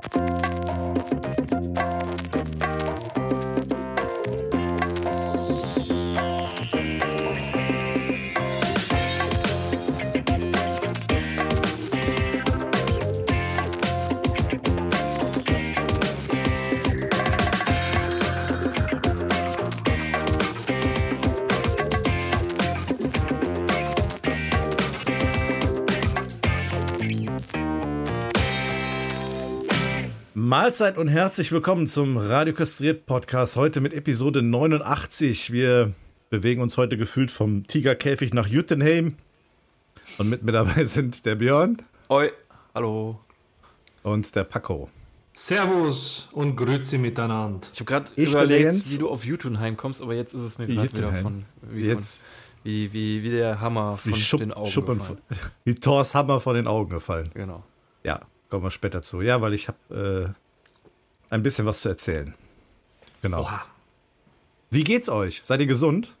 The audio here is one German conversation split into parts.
スパイスパイスパイスパイスパイスパイスパイスパイスパイスパイスパイス Mahlzeit und herzlich willkommen zum Radio Kastriert Podcast. Heute mit Episode 89. Wir bewegen uns heute gefühlt vom Tigerkäfig nach Juttenheim. Und mit mir dabei sind der Björn. Oi, hallo. Und der Paco. Servus und Grüezi miteinander. Ich habe gerade überlegt, wie du auf Juttenheim kommst, aber jetzt ist es mir gerade wieder von wie, jetzt, von, wie, wie, wie der Hammer von Schupp, den Augen Schuppen gefallen. von, Wie Thors Hammer von den Augen gefallen. Genau. Ja, kommen wir später zu. Ja, weil ich habe äh, ein bisschen was zu erzählen. Genau. Oha. Wie geht's euch? Seid ihr gesund?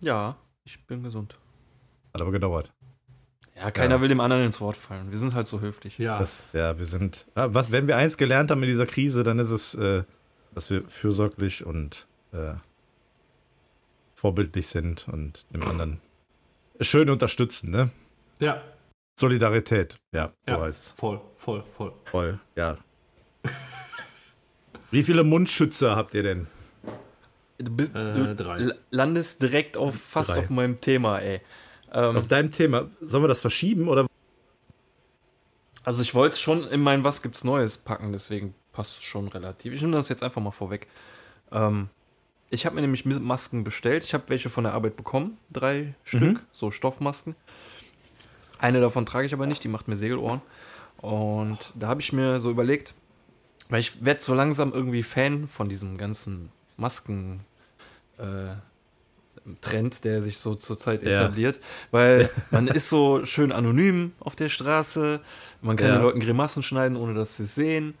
Ja, ich bin gesund. Hat aber gedauert. Ja, keiner Ja. will dem anderen ins Wort fallen. Wir sind halt so höflich. Ja, Das, ja, wir sind. Was, wenn wir eins gelernt haben in dieser Krise, dann ist es, äh, dass wir fürsorglich und äh, vorbildlich sind und dem anderen schön unterstützen, ne? ja, Solidarität, ja, so ja. heißt es. voll, voll, voll. Voll, ja. Wie viele Mundschützer habt ihr denn? Du, bist, Äh, du landest direkt auf fast Drei. auf meinem Thema, ey. Ähm, Auf deinem Thema, sollen wir das verschieben oder? also ich wollte es schon in mein Was gibt's Neues packen, deswegen passt es schon relativ. Ich nehme das jetzt einfach mal vorweg. Ähm, ich habe mir nämlich Masken bestellt. Ich habe welche von der Arbeit bekommen, drei Stück, so Stoffmasken. Eine davon trage ich aber nicht, die macht mir Segelohren. Und da habe ich mir so überlegt, weil ich werde so langsam irgendwie Fan von diesem ganzen Masken. Äh, Trend, der sich so zurzeit Ja. etabliert, weil man ist so schön anonym auf der Straße, man kann Ja. den Leuten Grimassen schneiden, ohne dass sie es sehen.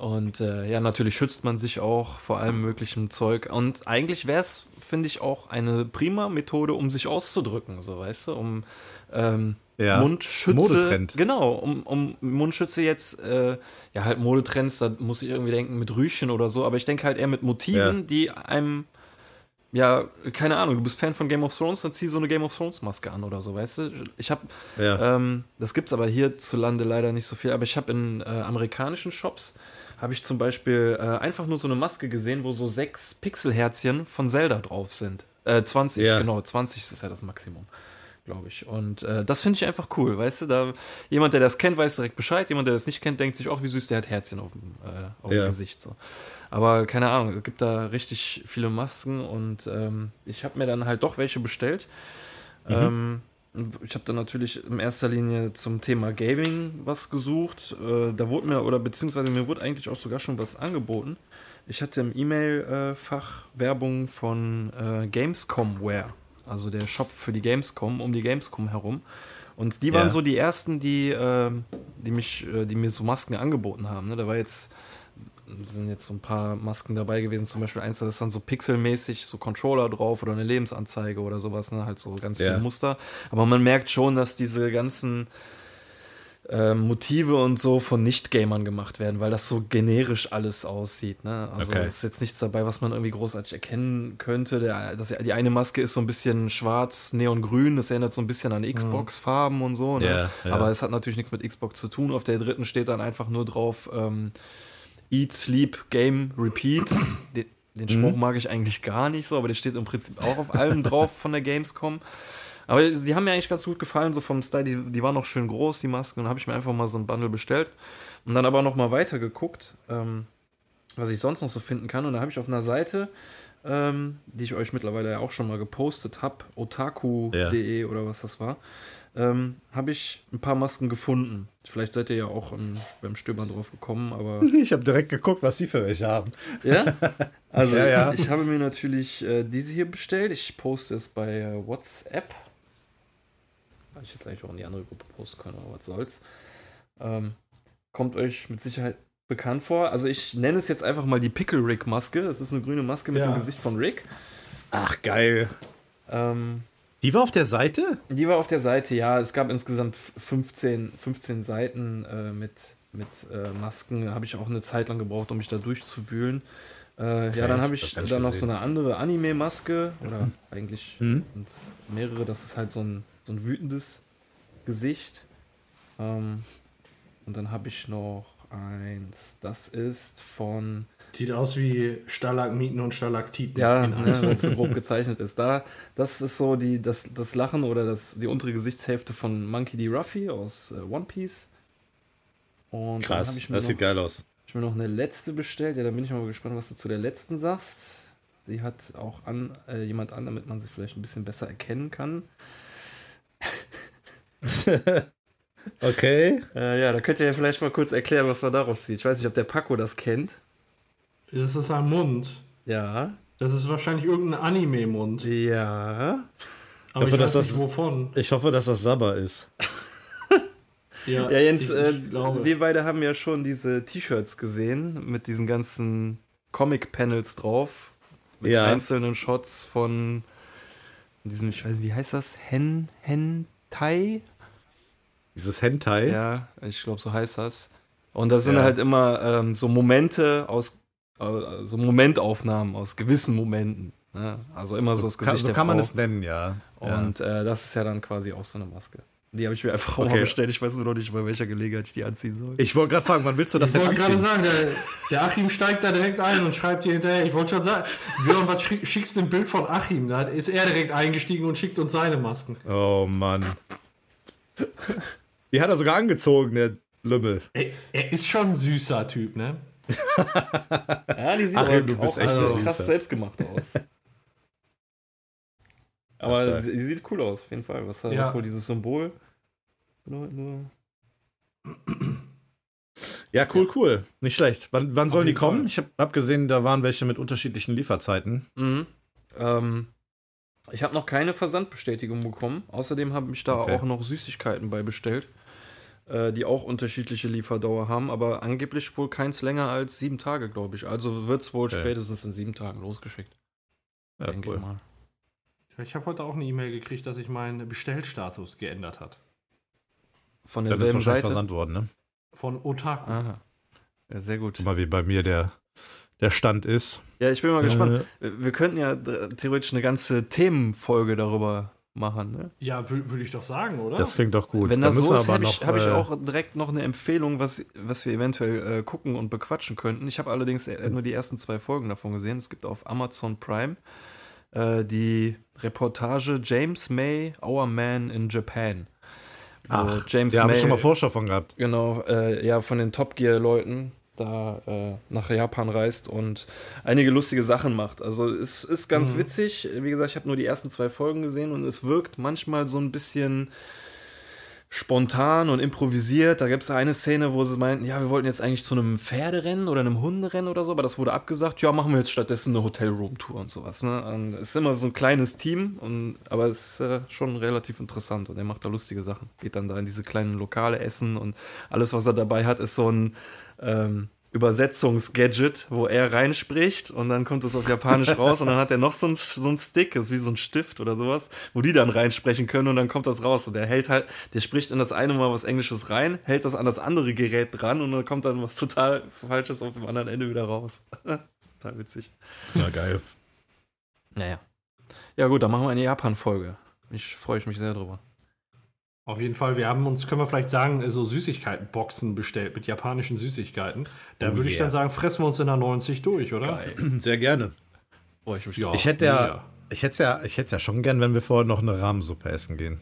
Und äh, ja, natürlich schützt man sich auch vor allem möglichen Zeug. Und eigentlich wäre es, finde ich, auch eine prima Methode, um sich auszudrücken, so weißt du, um ähm, Ja. Mundschütze. Modetrend. Genau, um, um Mundschütze jetzt, äh, ja, halt Modetrends, da muss ich irgendwie denken mit Rüchen oder so, aber ich denke halt eher mit Motiven, Ja. die einem, ja, keine Ahnung, du bist Fan von Game of Thrones, dann zieh so eine Game of Thrones Maske an oder so, weißt du? Ich habe, Ja. ähm, das gibt's aber hierzulande leider nicht so viel, aber ich habe in äh, amerikanischen Shops, habe ich zum Beispiel äh, einfach nur so eine Maske gesehen, wo so sechs Pixelherzchen von Zelda drauf sind. Äh, 20, Ja. genau, 20 ist ja das Maximum glaube ich. Und äh, das finde ich einfach cool, weißt du? Da, jemand, der das kennt, weiß direkt Bescheid. Jemand, der das nicht kennt, denkt sich auch, wie süß, der hat Herzchen auf dem, äh, auf Ja. dem Gesicht. So. Aber keine Ahnung, es gibt da richtig viele Masken und ähm, ich habe mir dann halt doch welche bestellt. Ähm, ich habe dann natürlich in erster Linie zum Thema Gaming was gesucht. Äh, da wurde mir, oder beziehungsweise mir wurde eigentlich auch sogar schon was angeboten. Ich hatte im E-Mail-Fach Werbung von äh, Gamescomware, also der Shop für die Gamescom, um die Gamescom herum. Und die waren Ja. so die ersten, die, ähm, die mich, äh, die mir so Masken angeboten haben. Ne? Da war jetzt, sind jetzt so ein paar Masken dabei gewesen, zum Beispiel eins, da ist dann so pixelmäßig, so Controller drauf oder eine Lebensanzeige oder sowas, ne? Halt so ganz Ja. viele Muster. Aber man merkt schon, dass diese ganzen ähm, Motive und so von Nicht-Gamern gemacht werden, weil das so generisch alles aussieht. Ne? Also Okay. es ist jetzt nichts dabei, was man irgendwie großartig erkennen könnte. Der, das, die eine Maske ist so ein bisschen schwarz, neongrün, das erinnert so ein bisschen an Xbox-Farben und so. Ne? Ja, ja. Aber es hat natürlich nichts mit Xbox zu tun. Auf der dritten steht dann einfach nur drauf ähm, Eat, Sleep, Game, Repeat. Den, den Spruch mag ich eigentlich gar nicht so, aber der steht im Prinzip auch auf allem drauf von der Gamescom. Aber die haben mir eigentlich ganz gut gefallen, so vom Style. Die, die waren noch schön groß, die Masken. Und habe ich mir einfach mal so ein Bundle bestellt. Und dann aber noch mal weiter geguckt, ähm, was ich sonst noch so finden kann. Und da habe ich auf einer Seite, ähm, die ich euch mittlerweile ja auch schon mal gepostet habe, otaku.de oder was das war, ähm, habe ich ein paar Masken gefunden. Vielleicht seid ihr ja auch im, beim Stöbern drauf gekommen, aber Ich habe direkt geguckt, was sie für welche haben. ja? Also, Ja, ja. ich habe mir natürlich äh, diese hier bestellt. Ich poste es bei äh, WhatsApp. Hätte ich jetzt eigentlich auch in die andere Gruppe posten können, aber was soll's. Ähm, kommt euch mit Sicherheit bekannt vor. Also, ich nenne es jetzt einfach mal die Pickle Rick Maske. Das ist eine grüne Maske mit Ja. dem Gesicht von Rick. Ach, geil. Ähm, Die war auf der Seite? die war auf der Seite, ja. Es gab insgesamt 15, 15 Seiten äh, mit mit äh, Masken. Habe ich auch eine Zeit lang gebraucht, um mich da durchzuwühlen. Äh, ja, dann habe ich hab ich dann noch so eine andere Anime-Maske. Oder eigentlich Mhm. mehrere. Das ist halt so ein, so ein wütendes Gesicht. Ähm, und dann habe ich noch eins. Das ist von Sieht aus wie Stalagmiten und Stalaktiten. Ja, ne, eins. wenn es so grob gezeichnet ist. Da, das ist so die, das, das Lachen oder das, die untere Gesichtshälfte von Monkey D. Ruffy aus äh, One Piece. Und dann Krass, habe ich, mir das noch- sieht geil aus. hab ich mir noch eine letzte bestellt. Ja, da bin ich mal gespannt, was du zu der letzten sagst. Die hat auch an, äh, jemand an, damit man sie vielleicht ein bisschen besser erkennen kann. Okay. Äh, ja, da könnt ihr ja vielleicht mal kurz erklären, was man darauf sieht. Ich weiß nicht, ob der Paco das kennt. Das ist ein Mund. Ja. Das ist wahrscheinlich irgendein Anime-Mund. Ja. Aber hoffe, ich weiß dass nicht das- wovon. Ich hoffe, dass das Sabber ist. Ja, Jens, ich, äh, ich wir beide haben ja schon diese T-Shirts gesehen mit diesen ganzen Comic-Panels drauf. Mit Ja. einzelnen Shots von diesem, ich weiß nicht, wie heißt das? Hen, Hentai? Dieses Hentai. Ja, ich glaube, so heißt das. Und das sind Ja. halt immer ähm, so Momente aus, äh, so Momentaufnahmen aus gewissen Momenten. Ne? Also immer so das Kann, Gesicht so der kann man es nennen, ja. Und äh, das ist ja dann quasi auch so eine Maske. Die habe ich mir einfach auch Okay. mal bestellt. Ich weiß nur noch nicht, bei welcher Gelegenheit ich die anziehen soll. Ich wollte gerade fragen, wann willst du das Ich denn wollte gerade anziehen? sagen, der, der Achim steigt da direkt ein und schreibt dir hinterher. Ich wollte schon sagen, Björn, was schick- schickst du ein Bild von Achim? Da ist er direkt eingestiegen und schickt uns seine Masken. Oh Mann. Die hat er sogar angezogen, der Lümmel. Ey, er ist schon ein süßer Typ, ne? Ja, die sieht Ach, aber du bist auch echt also krass Süße. selbst gemacht aus. Ach, aber geil. sie, sie sieht cool aus, auf jeden Fall. Was, Ja. was wohl dieses Symbol bedeuten soll. Ja, cool, cool. Nicht schlecht. Wann, wann sollen die kommen? Fall. Ich habe hab gesehen, da waren welche mit unterschiedlichen Lieferzeiten. Mhm. Ähm, ich habe noch keine Versandbestätigung bekommen. Außerdem habe ich da Okay. auch noch Süßigkeiten bei bestellt, äh, die auch unterschiedliche Lieferdauer haben, aber angeblich wohl keins länger als sieben Tage, glaube ich. Also wird es wohl Okay. spätestens in sieben Tagen losgeschickt. Ja, denke cool. ich mal. Ich habe heute auch eine E-Mail gekriegt, dass sich mein Bestellstatus geändert hat. Von ist derselben wahrscheinlich Seite. versandt worden, ne? Von Otaku. Aha. Ja, sehr gut. Guck mal, wie bei mir der, der Stand ist. Ja, ich bin mal gespannt. Äh, Wir könnten ja theoretisch eine ganze Themenfolge darüber machen. Ne? Ja, wür- würde ich doch sagen, oder? das klingt doch gut. Wenn Da das so ist, aber habe ich, hab ich äh, auch direkt noch eine Empfehlung, was, was wir eventuell äh, gucken und bequatschen könnten. Ich habe allerdings äh, nur die ersten zwei Folgen davon gesehen. Es gibt auf Amazon Prime äh, die Reportage James May, Our Man in Japan. Ach, James ja, habe May, ich schon mal Vorschau von gehabt. genau, äh, ja, von den Top Gear-Leuten da äh, nach Japan reist und einige lustige Sachen macht. Also es ist ganz Mhm. witzig. Wie gesagt, ich habe nur die ersten zwei Folgen gesehen und es wirkt manchmal so ein bisschen spontan und improvisiert. Da gibt es eine Szene, wo sie meinten, ja, wir wollten jetzt eigentlich zu einem Pferderennen oder einem Hunderennen oder so, aber das wurde abgesagt. Ja, machen wir jetzt stattdessen eine Hotelroom-Tour und sowas. Ne? Und es ist immer so ein kleines Team, und, aber es ist äh, schon relativ interessant und er macht da lustige Sachen. Geht dann da in diese kleinen Lokale essen und alles, was er dabei hat, ist so ein ähm, Übersetzungsgadget, wo er reinspricht und dann kommt es auf Japanisch raus und dann hat er noch so ein, so ein Stick, das ist wie so ein Stift oder sowas, wo die dann reinsprechen können und dann kommt das raus. Und der hält halt, der spricht in das eine Mal was Englisches rein, hält das an das andere Gerät dran und dann kommt dann was total Falsches auf dem anderen Ende wieder raus. total witzig. Na geil. Naja. Ja gut, dann machen wir eine Japan-Folge. Ich freue mich sehr drüber. Auf jeden Fall, wir haben uns, können wir vielleicht sagen, so Süßigkeitenboxen bestellt mit japanischen Süßigkeiten. Da Oh würde ich yeah. dann sagen, fressen wir uns in der 90 durch, oder? Sehr gerne. Freue ich mich. Ja, Ich hätte ja, mega. ich hätte ja, ich hätte ja schon gern, wenn wir vorher noch eine Rahmensuppe essen gehen.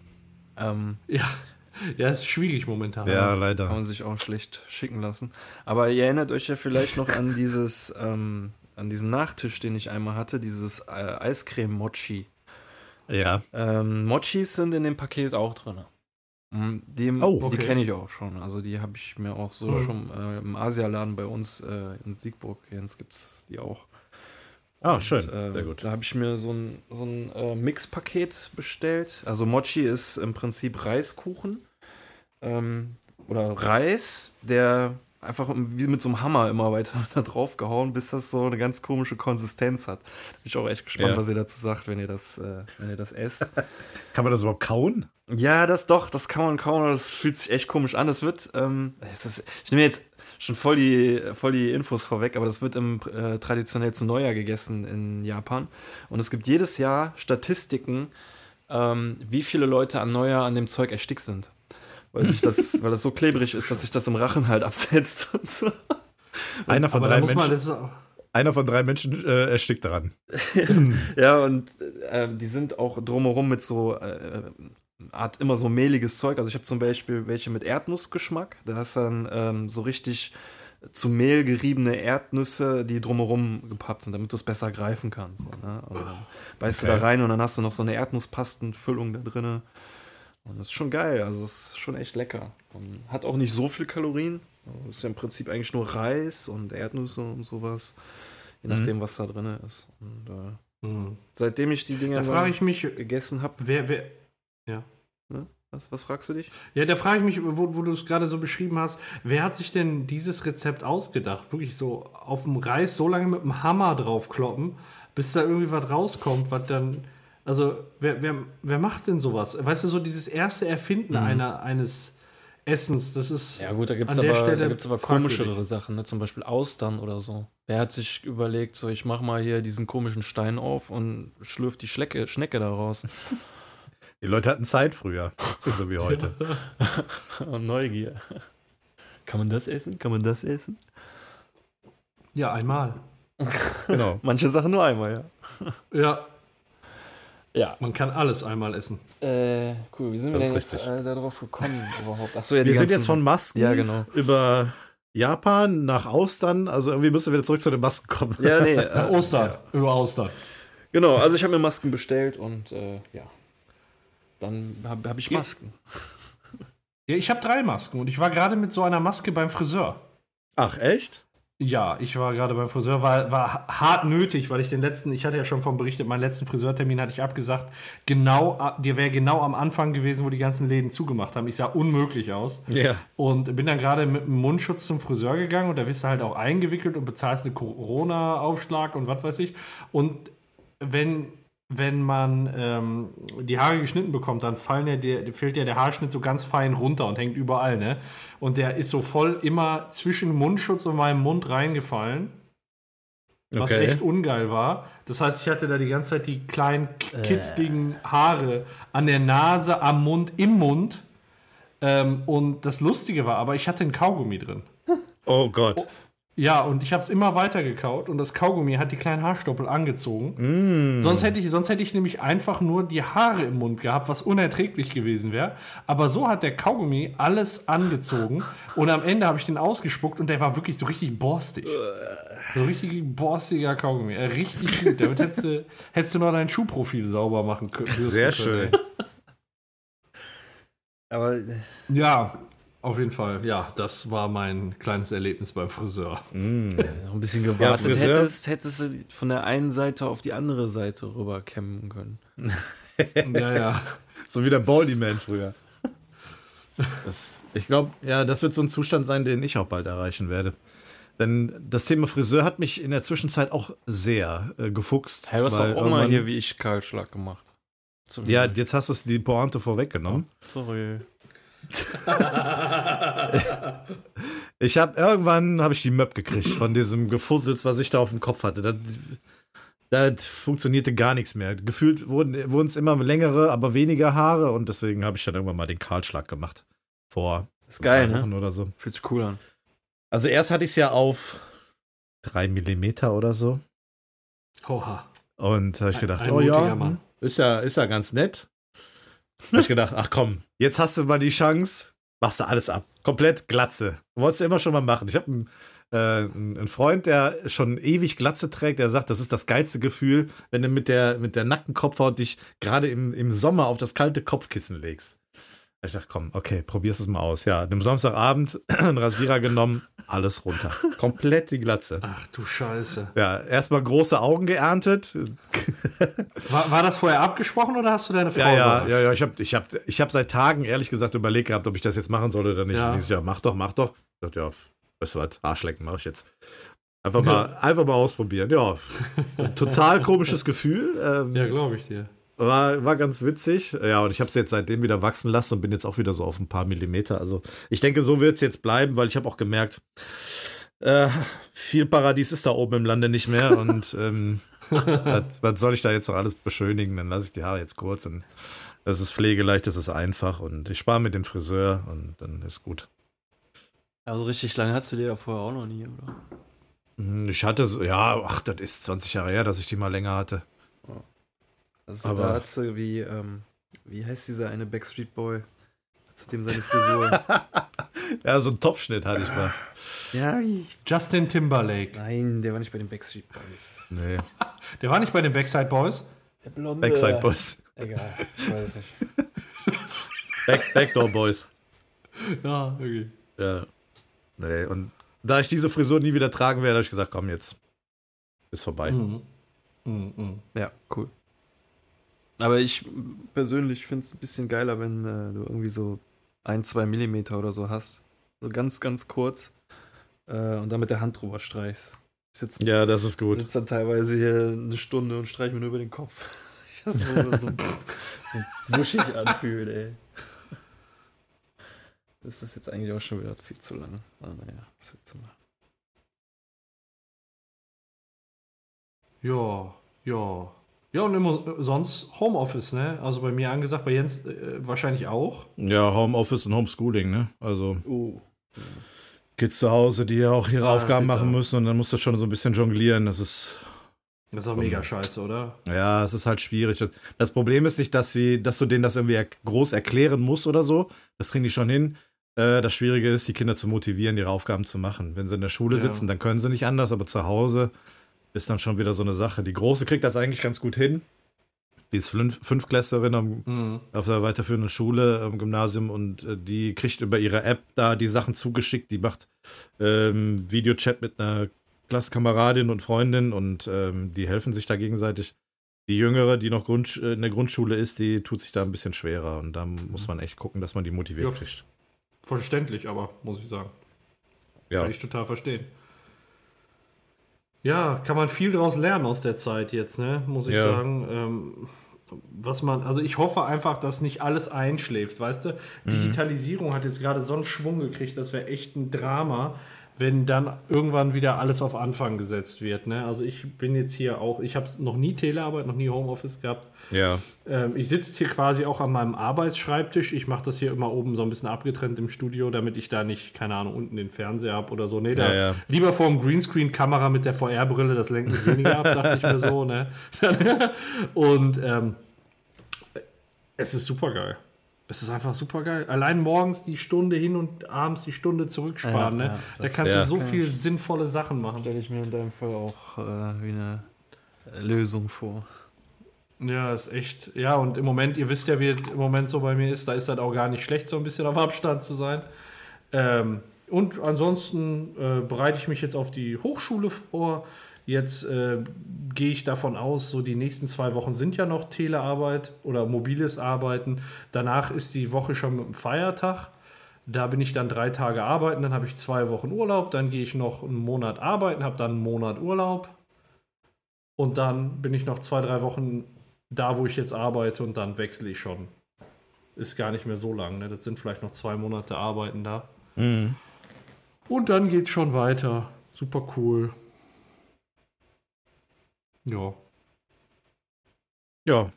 Ähm, Ja, ja, ist schwierig momentan. Ja, Kann leider. man sich auch schlecht schicken lassen. Aber ihr erinnert euch ja vielleicht noch an dieses, ähm, an diesen Nachtisch, den ich einmal hatte, dieses äh, Eiscreme-Mochi. Ja. Ähm, Mochis sind in dem Paket auch drin. Mm, Die, Oh, die okay. kenne ich auch schon. Also die habe ich mir auch so Mhm. schon äh, im Asialaden bei uns äh, in Siegburg, Jens, gibt es die auch. Ah, schön. Und, äh, Sehr gut. Da habe ich mir so ein, so ein äh, Mixpaket bestellt. Also Mochi ist im Prinzip Reiskuchen ähm, oder Reis, der einfach wie mit so einem Hammer immer weiter da drauf gehauen, bis das so eine ganz komische Konsistenz hat. Bin ich auch echt gespannt, Ja. was ihr dazu sagt, wenn ihr das, äh, wenn ihr das esst. Kann man das überhaupt kauen? Ja, das doch, das kann man kaum, das fühlt sich echt komisch an. Das wird, ähm, das ist, ich nehme jetzt schon voll die, voll die Infos vorweg, aber das wird im äh, traditionell zu Neujahr gegessen in Japan. Und es gibt jedes Jahr Statistiken, ähm, wie viele Leute an Neujahr an dem Zeug erstickt sind. Weil, sich das, weil das so klebrig ist, dass sich das im Rachen halt absetzt und so. Einer von Aber drei Menschen, einer von drei Menschen äh, erstickt daran. Ja, und äh, die sind auch drumherum mit so Art immer so mehliges Zeug. Also ich habe zum Beispiel welche mit Erdnussgeschmack. Da hast du dann ähm, so richtig zu Mehl geriebene Erdnüsse, die drumherum gepappt sind, damit du es besser greifen kannst. So, ne? Und dann beißt Okay. du da rein und dann hast du noch so eine Erdnusspastenfüllung da drinne. Und das ist schon geil. Also es ist schon echt lecker. Und hat auch nicht so viel Kalorien. Es ist ja im Prinzip eigentlich nur Reis und Erdnüsse und sowas. Je Mhm. nachdem, was da drin ist. Und äh, Hm. seitdem ich die Dinger Da dann frage ich mich, gegessen habe, wer, wer, was, was fragst du dich? ja, da frage ich mich, wo, wo du es gerade so beschrieben hast, wer hat sich denn dieses Rezept ausgedacht? Wirklich so auf dem Reis so lange mit dem Hammer draufkloppen, bis da irgendwie was rauskommt, was dann. Also, wer, wer, wer macht denn sowas? Weißt du, so dieses erste Erfinden einer, eines Essens, das ist. Ja gut, da gibt es An der aber, Stelle da gibt's aber komischere Sachen, ne? zum Beispiel Austern oder so. Wer hat sich überlegt, so ich mach mal hier diesen komischen Stein auf und schlürft die Schlecke, Schnecke da raus. Die Leute hatten Zeit früher, so so wie heute. Neugier. Kann man das essen? Kann man das essen? Ja, einmal. Genau. Manche Sachen nur einmal, ja. Ja, Ja. man kann alles einmal essen. Äh, cool, wie sind wir Das denn ist jetzt äh, darauf gekommen überhaupt? Achso, ja, die Wir sind ganzen- jetzt von Masken Ja, genau. über Japan nach Austern. Also irgendwie müssen wir wieder zurück zu den Masken kommen. Ja, nee. Nach Äh, Ostern, über Ostern. genau, also ich habe mir Masken bestellt und äh, ja. Dann habe hab ich. Masken. Ja, ich habe drei Masken und ich war gerade mit so einer Maske beim Friseur. Ach, echt? Ja, ich war gerade beim Friseur, war, war hart nötig, weil ich den letzten, ich hatte ja schon von berichtet, meinen letzten Friseurtermin hatte ich abgesagt. Genau, der wäre genau am Anfang gewesen, wo die ganzen Läden zugemacht haben. Ich sah unmöglich aus. Ja. Und bin dann gerade mit einem Mundschutz zum Friseur gegangen und da wirst du halt auch eingewickelt und bezahlst einen Corona-Aufschlag und was weiß ich. Und wenn, wenn man ähm, die Haare geschnitten bekommt, dann fallen ja der, fällt ja der Haarschnitt so ganz fein runter und hängt überall, ne? Und der ist so voll immer zwischen Mundschutz und meinem Mund reingefallen. Was Okay. echt ungeil war. Das heißt, ich hatte da die ganze Zeit die kleinen kitzligen Haare an der Nase, am Mund, im Mund. Ähm, und das Lustige war aber, ich hatte ein Kaugummi drin. Oh Gott. Ja, und ich habe es immer weiter gekaut und das Kaugummi hat die kleinen Haarstoppel angezogen. Sonst, hätte ich, sonst hätte ich nämlich einfach nur die Haare im Mund gehabt, was unerträglich gewesen wäre. Aber so hat der Kaugummi alles angezogen und am Ende habe ich den ausgespuckt und der war wirklich so richtig borstig. So richtig borstiger Kaugummi. Äh, richtig gut. Damit hättest du, hättest du noch dein Schuhprofil sauber machen können. Sehr schön. Aber äh, Ja, auf jeden Fall. Ja, das war mein kleines Erlebnis beim Friseur. noch ein bisschen gewartet Friseur. hättest, hättest du von der einen Seite auf die andere Seite rüber kämmen können. Ja, ja. So wie der Baldy Man früher. Das, ich glaube, ja, das wird so ein Zustand sein, den ich auch bald erreichen werde. Denn das Thema Friseur hat mich in der Zwischenzeit auch sehr äh, gefuchst. Hey, du hast auch mal irgendwann- hier wie ich Kahlschlag gemacht. Zum Ja, jetzt hast du es die Pointe vorweggenommen. Sorry. Ich habe irgendwann habe ich die Möb gekriegt von diesem Gefussels, was ich da auf dem Kopf hatte. Das, das funktionierte gar nichts mehr. Gefühlt wurden wurden es immer längere, aber weniger Haare und deswegen habe ich dann irgendwann mal den Kahlschlag gemacht. Vor Ist geil, ne? Oder so. Fühlt sich cool an. Also erst hatte ich es ja auf drei Millimeter oder so. Oha. Und habe ich Ein- gedacht, ein oh ja, Mann. ist ja, ist ja ganz nett. Habe ich gedacht, ach komm, jetzt hast du mal die Chance, machst du alles ab. Komplett Glatze. Wolltest du immer schon mal machen. Ich habe einen, äh, einen Freund, der schon ewig Glatze trägt, der sagt, das ist das geilste Gefühl, wenn du mit der, mit der nackten Kopfhaut dich gerade im, im Sommer auf das kalte Kopfkissen legst. Ich dachte, komm, okay, probier's es mal aus. Ja, am Samstagabend einen Rasierer genommen, alles runter. Komplett die Glatze. Ach du Scheiße. Ja, erstmal große Augen geerntet. War, war das vorher abgesprochen oder hast du deine Frau Ja, ja, ja, ja. Ich habe ich hab, ich hab seit Tagen ehrlich gesagt überlegt gehabt, ob ich das jetzt machen soll oder nicht. Ja. Und ich so, ja, mach doch, mach doch. Ich dachte, ja, weißt du was, Arschlecken mache ich jetzt. Einfach mal, einfach mal ausprobieren. Ja, total komisches Gefühl. Ähm, Ja, glaube ich dir. War, war ganz witzig. Ja, und ich habe es jetzt seitdem wieder wachsen lassen und bin jetzt auch wieder so auf ein paar Millimeter. Also ich denke, so wird es jetzt bleiben, weil ich habe auch gemerkt, äh, viel Paradies ist da oben im Lande nicht mehr. Und ähm, was, was soll ich da jetzt noch alles beschönigen? Dann lasse ich die Haare jetzt kurz und das ist pflegeleicht, das ist einfach und ich spare mit dem Friseur und dann ist gut. Also richtig lange hast du die ja vorher auch noch nie, oder? Hm, Ich hatte so, ja, ach, das ist 20 Jahre her, dass ich die mal länger hatte. Also Aber- da hat sie wie, ähm, wie heißt dieser eine Backstreet Boy? Zudem seine Frisur. Ja, so einen Topfschnitt hatte ich mal. ja, wie? Justin Timberlake. Nein, der war nicht bei den Backstreet Boys. Nee, Der war nicht bei den Backside Boys. Der blonde. Backside Boys. Egal, ich weiß es nicht. Back, Backdoor Boys. Ja, okay. Ja. Nee, und da ich diese Frisur nie wieder tragen werde, habe ich gesagt, komm jetzt. Ist vorbei. Mhm. Mhm, mhm. Ja, cool. Aber ich persönlich finde es ein bisschen geiler, wenn äh, du irgendwie so ein, zwei Millimeter oder so hast. So ganz, ganz kurz. Äh, und dann mit der Hand drüber streichst. Ich sitze Ja, das ist gut. sitz dann teilweise hier eine Stunde und streiche mir nur über den Kopf. Ich das so, so, so wuschig anfühlt, ey. Das ist jetzt eigentlich auch schon wieder viel zu lang. Aber naja, was willst du machen? Ja, ja. Ja, und immer sonst Homeoffice, ne? Also bei mir angesagt, bei Jens äh, wahrscheinlich auch. Ja, Homeoffice und Homeschooling, ne? Also Oh. Kids zu Hause, die ja auch ihre Ah, Aufgaben bitte. machen müssen und dann muss das schon so ein bisschen jonglieren. Das ist, Das ist auch mega scheiße, oder? ja, es ist halt schwierig. Das, Problem ist nicht, dass sie, dass du denen das irgendwie groß erklären musst oder so. Das kriegen die schon hin. Äh, das Schwierige ist, die Kinder zu motivieren, ihre Aufgaben zu machen. Wenn sie in der Schule Ja. sitzen, dann können sie nicht anders, aber zu Hause ist dann schon wieder so eine Sache. Die Große kriegt das eigentlich ganz gut hin. Die ist Fünf Fünfklässlerin am Mhm. auf der weiterführenden Schule am Gymnasium und äh, die kriegt über ihre App da die Sachen zugeschickt. Die macht ähm, Videochat mit einer Klassenkameradin und Freundin und ähm, die helfen sich da gegenseitig. Die Jüngere, die noch Grund, äh, in der Grundschule ist, die tut sich da ein bisschen schwerer und da muss man echt gucken, dass man die motiviert Ja. kriegt. Verständlich, aber, muss ich sagen. Ja, Kann ich total verstehen. Ja, kann man viel daraus lernen aus der Zeit jetzt, ne? Muss ich Ja. sagen. Ähm, was man, also ich hoffe einfach, dass nicht alles einschläft, weißt du? Digitalisierung hat jetzt gerade so einen Schwung gekriegt, das wäre echt ein Drama, wenn dann irgendwann wieder alles auf Anfang gesetzt wird. Ne? Also ich bin jetzt hier auch, ich habe noch nie Telearbeit, noch nie Homeoffice gehabt. ja, Ähm, ich sitze hier quasi auch an meinem Arbeitsschreibtisch. Ich mache das hier immer oben so ein bisschen abgetrennt im Studio, damit ich da nicht, keine Ahnung, unten den Fernseher habe oder so. Nee, da Ja, ja. lieber vor dem Greenscreen-Kamera mit der VR-Brille, das lenkt mich weniger ab, dachte ich mir so. Ne? Und ähm, es ist super geil. Es ist einfach super geil. Allein morgens die Stunde hin und abends die Stunde zurücksparen. Ja, ne? ja, da kannst Ja. du so Ja. viel sinnvolle Sachen machen. Stelle ich mir in deinem Fall auch äh, wie eine äh, Lösung vor. Ja, ist echt. Ja, und im Moment, ihr wisst ja, wie es im Moment so bei mir ist, da ist das auch gar nicht schlecht, so ein bisschen auf Abstand zu sein. Ähm, und ansonsten äh, bereite ich mich jetzt auf die Hochschule vor. Jetzt äh, gehe ich davon aus, so die nächsten zwei Wochen sind ja noch Telearbeit oder mobiles Arbeiten. Danach ist die Woche schon mit dem Feiertag. Da bin ich dann drei Tage arbeiten, dann habe ich zwei Wochen Urlaub, dann gehe ich noch einen Monat arbeiten, habe dann einen Monat Urlaub. Und dann bin ich noch zwei, drei Wochen da, wo ich jetzt arbeite und dann wechsle ich schon. Ist gar nicht mehr so lang, ne? Das sind vielleicht noch zwei Monate Arbeiten da. Mhm. Und dann geht's schon weiter. Super cool. Ja. ja.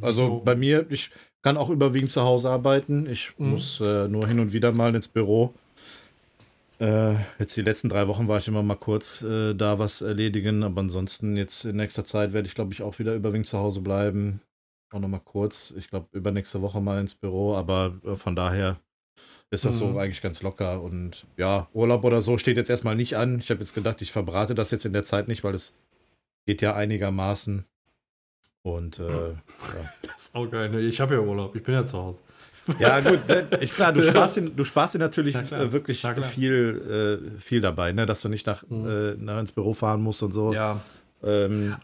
Also So. bei mir, ich kann auch überwiegend zu Hause arbeiten. Ich Mhm. muss äh, nur hin und wieder mal ins Büro. Äh, jetzt die letzten drei Wochen war ich immer mal kurz äh, da was erledigen, aber ansonsten jetzt in nächster Zeit werde ich, glaube ich, auch wieder überwiegend zu Hause bleiben. Auch noch mal kurz. Ich glaube, übernächste Woche mal ins Büro, aber äh, von daher ist das so Mhm. eigentlich ganz locker. Und ja, Urlaub oder so steht jetzt erstmal nicht an. Ich habe jetzt gedacht, ich verbrate das jetzt in der Zeit nicht, weil es geht ja einigermaßen. Und äh, ja. Das ist auch geil. Ne? Ich habe ja Urlaub. Ich bin ja zu Hause. Ja, gut, ne? ich, klar, du sparst, dir, du sparst dir natürlich Na klar, äh, wirklich na klar. viel, äh, viel dabei, ne? dass du nicht nach, Mhm. äh, nach ins Büro fahren musst und so. Ja, Ähm,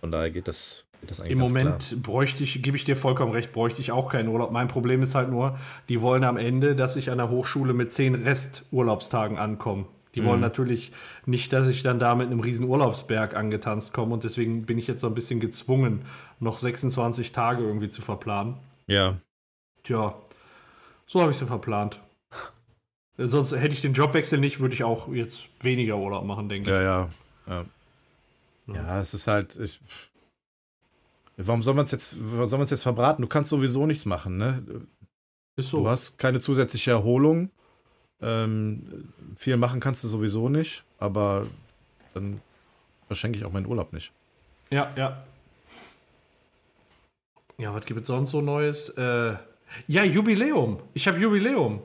von daher geht das, geht das eigentlich im Moment bräuchte ich, gebe ich dir vollkommen recht, bräuchte ich auch keinen Urlaub. Mein Problem ist halt nur, die wollen am Ende, dass ich an der Hochschule mit zehn Resturlaubstagen ankomme. Die wollen natürlich nicht, dass ich dann da mit einem riesen Urlaubsberg angetanzt komme und deswegen bin ich jetzt so ein bisschen gezwungen, noch 26 Tage irgendwie zu verplanen. Ja. Tja, so habe ich sie verplant. Sonst hätte ich den Jobwechsel nicht, würde ich auch jetzt weniger Urlaub machen, denke Ja, ich. ja. Ja, ja es ist halt. Ich, warum soll man es jetzt, warum soll man es jetzt verbraten? Du kannst sowieso nichts machen, ne? Ist so. Du hast keine zusätzliche Erholung. Ähm, viel machen kannst du sowieso nicht, aber dann verschenke ich auch meinen Urlaub nicht. Ja, ja. Ja, was gibt es sonst so Neues? Äh, ja, Jubiläum. Ich habe Jubiläum.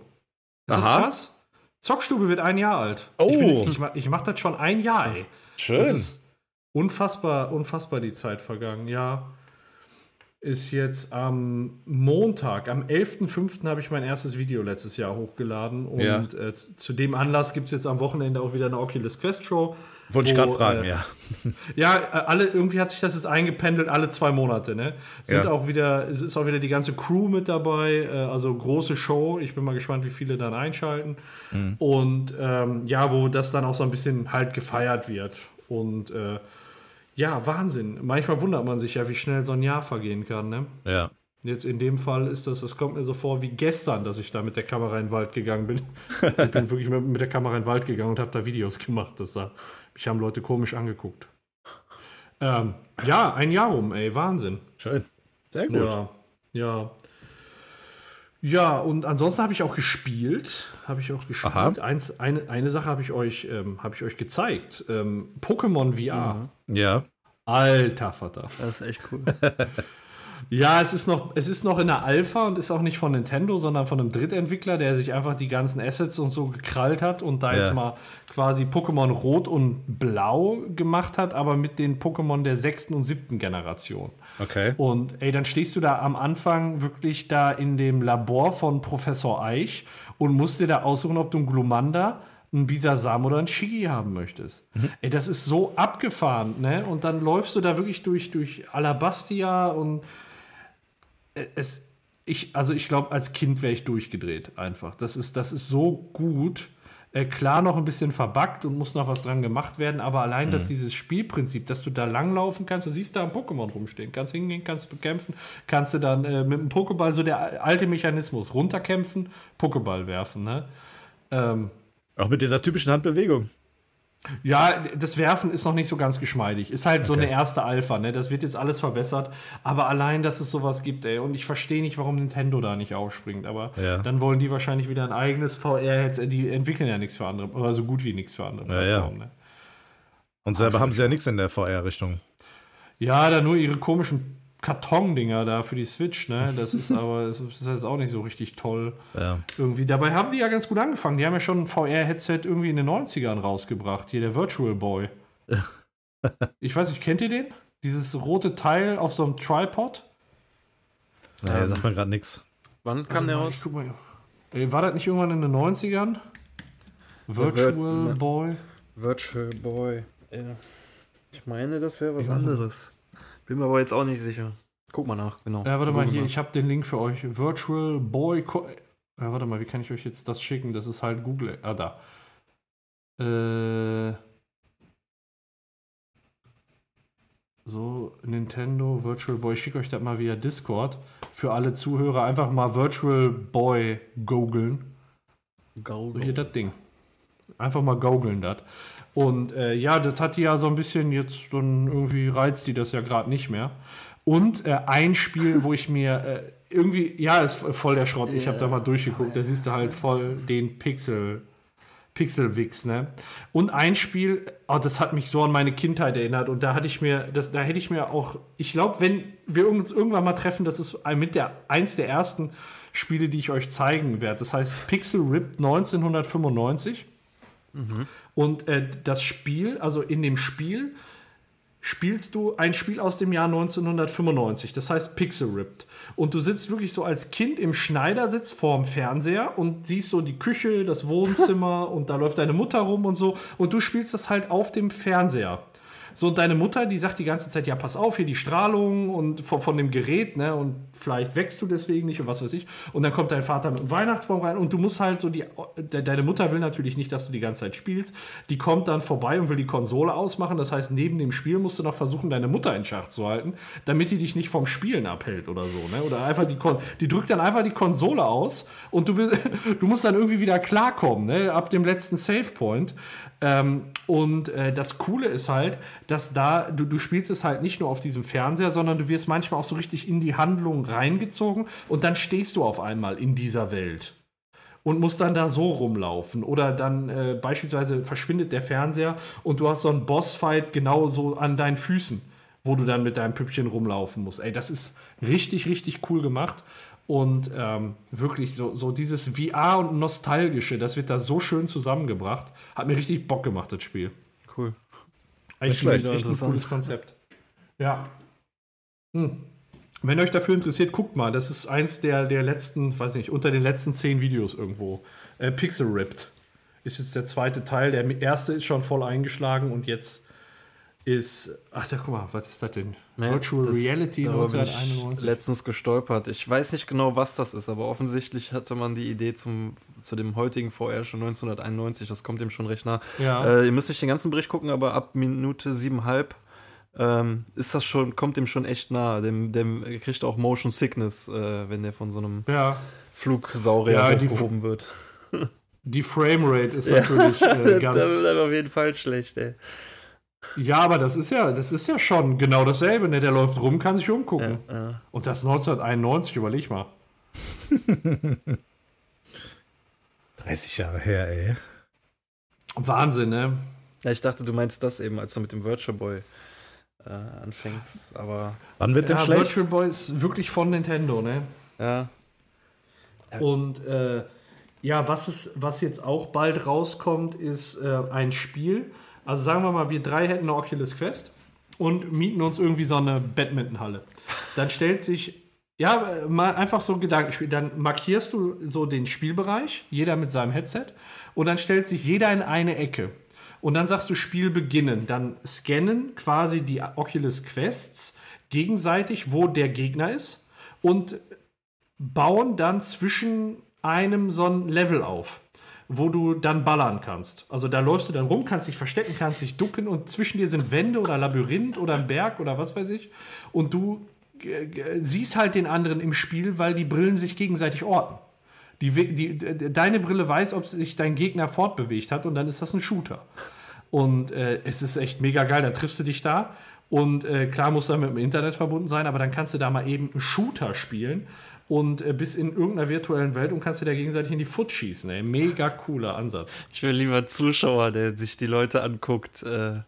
Ist das Aha. krass? Zockstube wird ein Jahr alt. Oh. Ich, bin, ich, ich mache das schon ein Jahr, ey. Schön. Das ist unfassbar, unfassbar die Zeit vergangen. Ja. Ist jetzt am Montag, am 11.05. habe ich mein erstes Video letztes Jahr hochgeladen. Und Ja. äh, zu dem Anlass gibt es jetzt am Wochenende auch wieder eine Oculus Quest Show. Wollte ich gerade fragen, äh, ja. Ja, alle, irgendwie hat sich das jetzt eingependelt, alle zwei Monate, ne? Sind Ja. auch wieder, es ist auch wieder die ganze Crew mit dabei, äh, also große Show. Ich bin mal gespannt, wie viele dann einschalten. Mhm. Und ähm, ja, wo das dann auch so ein bisschen halt gefeiert wird. Und äh, ja, Wahnsinn. Manchmal wundert man sich ja, wie schnell so ein Jahr vergehen kann, ne? Ja. Jetzt in dem Fall ist das, es kommt mir so vor wie gestern, dass ich da mit der Kamera in den Wald gegangen bin. ich bin wirklich mit, der Kamera in den Wald gegangen und habe da Videos gemacht. Das sah, mich haben Leute komisch angeguckt. Ähm, ja, ein Jahr rum, ey, Wahnsinn. Schön. Sehr gut. Ja, ja. Ja, und ansonsten habe ich auch gespielt. Habe ich auch gespielt. Aha. Eins, eine, eine Sache habe ich, euch, ähm, habe ich euch gezeigt. Ähm, Pokémon VR. Ja. Alter Vater. Das ist echt cool. Ja, es ist, noch, es ist noch in der Alpha und ist auch nicht von Nintendo, sondern von einem Drittentwickler, der sich einfach die ganzen Assets und so gekrallt hat und da Ja. jetzt mal quasi Pokémon Rot und Blau gemacht hat, aber mit den Pokémon der sechsten und siebten Generation. Okay. Und ey, dann stehst du da am Anfang wirklich da in dem Labor von Professor Eich und musst dir da aussuchen, ob du einen Glumanda, einen Bisasam oder einen Shigi haben möchtest. Ey, das ist so abgefahren, ne? Und dann läufst du da wirklich durch, durch Alabastia und äh, es, ich, also ich glaube, als Kind wäre ich durchgedreht einfach. Das ist, das ist so gut. Äh, klar noch ein bisschen verbuggt und muss noch was dran gemacht werden, aber allein, dass dieses Spielprinzip, dass du da langlaufen kannst, du siehst da ein Pokémon rumstehen, kannst hingehen, kannst bekämpfen, kannst du dann äh, mit dem Pokéball so der alte Mechanismus runterkämpfen, Pokéball werfen, ne? Ähm, Auch mit dieser typischen Handbewegung. Ja, das Werfen ist noch nicht so ganz geschmeidig. Ist halt so Okay. eine erste Alpha, ne? Das wird jetzt alles verbessert. Aber allein, dass es sowas gibt, ey. Und ich verstehe nicht, warum Nintendo da nicht aufspringt. Aber Ja. dann wollen die wahrscheinlich wieder ein eigenes VR-Headset. Die entwickeln ja nichts für andere. Oder so gut wie nichts für andere Ja, ja. Plattformen, Ne? Und selber haben sie ja nichts in der VR-Richtung. Ja, da nur ihre komischen Karton-Dinger da für die Switch, ne? Das ist aber, das ist jetzt auch nicht so richtig toll. Ja. Irgendwie. Dabei haben die ja ganz gut angefangen. Die haben ja schon ein VR-Headset irgendwie in den 90ern rausgebracht. Hier der Virtual Boy. ich weiß nicht, kennt ihr den? Dieses rote Teil auf so einem Tripod? Naja, sagt man gerade nichts. Wann kam der raus? ich guck mal. Ey, War das nicht irgendwann in den 90ern? Virtual Vir- Boy? Virtual Boy. Ja. Ich meine, das wäre was anderes. Bin mir aber jetzt auch nicht sicher. Guck mal nach, genau. Ja, warte mal Google hier, ich habe den Link für euch. Virtual Boy. Co ja, warte mal, wie kann ich euch jetzt das schicken? Das ist halt Google. Ah, da. Äh. So, Nintendo Virtual Boy. Ich schicke euch das mal via Discord. Für alle Zuhörer einfach mal Virtual Boy googeln. Go, So, hier das Ding. Einfach mal googeln das. Und äh, ja, das hat die ja so ein bisschen jetzt, dann irgendwie reizt die das ja gerade nicht mehr. Und äh, ein Spiel, wo ich mir äh, irgendwie, ja, ist voll der Schrott. Ich habe da mal durchgeguckt. Da siehst du halt voll den Pixel. Pixelwix, ne? Und ein Spiel, oh, das hat mich so an meine Kindheit erinnert und da hatte ich mir, das, da hätte ich mir auch, ich glaube, wenn wir uns irgendwann mal treffen, das ist mit der eins der ersten Spiele, die ich euch zeigen werde. Das heißt Pixel Ripped 1995. Und äh, das Spiel, also in dem Spiel, spielst du ein Spiel aus dem Jahr 1995, das heißt Pixel Ripped. Und du sitzt wirklich so als Kind im Schneidersitz vorm Fernseher und siehst so die Küche, das Wohnzimmer und da läuft deine Mutter rum und so. Und du spielst das halt auf dem Fernseher. So, und deine Mutter, die sagt die ganze Zeit, ja, pass auf, hier die Strahlung und von, von dem Gerät, ne? Und vielleicht wächst du deswegen nicht und was weiß ich. Und dann kommt dein Vater mit dem Weihnachtsbaum rein und du musst halt so die. de- Deine Mutter will natürlich nicht, dass du die ganze Zeit spielst. Die kommt dann vorbei und will die Konsole ausmachen. Das heißt, neben dem Spiel musst du noch versuchen, deine Mutter in Schach zu halten, damit die dich nicht vom Spielen abhält oder so, ne? Oder einfach die Kon die drückt dann einfach die Konsole aus und du, du musst dann irgendwie wieder klarkommen, ne? Ab dem letzten Save Point. Ähm, und äh, das Coole ist halt, dass da, du, du spielst es halt nicht nur auf diesem Fernseher, sondern du wirst manchmal auch so richtig in die Handlung reingezogen und dann stehst du auf einmal in dieser Welt und musst dann da so rumlaufen. Oder dann äh, beispielsweise verschwindet der Fernseher und du hast so einen Bossfight genau so an deinen Füßen, wo du dann mit deinem Püppchen rumlaufen musst. Ey, das ist richtig, richtig cool gemacht. Und ähm, wirklich so, so dieses VR und Nostalgische, das wird da so schön zusammengebracht. Hat mir richtig Bock gemacht, das Spiel. Cool. Eigentlich schlecht. echt ein cooles Konzept. Ja. Hm. Wenn euch dafür interessiert, guckt mal. Das ist eins der, der letzten, weiß nicht, unter den letzten zehn Videos irgendwo. Äh, Pixel Ripped ist jetzt der zweite Teil. Der erste ist schon voll eingeschlagen und jetzt ist. Ach, da guck mal, was ist das denn? Virtual Das- Reality darüber bin ich 1991. letztens gestolpert. Ich weiß nicht genau, was das ist, aber offensichtlich hatte man die Idee zum, zu dem heutigen VR schon 1991. Das kommt dem schon recht nah. Ja. Äh, ihr müsst nicht den ganzen Bericht gucken, aber ab Minute siebeneinhalb ähm, ist das schon, kommt dem schon echt nah. Dem, dem kriegt auch Motion Sickness, äh, wenn der von so einem Ja. Flugsaurier Ja, hochgehoben wird. Die Framerate ist natürlich äh, ganz. das ist auf jeden Fall schlecht, ey. Ja, aber das ist ja, das ist ja schon genau dasselbe. Ne? Der läuft rum, kann sich umgucken. Ja, Und das 1991, überleg mal. 30 Jahre her, ey. Wahnsinn, ne? ja, ich dachte, du meinst das eben, als du mit dem Virtual Boy äh, anfängst, aber Wann wird denn Ja, schlecht? Virtual Boy ist wirklich von Nintendo, ne? ja. Und äh, ja, was, ist, was jetzt auch bald rauskommt, ist äh, ein Spiel. Also sagen wir mal, wir drei hätten eine Oculus Quest und mieten uns irgendwie so eine Badmintonhalle. Dann stellt sich, ja, mal einfach so ein Gedankenspiel. Dann markierst du so den Spielbereich, jeder mit seinem Headset, und dann stellt sich jeder in eine Ecke. Und dann sagst du Spiel beginnen. Dann scannen quasi die Oculus Quests gegenseitig, wo der Gegner ist. Und bauen dann zwischen einem so ein Level auf, wo du dann ballern kannst. Also da läufst du dann rum, kannst dich verstecken, kannst dich ducken und zwischen dir sind Wände oder Labyrinth oder ein Berg oder was weiß ich. Und du äh, äh, siehst halt den anderen im Spiel, weil die Brillen sich gegenseitig orten. Die, die, de- deine Brille weiß, ob sich dein Gegner fortbewegt hat und dann ist das ein Shooter. Und äh, es ist echt mega geil, da triffst du dich da. Und äh, klar muss er mit dem Internet verbunden sein, aber dann kannst du da mal eben einen Shooter spielen und äh, bis in irgendeiner virtuellen Welt und kannst dir da gegenseitig in die Foot schießen. Ey. Mega cooler Ansatz. Ich will lieber Zuschauer, der sich die Leute anguckt, äh,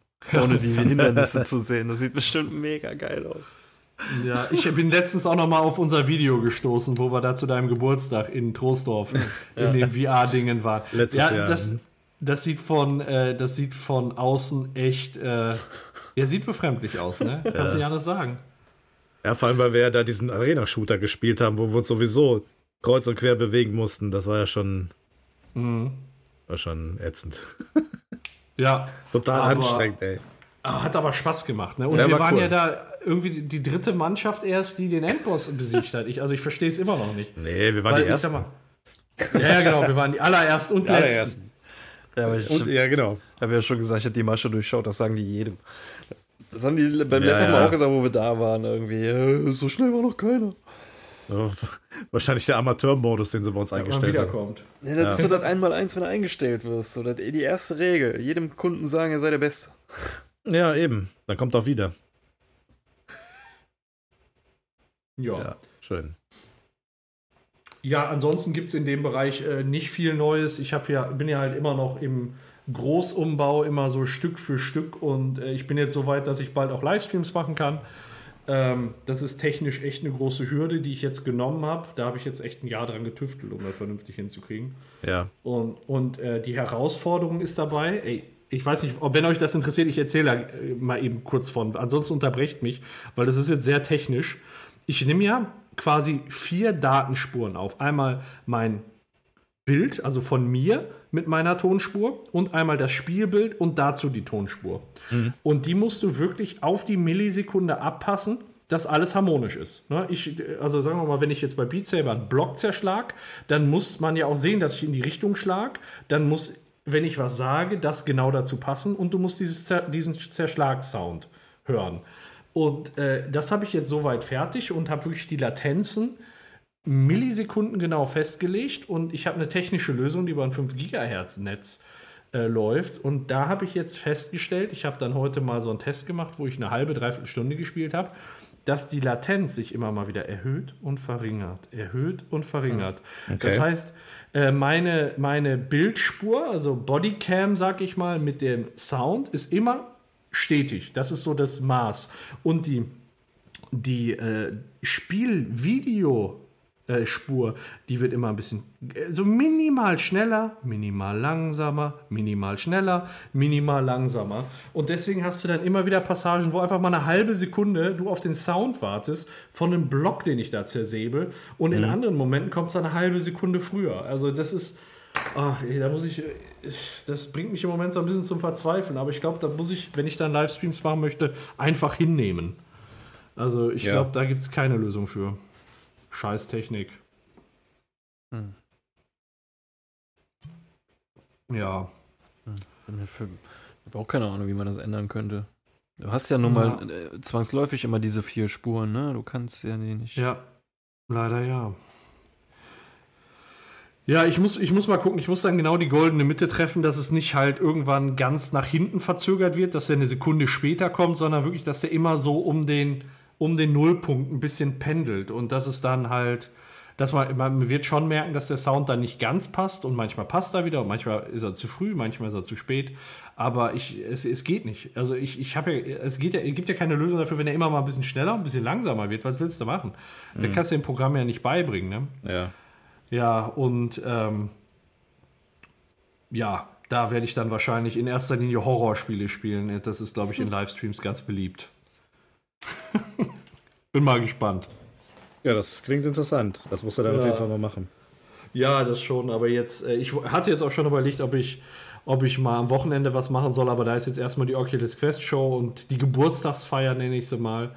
ohne die Hindernisse zu sehen. Das sieht bestimmt mega geil aus. Ja, ich bin letztens auch noch mal auf unser Video gestoßen, wo wir da zu deinem Geburtstag in Troisdorf in den VR-Dingen waren. Letztes ja, Jahr. Das, das, sieht von, äh, das sieht von außen echt, äh, ja, sieht befremdlich aus, ne? Kannst du nicht anders sagen. Ja, vor allem, weil wir ja da diesen Arena-Shooter gespielt haben, wo wir uns sowieso kreuz und quer bewegen mussten. Das war ja schon, Mhm. war schon ätzend. Ja. Total Aber- anstrengend, ey. Ah, Hat aber Spaß gemacht, ne? Und Ja, wir war waren cool. ja da irgendwie die, dritte Mannschaft erst, die den Endboss besiegt hat. Ich, also ich verstehe es immer noch nicht. Nee, wir waren Weil die ich Ersten. mal, ja, ja, genau, wir waren die allerersten und Die letzten. allerersten. Ja, aber ich Und, ja, genau. habe ja schon gesagt, ich habe die Masche durchschaut, das sagen die jedem. Das haben die beim Ja, letzten ja. Mal auch gesagt, wo wir da waren, irgendwie. äh, So schnell war noch keiner. Ja, Wahrscheinlich der Amateurmodus, den sie bei uns Wenn man eingestellt haben. wiederkommt. Ja, das ist so das Einmaleins, wenn du eingestellt wirst. So, das die erste Regel. Jedem Kunden sagen, er sei der Beste. Ja, eben. Dann kommt auch wieder. Ja. Ja, schön. Ja, ansonsten gibt es in dem Bereich äh, nicht viel Neues. Ich hab ja, bin ja halt immer noch im Großumbau, immer so Stück für Stück und äh, ich bin jetzt so weit, dass ich bald auch Livestreams machen kann. Ähm, das ist technisch echt eine große Hürde, die ich jetzt genommen habe. Da habe ich jetzt echt ein Jahr dran getüftelt, um das vernünftig hinzukriegen. Ja. Und, und äh, die Herausforderung ist dabei, ey, ich weiß nicht, ob wenn euch das interessiert, ich erzähle äh, mal eben kurz von. Ansonsten unterbrecht mich, weil das ist jetzt sehr technisch. Ich nehme ja quasi vier Datenspuren auf. Einmal mein Bild, also von mir, mit meiner Tonspur und einmal das Spielbild und dazu die Tonspur. Mhm. Und die musst du wirklich auf die Millisekunde abpassen, dass alles harmonisch ist. Ne? Ich, also sagen wir mal, wenn ich jetzt bei Beat Saber einen Block zerschlag, dann muss man ja auch sehen, dass ich in die Richtung schlag. Dann muss, wenn ich was sage, das genau dazu passen und du musst dieses, diesen Zerschlagssound hören. Und äh, das habe ich jetzt soweit fertig und habe wirklich die Latenzen Millisekunden genau festgelegt und ich habe eine technische Lösung, die über ein 5 Gigahertz Netz äh, läuft und da habe ich jetzt festgestellt, ich habe dann heute mal so einen Test gemacht, wo ich eine halbe, dreiviertel Stunde gespielt habe, dass die Latenz sich immer mal wieder erhöht und verringert, erhöht und verringert. Okay. Das heißt, äh, meine, meine Bildspur, also Bodycam, sag ich mal, mit dem Sound ist immer stetig. Das ist so das Maß. Und die, die äh, Spielvideo äh, Spur, die wird immer ein bisschen äh, so minimal schneller, minimal langsamer, minimal schneller, minimal langsamer. Und deswegen hast du dann immer wieder Passagen, wo einfach mal eine halbe Sekunde du auf den Sound wartest von einem Block, den ich da zersäbel. Und mhm. in anderen Momenten kommt es eine halbe Sekunde früher. Also das ist, ach, da muss ich, das bringt mich im Moment so ein bisschen zum Verzweifeln. Aber ich glaube, da muss ich, wenn ich dann Livestreams machen möchte, einfach hinnehmen. Also ich ja. glaube, da gibt es keine Lösung für. Scheißtechnik. Hm. Ja. Hm. Ich habe auch keine Ahnung, wie man das ändern könnte. Du hast ja nun mal ja. Äh, zwangsläufig immer diese vier Spuren, ne? Du kannst ja die nicht. Ja, leider ja. Ja, ich muss, ich muss mal gucken, ich muss dann genau die goldene Mitte treffen, dass es nicht halt irgendwann ganz nach hinten verzögert wird, dass er eine Sekunde später kommt, sondern wirklich, dass er immer so um den um den Nullpunkt ein bisschen pendelt. Und das ist dann halt, dass man, man wird schon merken, dass der Sound dann nicht ganz passt und manchmal passt er wieder und manchmal ist er zu früh, manchmal ist er zu spät. Aber ich, es, es geht nicht. Also ich, ich habe ja, es geht ja, gibt ja keine Lösung dafür, wenn er immer mal ein bisschen schneller, ein bisschen langsamer wird. Was willst du machen? Mhm. Da kannst du dem Programm ja nicht beibringen. Ne? Ja. Ja, und ähm, ja, da werde ich dann wahrscheinlich in erster Linie Horrorspiele spielen. Das ist, glaube ich, in Livestreams ganz beliebt. Bin mal gespannt. Ja, das klingt interessant. Das muss er dann ja. auf jeden Fall mal machen. Ja, das schon. Aber jetzt, äh, ich hatte jetzt auch schon überlegt, ob ich, ob ich mal am Wochenende was machen soll. Aber da ist jetzt erstmal die Oculus Quest Show und die Geburtstagsfeier, nenne ich sie mal.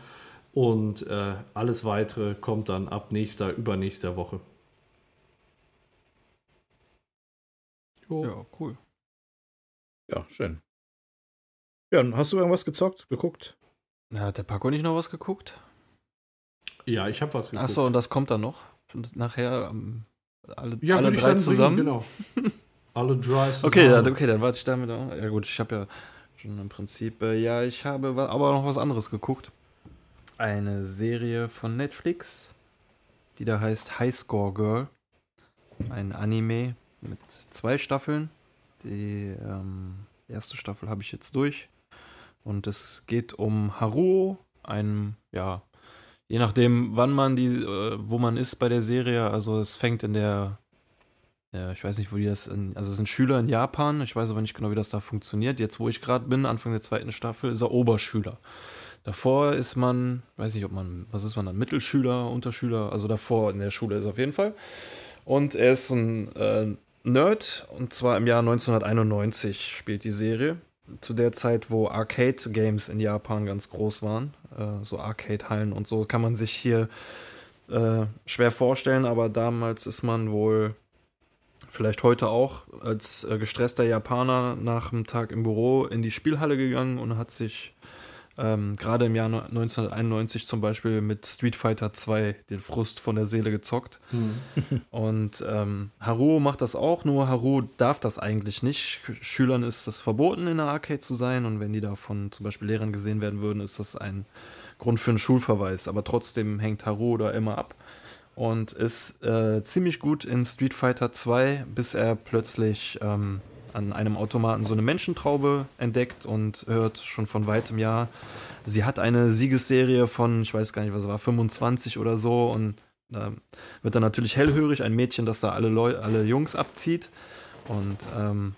Und äh, alles weitere kommt dann ab nächster, übernächster Woche. Jo. Ja, cool. Ja, schön. Ja, hast du irgendwas gezockt, geguckt? Na, hat der Paco nicht noch was geguckt? Ja, ich habe was geguckt. Achso, und das kommt dann noch? nachher um, alle, ja, alle drei zusammen? Bringen, genau. alle drei zusammen. Okay, ja, okay, dann warte ich damit auch. Ja gut, ich habe ja schon im Prinzip, äh, ja, ich habe aber noch was anderes geguckt. Eine Serie von Netflix, die da heißt High Score Girl. Ein Anime mit zwei Staffeln. Die ähm, erste Staffel habe ich jetzt durch. Und es geht um Haruo, einem, ja, je nachdem, wann man die, äh, wo man ist bei der Serie. Also es fängt in der, ja, ich weiß nicht, wo die das, in, also es sind Schüler in Japan. Ich weiß aber nicht genau, wie das da funktioniert. Jetzt, wo ich gerade bin, Anfang der zweiten Staffel, ist er Oberschüler. Davor ist man, weiß nicht, ob man, was ist man dann, Mittelschüler, Unterschüler, also davor in der Schule ist er auf jeden Fall. Und er ist ein äh, Nerd und zwar im Jahr 1991 spielt die Serie zu der Zeit, wo Arcade-Games in Japan ganz groß waren, äh, so Arcade-Hallen und so, kann man sich hier äh, schwer vorstellen, aber damals ist man wohl, vielleicht heute auch, als äh, gestresster Japaner nach einem Tag im Büro in die Spielhalle gegangen und hat sich ähm, gerade im Jahr 1991 zum Beispiel mit Street Fighter 2 den Frust von der Seele gezockt. Mhm. Und ähm, Haru macht das auch, nur Haru darf das eigentlich nicht. Schülern ist das verboten, in der Arcade zu sein. Und wenn die da von zum Beispiel Lehrern gesehen werden würden, ist das ein Grund für einen Schulverweis. Aber trotzdem hängt Haru da immer ab und ist äh, ziemlich gut in Street Fighter 2, bis er plötzlich ähm, an einem Automaten so eine Menschentraube entdeckt und hört schon von weitem ja, sie hat eine Siegesserie von, ich weiß gar nicht, was es war, 25 oder so und da wird dann natürlich hellhörig, ein Mädchen, das da alle, Leu alle Jungs abzieht und ähm,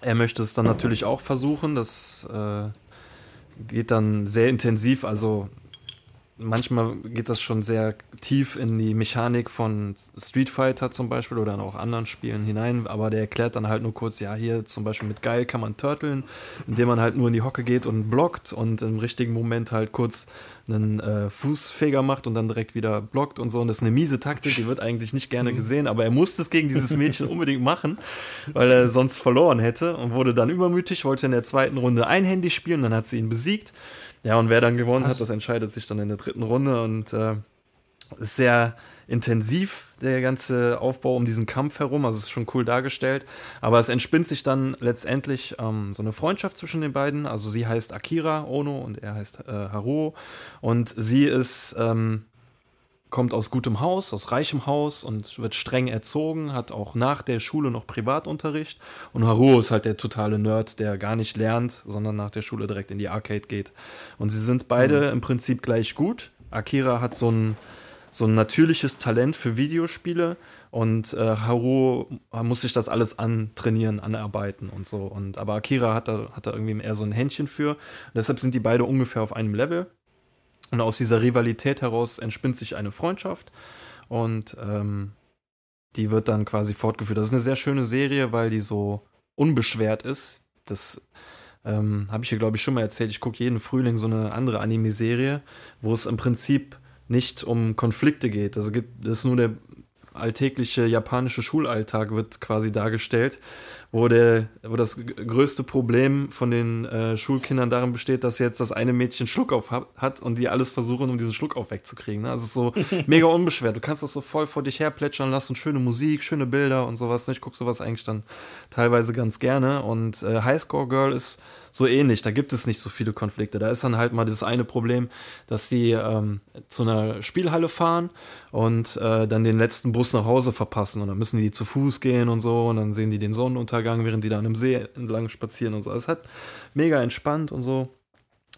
er möchte es dann natürlich auch versuchen, das äh, geht dann sehr intensiv, also manchmal geht das schon sehr tief in die Mechanik von Street Fighter zum Beispiel oder auch anderen Spielen hinein, aber der erklärt dann halt nur kurz, ja, hier zum Beispiel mit Geil kann man turteln, indem man halt nur in die Hocke geht und blockt und im richtigen Moment halt kurz einen äh, Fußfeger macht und dann direkt wieder blockt und so. Und das ist eine miese Taktik, die wird eigentlich nicht gerne gesehen, aber er musste es gegen dieses Mädchen unbedingt machen, weil er sonst verloren hätte und wurde dann übermütig, wollte in der zweiten Runde einhändig spielen, dann hat sie ihn besiegt. Ja, und wer dann gewonnen hat, das entscheidet sich dann in der dritten Runde und äh, ist sehr intensiv, der ganze Aufbau um diesen Kampf herum. Also es ist schon cool dargestellt. Aber es entspinnt sich dann letztendlich ähm, so eine Freundschaft zwischen den beiden. Also sie heißt Akira Ono und er heißt äh, Haruo. Und sie ist, ähm, kommt aus gutem Haus, aus reichem Haus und wird streng erzogen, hat auch nach der Schule noch Privatunterricht. Und Haruo ist halt der totale Nerd, der gar nicht lernt, sondern nach der Schule direkt in die Arcade geht. Und sie sind beide mhm. im Prinzip gleich gut. Akira hat so ein so ein natürliches Talent für Videospiele und äh, Haru muss sich das alles antrainieren, anarbeiten und so. Und, aber Akira hat da, hat da irgendwie eher so ein Händchen für. Und deshalb sind die beide ungefähr auf einem Level. Und aus dieser Rivalität heraus entspinnt sich eine Freundschaft und ähm, die wird dann quasi fortgeführt. Das ist eine sehr schöne Serie, weil die so unbeschwert ist. Das ähm, habe ich hier, glaube ich, schon mal erzählt. Ich gucke jeden Frühling so eine andere Anime-Serie, wo es im Prinzip nicht um Konflikte geht. Also gibt es nur der alltägliche japanische Schulalltag wird quasi dargestellt, wo, der, wo das größte Problem von den äh, Schulkindern darin besteht, dass jetzt das eine Mädchen Schluckauf hat und die alles versuchen, um diesen Schluckauf wegzukriegen. Ne? Also so mega unbeschwert. Du kannst das so voll vor dich her plätschern lassen, schöne Musik, schöne Bilder und sowas. Ne? Ich gucke sowas eigentlich dann teilweise ganz gerne. Und äh, Highscore Girl ist so ähnlich. Da gibt es nicht so viele Konflikte. Da ist dann halt mal das eine Problem, dass sie ähm, zu einer Spielhalle fahren und äh, dann den letzten Bus nach Hause verpassen. Und dann müssen die zu Fuß gehen und so. Und dann sehen die den Sonnenuntergang, während die da an einem See entlang spazieren und so. Es hat mega entspannt und so.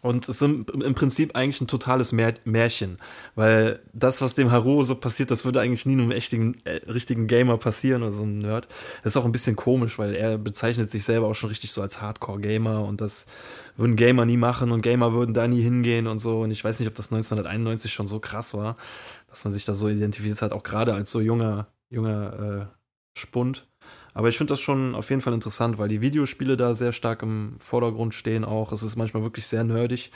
Und es ist im Prinzip eigentlich ein totales Märchen, weil das, was dem Haru so passiert, das würde eigentlich nie einem echten, äh, richtigen Gamer passieren oder so einem Nerd. Das ist auch ein bisschen komisch, weil er bezeichnet sich selber auch schon richtig so als Hardcore-Gamer und das würden Gamer nie machen und Gamer würden da nie hingehen und so. Und ich weiß nicht, ob das 1991 schon so krass war, dass man sich da so identifiziert hat, auch gerade als so junger, junger äh, Spund. Aber ich finde das schon auf jeden Fall interessant, weil die Videospiele da sehr stark im Vordergrund stehen auch. Es ist manchmal wirklich sehr nerdig.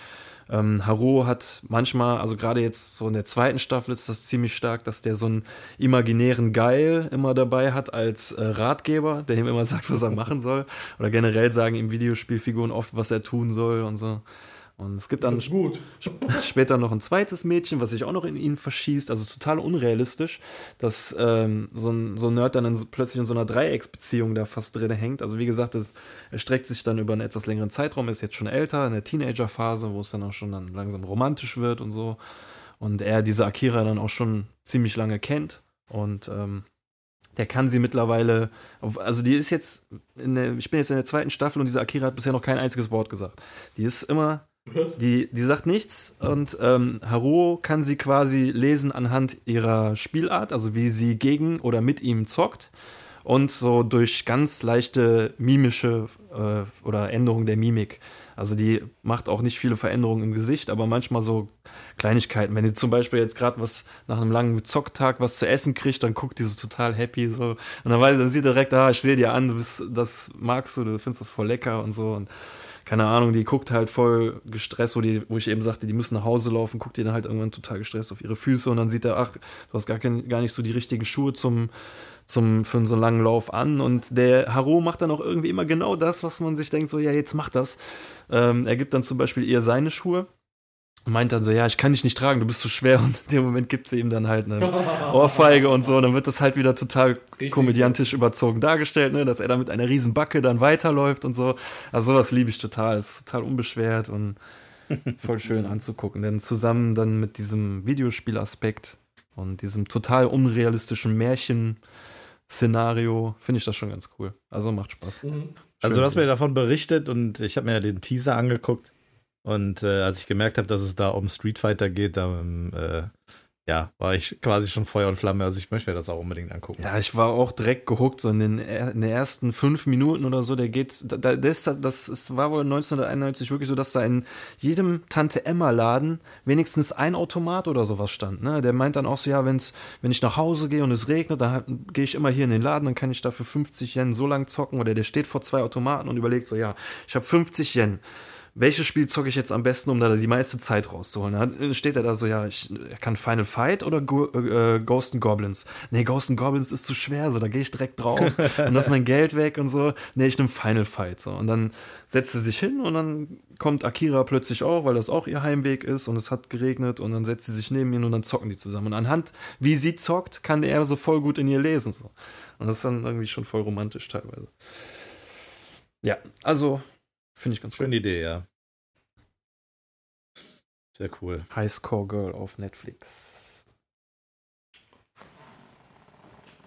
Ähm, Haru hat manchmal, also gerade jetzt so in der zweiten Staffel ist das ziemlich stark, dass der so einen imaginären Geil immer dabei hat als äh, Ratgeber, der ihm immer sagt, was er machen soll. Oder generell sagen ihm Videospielfiguren oft, was er tun soll und so. Und es gibt dann später noch ein zweites Mädchen, was sich auch noch in ihn verschießt, also total unrealistisch, dass ähm, so, ein, so ein Nerd dann in, plötzlich in so einer Dreiecksbeziehung da fast drin hängt. Also wie gesagt, es erstreckt sich dann über einen etwas längeren Zeitraum, ist jetzt schon älter, in der Teenagerphase, wo es dann auch schon dann langsam romantisch wird und so. Und er diese Akira dann auch schon ziemlich lange kennt. Und ähm, der kann sie mittlerweile, also die ist jetzt, der, ich bin jetzt in der zweiten Staffel und diese Akira hat bisher noch kein einziges Wort gesagt. Die ist immer die, die sagt nichts und ähm, Haruo kann sie quasi lesen anhand ihrer Spielart, also wie sie gegen oder mit ihm zockt und so durch ganz leichte mimische äh, oder Änderungen der Mimik. Also die macht auch nicht viele Veränderungen im Gesicht, aber manchmal so Kleinigkeiten. Wenn sie zum Beispiel jetzt gerade was nach einem langen Zocktag was zu essen kriegt, dann guckt die so total happy so und dann weiß dann sieht direkt, ah, ich sehe dir an, du bist, das magst du, du findest das voll lecker und so und keine Ahnung, die guckt halt voll gestresst, wo, die, wo ich eben sagte, die müssen nach Hause laufen, guckt die dann halt irgendwann total gestresst auf ihre Füße und dann sieht er, ach, du hast gar, kein, gar nicht so die richtigen Schuhe zum, zum, für so einen langen Lauf an. Und der Haro macht dann auch irgendwie immer genau das, was man sich denkt, so, ja, jetzt mach das. Ähm, er gibt dann zum Beispiel ihr seine Schuhe meint dann so, ja, ich kann dich nicht tragen, du bist zu schwer. Und in dem Moment gibt sie ihm dann halt eine Ohrfeige und so. Und dann wird das halt wieder total Richtig. komödiantisch überzogen dargestellt, ne? dass er da mit einer riesen Backe dann weiterläuft und so. Also sowas liebe ich total. Ist total unbeschwert und voll schön anzugucken. Denn zusammen dann mit diesem Videospielaspekt und diesem total unrealistischen Märchen-Szenario finde ich das schon ganz cool. Also macht Spaß. Mhm. Also du hast mir davon berichtet und ich habe mir ja den Teaser angeguckt. Und äh, als ich gemerkt habe, dass es da um Street Fighter geht, da, ähm, äh, ja, war ich quasi schon Feuer und Flamme. Also ich möchte mir das auch unbedingt angucken. Ja, ich war auch direkt gehuckt, so in den, in den ersten fünf Minuten oder so, der geht, da, das, das ist, war wohl 1991 wirklich so, dass da in jedem Tante-Emma-Laden wenigstens ein Automat oder sowas stand. Ne? Der meint dann auch so, ja, wenn's, wenn ich nach Hause gehe und es regnet, dann gehe ich immer hier in den Laden, dann kann ich dafür 50 Yen so lang zocken. Oder der steht vor zwei Automaten und überlegt so, ja, ich habe 50 Yen welches Spiel zocke ich jetzt am besten, um da die meiste Zeit rauszuholen? Dann steht er da so, ja, ich kann Final Fight oder Go äh, Ghost and Goblins? Nee, Ghost and Goblins ist zu schwer, so, da gehe ich direkt drauf und lass mein Geld weg und so. Nee, ich nehme Final Fight, so. Und dann setzt sie sich hin und dann kommt Akira plötzlich auch, weil das auch ihr Heimweg ist und es hat geregnet und dann setzt sie sich neben ihn und dann zocken die zusammen. Und anhand, wie sie zockt, kann er so voll gut in ihr lesen, so. Und das ist dann irgendwie schon voll romantisch teilweise. Ja, also Finde ich ganz Schöne cool. Idee, ja. Sehr cool. High Score Girl auf Netflix.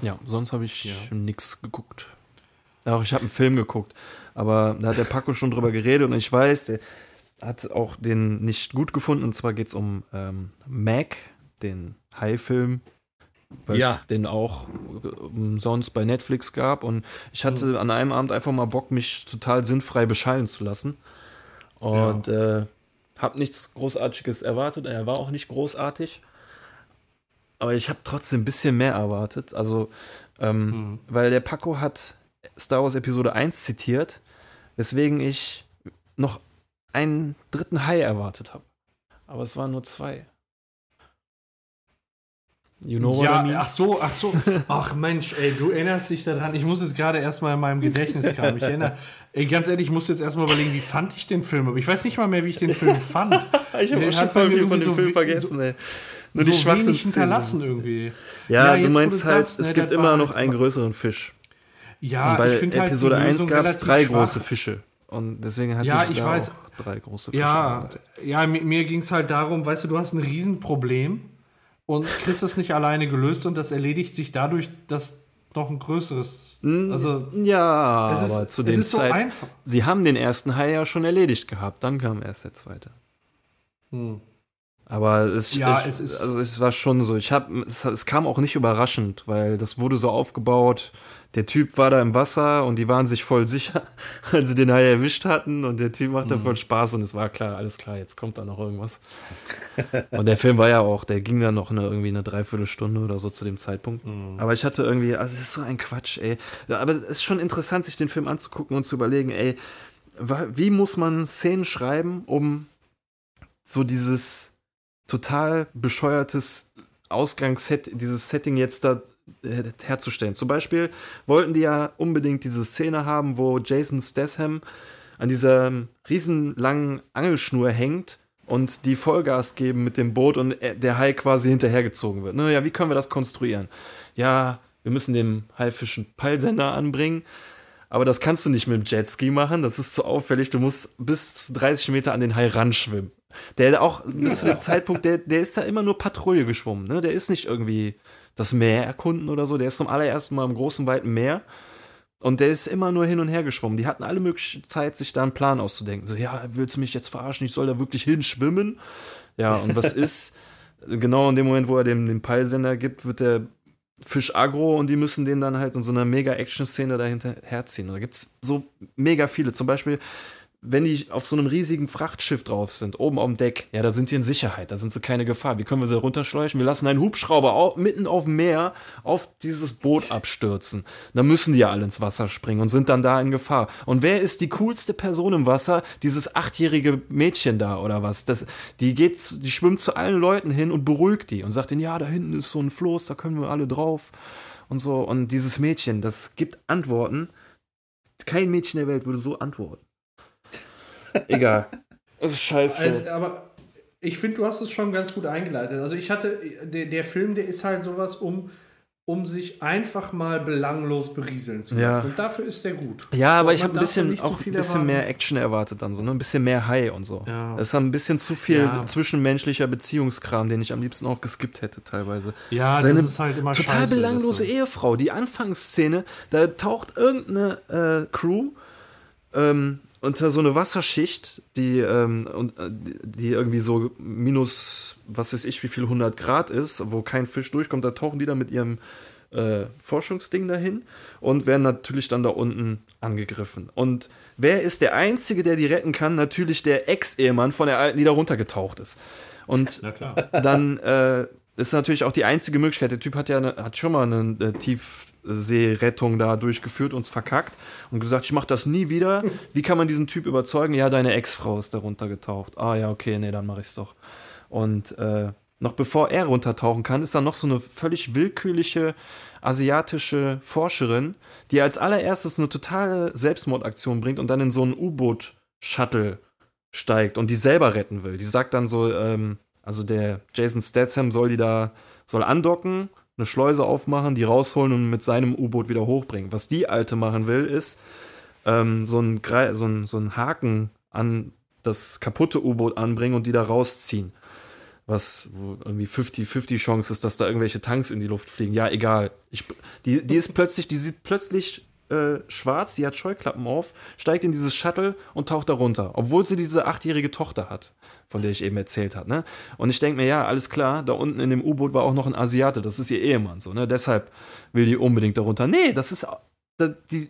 Ja, sonst habe ich ja. nichts geguckt. Auch ich habe einen Film geguckt, aber da hat der Paco schon drüber geredet und ich weiß, der hat auch den nicht gut gefunden. Und zwar geht es um ähm, Mac, den High-Film, weil ja. es den auch umsonst bei Netflix gab. Und ich hatte mhm. an einem Abend einfach mal Bock, mich total sinnfrei beschallen zu lassen. Und ja. äh, habe nichts Großartiges erwartet. Er war auch nicht großartig. Aber ich habe trotzdem ein bisschen mehr erwartet. Also, ähm, mhm. weil der Paco hat Star Wars Episode 1 zitiert, weswegen ich noch einen dritten Hai erwartet habe. Aber es waren nur zwei. You know ja, I mean? ach so, ach so. Ach Mensch, ey, du erinnerst dich daran. Ich muss jetzt gerade erstmal in meinem Gedächtnis kamen. Ich erinnere, ey, ganz ehrlich, ich muss jetzt erstmal überlegen, wie fand ich den Film? Aber ich weiß nicht mal mehr, wie ich den Film fand. ich habe schon voll viel von dem so Film vergessen, so, ey. Nur so die wenig hinterlassen irgendwie. Ja, ja du meinst du halt, sagst, es ne, gibt immer noch halt einen größeren Fisch. Ja, Und bei ich finde halt Episode 1 gab es drei schwach. große Fische. Und deswegen hatte ja, ich, ich weiß, drei große Fische. Ja, ja mir, mir ging es halt darum, weißt du, du hast ein Riesenproblem und kriegst das nicht alleine gelöst und das erledigt sich dadurch, dass noch ein größeres. Also, ja, ist, aber zu dem Zeit. So einfach. Sie haben den ersten Hai ja schon erledigt gehabt, dann kam erst der zweite. Hm. Aber es, ja, ich, es, ist also es war schon so. Ich habe es, es, kam auch nicht überraschend, weil das wurde so aufgebaut der Typ war da im Wasser und die waren sich voll sicher, als sie den Hai erwischt hatten und der Typ machte mhm. voll Spaß und es war klar, alles klar, jetzt kommt da noch irgendwas. und der Film war ja auch, der ging dann noch eine, irgendwie eine Dreiviertelstunde oder so zu dem Zeitpunkt. Mhm. Aber ich hatte irgendwie, also das ist so ein Quatsch, ey. Aber es ist schon interessant, sich den Film anzugucken und zu überlegen, ey, wie muss man Szenen schreiben, um so dieses total bescheuertes Ausgangsset, dieses Setting jetzt da äh, herzustellen. Zum Beispiel wollten die ja unbedingt diese Szene haben, wo Jason Statham an dieser riesenlangen Angelschnur hängt und die Vollgas geben mit dem Boot und der Hai quasi hinterhergezogen wird. Naja, wie können wir das konstruieren? Ja, wir müssen dem Haifisch einen Peilsender anbringen. Aber das kannst du nicht mit dem Jetski machen, das ist zu auffällig. Du musst bis 30 Meter an den Hai ranschwimmen. Der auch bis zu dem Zeitpunkt, der, der ist da immer nur Patrouille geschwommen. Ne? Der ist nicht irgendwie das Meer erkunden oder so. Der ist zum allerersten Mal im großen, weiten Meer. Und der ist immer nur hin und her geschwommen. Die hatten alle mögliche Zeit, sich da einen Plan auszudenken. So, ja, willst du mich jetzt verarschen? Ich soll da wirklich hinschwimmen? Ja, und was ist? genau in dem Moment, wo er dem den Peilsender gibt, wird der Fisch aggro und die müssen den dann halt in so einer mega Action-Szene dahinter herziehen. Und da gibt es so mega viele. Zum Beispiel wenn die auf so einem riesigen Frachtschiff drauf sind, oben auf dem Deck, ja, da sind sie in Sicherheit, da sind sie keine Gefahr. Wie können wir sie runterschleuchen? Wir lassen einen Hubschrauber auf, mitten auf dem Meer auf dieses Boot abstürzen. Da müssen die ja alle ins Wasser springen und sind dann da in Gefahr. Und wer ist die coolste Person im Wasser? Dieses achtjährige Mädchen da oder was? Das, die geht, die schwimmt zu allen Leuten hin und beruhigt die und sagt ihnen, ja, da hinten ist so ein Floß, da können wir alle drauf und so. Und dieses Mädchen, das gibt Antworten. Kein Mädchen der Welt würde so antworten. Egal. Das ist scheiße. Also, aber ich finde, du hast es schon ganz gut eingeleitet. Also ich hatte, der, der Film, der ist halt sowas, um, um sich einfach mal belanglos berieseln zu lassen. Ja. Und dafür ist der gut. Ja, aber ich habe ein bisschen, auch ein bisschen mehr Action erwartet dann so, ne? Ein bisschen mehr High und so. Ja. Es ist ein bisschen zu viel ja. zwischenmenschlicher Beziehungskram, den ich am liebsten auch geskippt hätte teilweise. Ja, Seine das ist halt immer total scheiße, belanglose Ehefrau. Die Anfangsszene, da taucht irgendeine äh, Crew ähm, unter so eine Wasserschicht, die, ähm, und, äh, die irgendwie so minus, was weiß ich, wie viel 100 Grad ist, wo kein Fisch durchkommt, da tauchen die dann mit ihrem äh, Forschungsding dahin und werden natürlich dann da unten angegriffen. Und wer ist der Einzige, der die retten kann? Natürlich der Ex-Ehemann von der Alten, die da runtergetaucht ist. Und dann äh, ist natürlich auch die einzige Möglichkeit. Der Typ hat ja eine, hat schon mal eine, eine Tiefseerettung da durchgeführt, uns verkackt und gesagt, ich mache das nie wieder. Wie kann man diesen Typ überzeugen? Ja, deine Ex-Frau ist da runtergetaucht. Ah ja, okay, nee, dann mache ich's doch. Und äh, noch bevor er runtertauchen kann, ist da noch so eine völlig willkürliche asiatische Forscherin, die als allererstes eine totale Selbstmordaktion bringt und dann in so ein U-Boot-Shuttle steigt und die selber retten will. Die sagt dann so, ähm, also der Jason Statham soll die da, soll andocken, eine Schleuse aufmachen, die rausholen und mit seinem U-Boot wieder hochbringen. Was die Alte machen will, ist ähm, so, ein, so, ein, so ein Haken an das kaputte U-Boot anbringen und die da rausziehen was irgendwie 50-50 Chance ist, dass da irgendwelche Tanks in die Luft fliegen. Ja, egal. Ich, die, die ist plötzlich, die sieht plötzlich äh, schwarz, die hat Scheuklappen auf, steigt in dieses Shuttle und taucht da runter, obwohl sie diese achtjährige Tochter hat, von der ich eben erzählt habe. Ne? Und ich denke mir, ja, alles klar, da unten in dem U-Boot war auch noch ein Asiate, das ist ihr Ehemann, so, ne? Deshalb will die unbedingt darunter. Nee, das ist, die,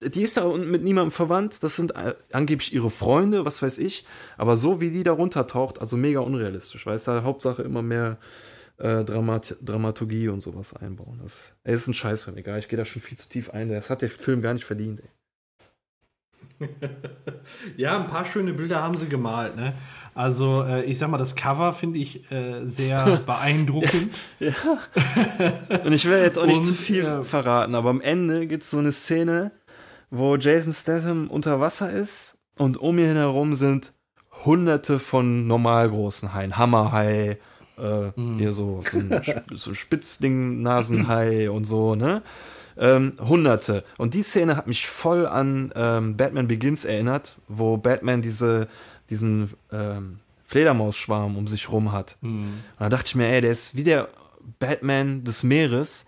die ist da mit niemandem verwandt, das sind äh, angeblich ihre Freunde, was weiß ich, aber so wie die da runtertaucht, also mega unrealistisch, weil es da Hauptsache immer mehr äh, Dramat Dramaturgie und sowas einbauen. Das ey, ist ein Scheiß für mich, egal, ich gehe da schon viel zu tief ein, das hat der Film gar nicht verdient, ey. ja, ein paar schöne Bilder haben sie gemalt. Ne? Also, äh, ich sag mal, das Cover finde ich äh, sehr beeindruckend. ja. Und ich will jetzt auch nicht Und, zu viel äh, verraten, aber am Ende gibt es so eine Szene, wo Jason Statham unter Wasser ist und um ihn herum sind hunderte von normal großen Haien. Hammerhai, äh, mm. hier so, so ein so Spitzding, Nasenhai und so, ne? Ähm, hunderte. Und die Szene hat mich voll an ähm, Batman Begins erinnert, wo Batman diese, diesen ähm, Fledermausschwarm um sich rum hat. Mm. Und da dachte ich mir, ey, der ist wie der Batman des Meeres,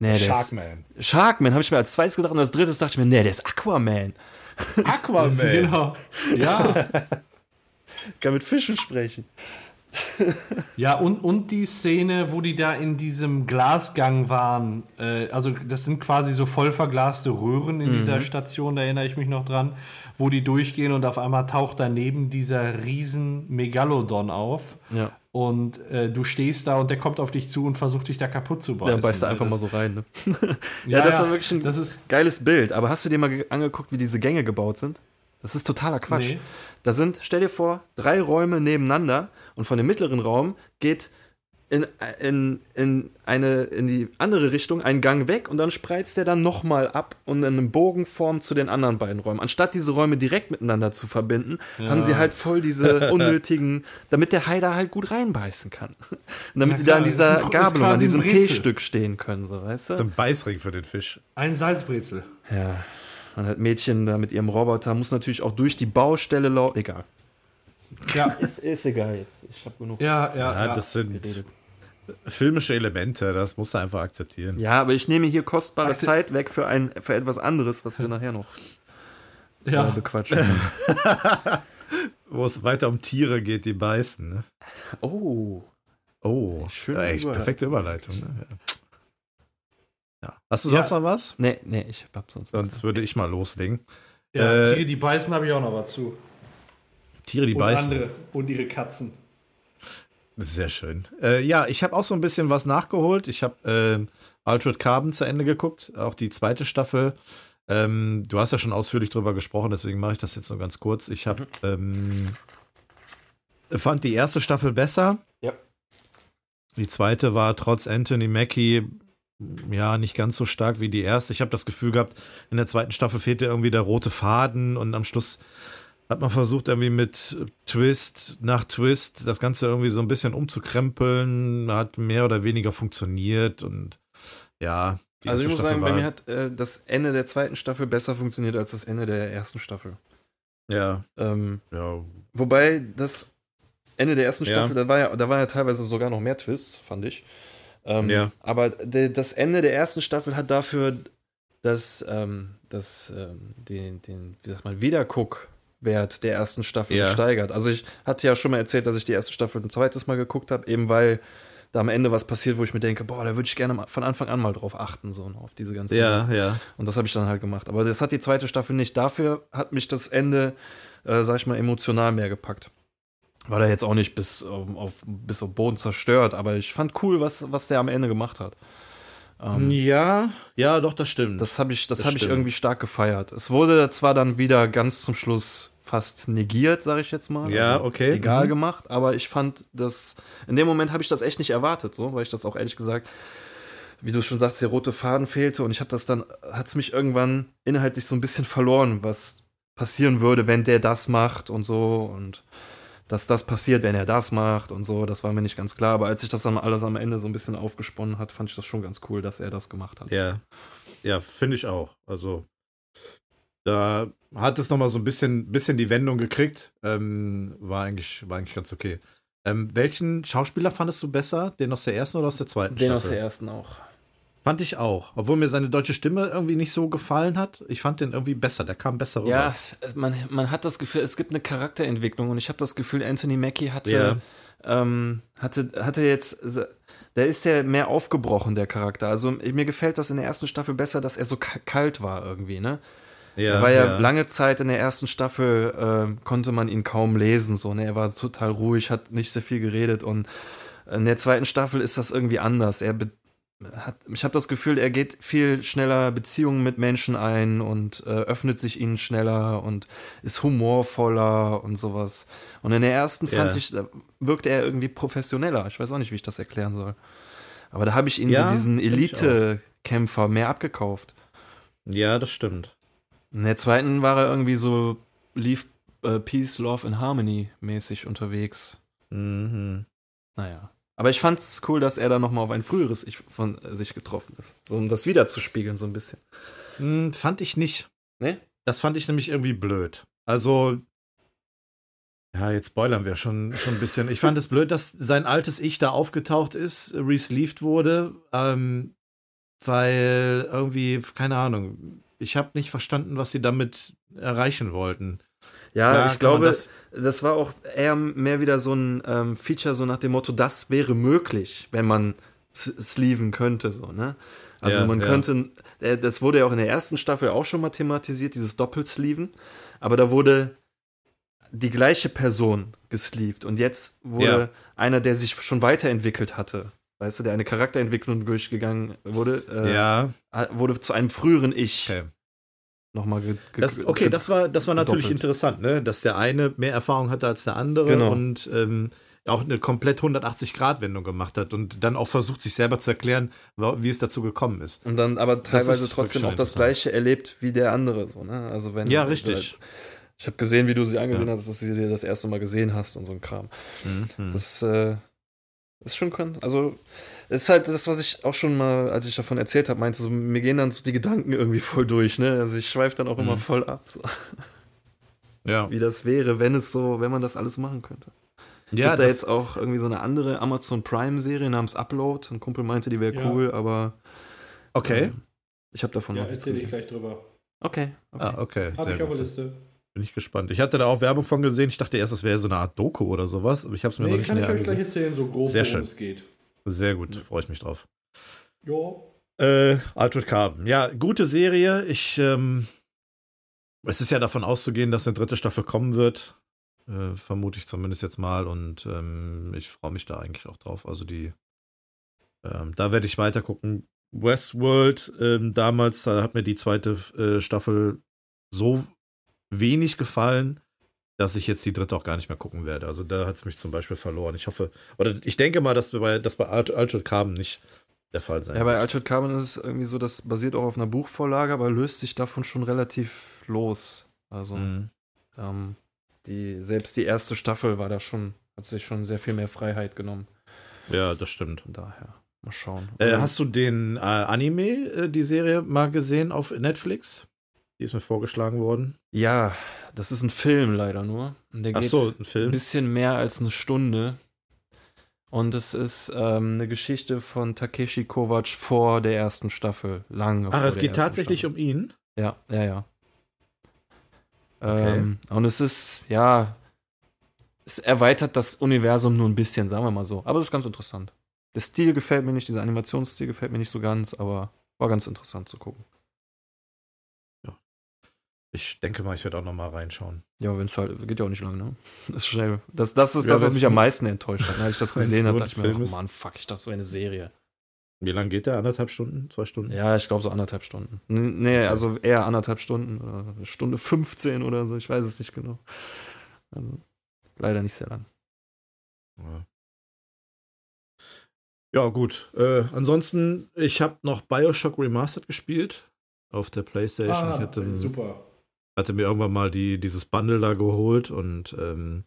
Nee, Sharkman. Ist, Sharkman habe ich mir als zweites gedacht und als drittes dachte ich mir, nee, der ist Aquaman. Aquaman. genau. Ja. Kann mit Fischen sprechen. Ja, und, und die Szene, wo die da in diesem Glasgang waren, äh, also das sind quasi so voll verglaste Röhren in mhm. dieser Station, da erinnere ich mich noch dran, wo die durchgehen und auf einmal taucht daneben dieser riesen Megalodon auf. Ja. Und äh, du stehst da und der kommt auf dich zu und versucht dich da kaputt zu beißen. Der beißt da einfach das, mal so rein. Ne? ja, ja, das war wirklich ein das ist, geiles Bild. Aber hast du dir mal angeguckt, wie diese Gänge gebaut sind? Das ist totaler Quatsch. Nee. Da sind, stell dir vor, drei Räume nebeneinander und von dem mittleren Raum geht in, in, in, eine, in die andere Richtung einen Gang weg und dann spreizt der dann nochmal ab und in einem Bogenform zu den anderen beiden Räumen. Anstatt diese Räume direkt miteinander zu verbinden, ja. haben sie halt voll diese unnötigen, damit der Hai da halt gut reinbeißen kann. Und damit ja, die da an dieser Gabel und an diesem Teestück stehen können, so weißt du? Das ist ein Beißring für den Fisch. Ein Salzbrezel. Ja. Und halt Mädchen da mit ihrem Roboter muss natürlich auch durch die Baustelle laufen. Egal. Ja, ist, ist egal jetzt. Ich habe genug. Ja, ja, ja, das sind geredet filmische Elemente, das musst du einfach akzeptieren. Ja, aber ich nehme hier kostbare Akze Zeit weg für, ein, für etwas anderes, was wir nachher noch ja. äh, bequatschen. Wo es weiter um Tiere geht, die beißen. Ne? Oh. Oh, schön. Ja, echt perfekte Überleitung. Ne? Ja. Hast du sonst noch was? Nee, nee, ich hab sonst Sonst würde ich mal loslegen. Ja, äh, Tiere, die beißen, habe ich auch noch was zu. Tiere, die und beißen. Andere, und ihre Katzen. Sehr schön. Äh, ja, ich habe auch so ein bisschen was nachgeholt. Ich habe äh, Altered Carbon zu Ende geguckt, auch die zweite Staffel. Ähm, du hast ja schon ausführlich drüber gesprochen, deswegen mache ich das jetzt nur ganz kurz. Ich habe ähm, fand die erste Staffel besser. Ja. Die zweite war trotz Anthony Mackie ja nicht ganz so stark wie die erste. Ich habe das Gefühl gehabt, in der zweiten Staffel fehlte irgendwie der rote Faden und am Schluss hat man versucht, irgendwie mit Twist nach Twist das Ganze irgendwie so ein bisschen umzukrempeln. Hat mehr oder weniger funktioniert und ja. Also ich muss Staffel sagen, bei mir hat äh, das Ende der zweiten Staffel besser funktioniert als das Ende der ersten Staffel. Ja. Ähm, ja. Wobei das Ende der ersten Staffel, ja. da war ja, da war ja teilweise sogar noch mehr Twists, fand ich. Ähm, ja. Aber de, das Ende der ersten Staffel hat dafür das, ähm, das, ähm, den, den, wie sagt man, Wiederguckwert der ersten Staffel Ja. gesteigert. Also ich hatte ja schon mal erzählt, dass ich die erste Staffel ein zweites Mal geguckt habe, eben weil da am Ende was passiert, wo ich mir denke, boah, da würde ich gerne von Anfang an mal drauf achten, so auf diese ganze Ja, ja. Und das habe ich dann halt gemacht. Aber das hat die zweite Staffel nicht. Dafür hat mich das Ende, äh, sag ich mal, emotional mehr gepackt. War da jetzt auch nicht bis auf, auf, bis auf Boden zerstört, aber ich fand cool, was, was der am Ende gemacht hat. Ähm, Ja, ja, doch, das stimmt. das habe ich, das Das hab ich irgendwie stark gefeiert. Es wurde zwar dann wieder ganz zum Schluss fast negiert, sage ich jetzt mal. Ja, okay. Egal Mhm. gemacht, aber ich fand das, in dem Moment habe ich das echt nicht erwartet, so, weil ich das auch ehrlich gesagt, wie du schon sagst, der rote Faden fehlte und ich habe das dann, hat es mich irgendwann inhaltlich so ein bisschen verloren, was passieren würde, wenn der das macht und so und dass das passiert, wenn er das macht und so, das war mir nicht ganz klar, aber als sich das dann alles am Ende so ein bisschen aufgesponnen hat, fand ich das schon ganz cool, dass er das gemacht hat. Ja, ja, finde ich auch. Also da hat es noch mal so ein bisschen, bisschen die Wendung gekriegt. Ähm, war eigentlich, war eigentlich ganz okay. Ähm, welchen Schauspieler fandest du besser? Den aus der ersten oder aus der zweiten Den aus Staffel? der ersten auch. Fand ich auch. Obwohl mir seine deutsche Stimme irgendwie nicht so gefallen hat. Ich fand den irgendwie besser. Der kam besser rüber. Ja, man, man hat das Gefühl, es gibt eine Charakterentwicklung und ich habe das Gefühl, Anthony Mackie hatte, Ja. ähm, hatte, hatte jetzt, der ist ja mehr aufgebrochen, der Charakter. Also mir gefällt das in der ersten Staffel besser, dass er so ka- kalt war irgendwie, ne? er war ja, lange Zeit in der ersten Staffel, ähm, konnte man ihn kaum lesen, so, ne? Er war total ruhig, hat nicht sehr viel geredet und in der zweiten Staffel ist das irgendwie anders. Er be- hat, ich habe das Gefühl, er geht viel schneller Beziehungen mit Menschen ein und äh, öffnet sich ihnen schneller und ist humorvoller und sowas. Und in der ersten fand Ja. ich, da wirkte er irgendwie professioneller. Ich weiß auch nicht, wie ich das erklären soll. Aber da habe ich ihn Ja, so diesen. Elite-Kämpfer mehr abgekauft. Ja, das stimmt. In der zweiten war er irgendwie so lief äh, Peace, Love and Harmony mäßig unterwegs. Mhm. Naja. Aber ich fand's cool, dass er da nochmal auf ein früheres Ich von sich getroffen ist. So um das wiederzuspiegeln, so ein bisschen. Hm, fand ich nicht. Ne? Das fand ich nämlich irgendwie blöd. Also, ja, jetzt spoilern wir schon, schon ein bisschen. Ich fand es blöd, dass sein altes Ich da aufgetaucht ist, resleeved wurde, ähm, weil irgendwie, keine Ahnung, ich habe nicht verstanden, was sie damit erreichen wollten. Ja, Klar ich glaube, das, das- war auch eher mehr wieder so ein ähm, Feature, so nach dem Motto, das wäre möglich, wenn man sleeven könnte, so, ne? Also Ja, man ja. könnte, äh, das wurde ja auch in der ersten Staffel auch schon mal thematisiert, dieses Doppelsleeven, aber da wurde die gleiche Person gesleeved und jetzt wurde Ja. einer, der sich schon weiterentwickelt hatte, weißt du, der eine Charakterentwicklung durchgegangen wurde, äh, ja, wurde zu einem früheren Ich okay. Nochmal ge ge Das, okay, das war, das war natürlich gedoppelt. interessant, ne? dass der eine mehr Erfahrung hatte als der andere Genau. und ähm, auch eine komplett 180-Grad-Wendung gemacht hat und dann auch versucht, sich selber zu erklären, wie es dazu gekommen ist. Und dann aber teilweise trotzdem auch das. Gleiche erlebt wie der andere. So, ne? Also wenn, Ja, richtig. Ich habe gesehen, wie du sie angesehen Ja. hast, dass du sie das erste Mal gesehen hast und so ein Kram. Mhm. Das äh, ist schon, also es ist halt das, was ich auch schon mal, als ich davon erzählt habe, meinte, so, mir gehen dann so die Gedanken irgendwie voll durch. Ne? Also ich schweife dann auch immer Mhm. voll ab, so, ja, wie das wäre, wenn es so, wenn man das alles machen könnte. ja Gibt da das, jetzt auch irgendwie so eine andere Amazon Prime-Serie namens Upload. Ein Kumpel meinte, die wäre Ja. cool, aber okay. ähm, ich habe davon Ja, noch erzähle ich gleich drüber. Okay, okay. Ah, okay. Habe Sehr ich auf der. Liste. Bin ich gespannt. Ich hatte da auch Werbung von gesehen. Ich dachte erst, das wäre so eine Art Doku oder sowas, aber ich habe es mir noch Nee, nicht kann ich näher euch gleich erzählen, so grob, Sehr worum schön. es geht. Sehr gut, freue ich mich drauf. Ja. Äh, Altered Carbon. Ja, gute Serie. Ich, ähm, es ist ja davon auszugehen, dass eine dritte Staffel kommen wird. Äh, vermute ich zumindest jetzt mal. Und ähm, ich freue mich da eigentlich auch drauf. Also die, ähm, da werde ich weiter gucken. Westworld, ähm, damals, da hat mir die zweite äh, Staffel so wenig gefallen, dass ich jetzt die dritte auch gar nicht mehr gucken werde. Also da hat es mich zum Beispiel verloren. Ich hoffe, oder ich denke mal, dass bei, dass bei Alt- Altered Carbon nicht der Fall sein Ja, bei Altered Carbon ist es irgendwie so, das basiert auch auf einer Buchvorlage, aber löst sich davon schon relativ los. Also, Mhm. ähm, die, selbst die erste Staffel war da schon, hat sich schon sehr viel mehr Freiheit genommen. Ja, das stimmt. Von daher, mal schauen. Äh, hast du den äh, Anime, äh, die Serie, mal gesehen auf Netflix? Die ist mir vorgeschlagen worden. ja, das ist ein Film leider nur. Der Ach geht so, ein ein Film. bisschen mehr als eine Stunde. Und es ist ähm, eine Geschichte von Takeshi Kovacs vor der ersten Staffel. Lange Ach, vor es der geht ersten tatsächlich Staffel. um ihn. Ja, ja, ja. Okay. Ähm, und es ist, ja, es erweitert das Universum nur ein bisschen, sagen wir mal so. Aber das ist ganz interessant. Der Stil gefällt mir nicht, dieser Animationsstil gefällt mir nicht so ganz, aber war ganz interessant zu gucken. Ich denke mal, ich werde auch noch mal reinschauen. Ja, wenn es halt, geht ja auch nicht lange, ne? Das ist schnell. Das, das ist ja, das, was mich am meisten enttäuscht hat. Als ich das gesehen habe, dachte ich mir, oh Mann, fuck, ich dachte, so eine Serie. Wie lange geht der? Anderthalb Stunden? Zwei Stunden? Ja, ich glaube so anderthalb Stunden. Nee, also eher anderthalb Stunden. Oder Stunde 15 oder so, ich weiß es nicht genau. Also, leider nicht sehr lang. Ja. Ja, gut. Äh, ansonsten, ich habe noch Bioshock Remastered gespielt auf der PlayStation. Ah, ich hatte, super. Hatte mir irgendwann mal die, dieses Bundle da geholt und ähm,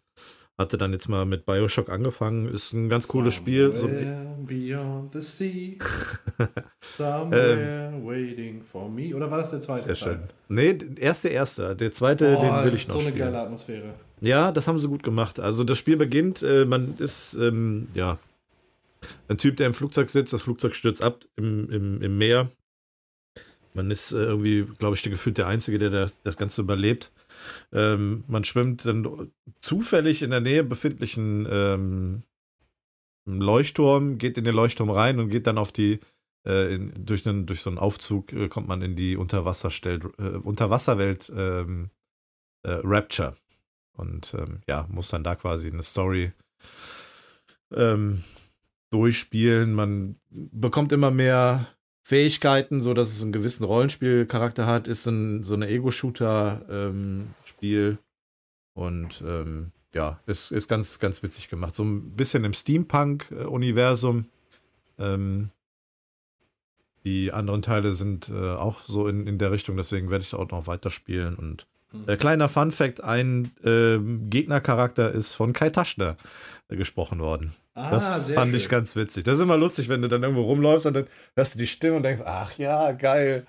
hatte dann jetzt mal mit Bioshock angefangen. Ist ein ganz cooles Spiel. So, beyond the sea. Somewhere ähm, waiting for me. Oder war das der zweite Sehr Teil? schön. Nee, erste, erste. Der zweite, oh, den will ich noch so spielen. So eine geile Atmosphäre. Ja, das haben sie gut gemacht. Also das Spiel beginnt, äh, man ist, ähm, ja, ein Typ, der im Flugzeug sitzt, das Flugzeug stürzt ab im, im, im Meer. Man ist äh, irgendwie, glaube ich, gefühlt der Einzige, der das, das Ganze überlebt. Ähm, man schwimmt dann zufällig in der Nähe befindlichen ähm, Leuchtturm, geht in den Leuchtturm rein und geht dann auf die, äh, in, durch, einen, durch so einen Aufzug äh, kommt man in die Unterwasserstell, äh, Unterwasserwelt ähm, äh, Rapture. Und ähm, ja, muss dann da quasi eine Story ähm, durchspielen. Man bekommt immer mehr Fähigkeiten, so dass es einen gewissen Rollenspielcharakter hat. Ist ein, so eine Ego-Shooter-Spiel. Ähm, und ähm, ja, ist, ist ganz, ganz witzig gemacht. So ein bisschen im Steampunk-Universum. Ähm, die anderen Teile sind äh, auch so in, in der Richtung, deswegen werde ich auch noch weiterspielen. Und äh, kleiner Fun Fact: Ein äh, Gegnercharakter ist von Kai Taschner gesprochen worden. Ah, das fand schön. ich ganz witzig. Das ist immer lustig, wenn du dann irgendwo rumläufst und dann hörst du die Stimme und denkst, ach ja, geil.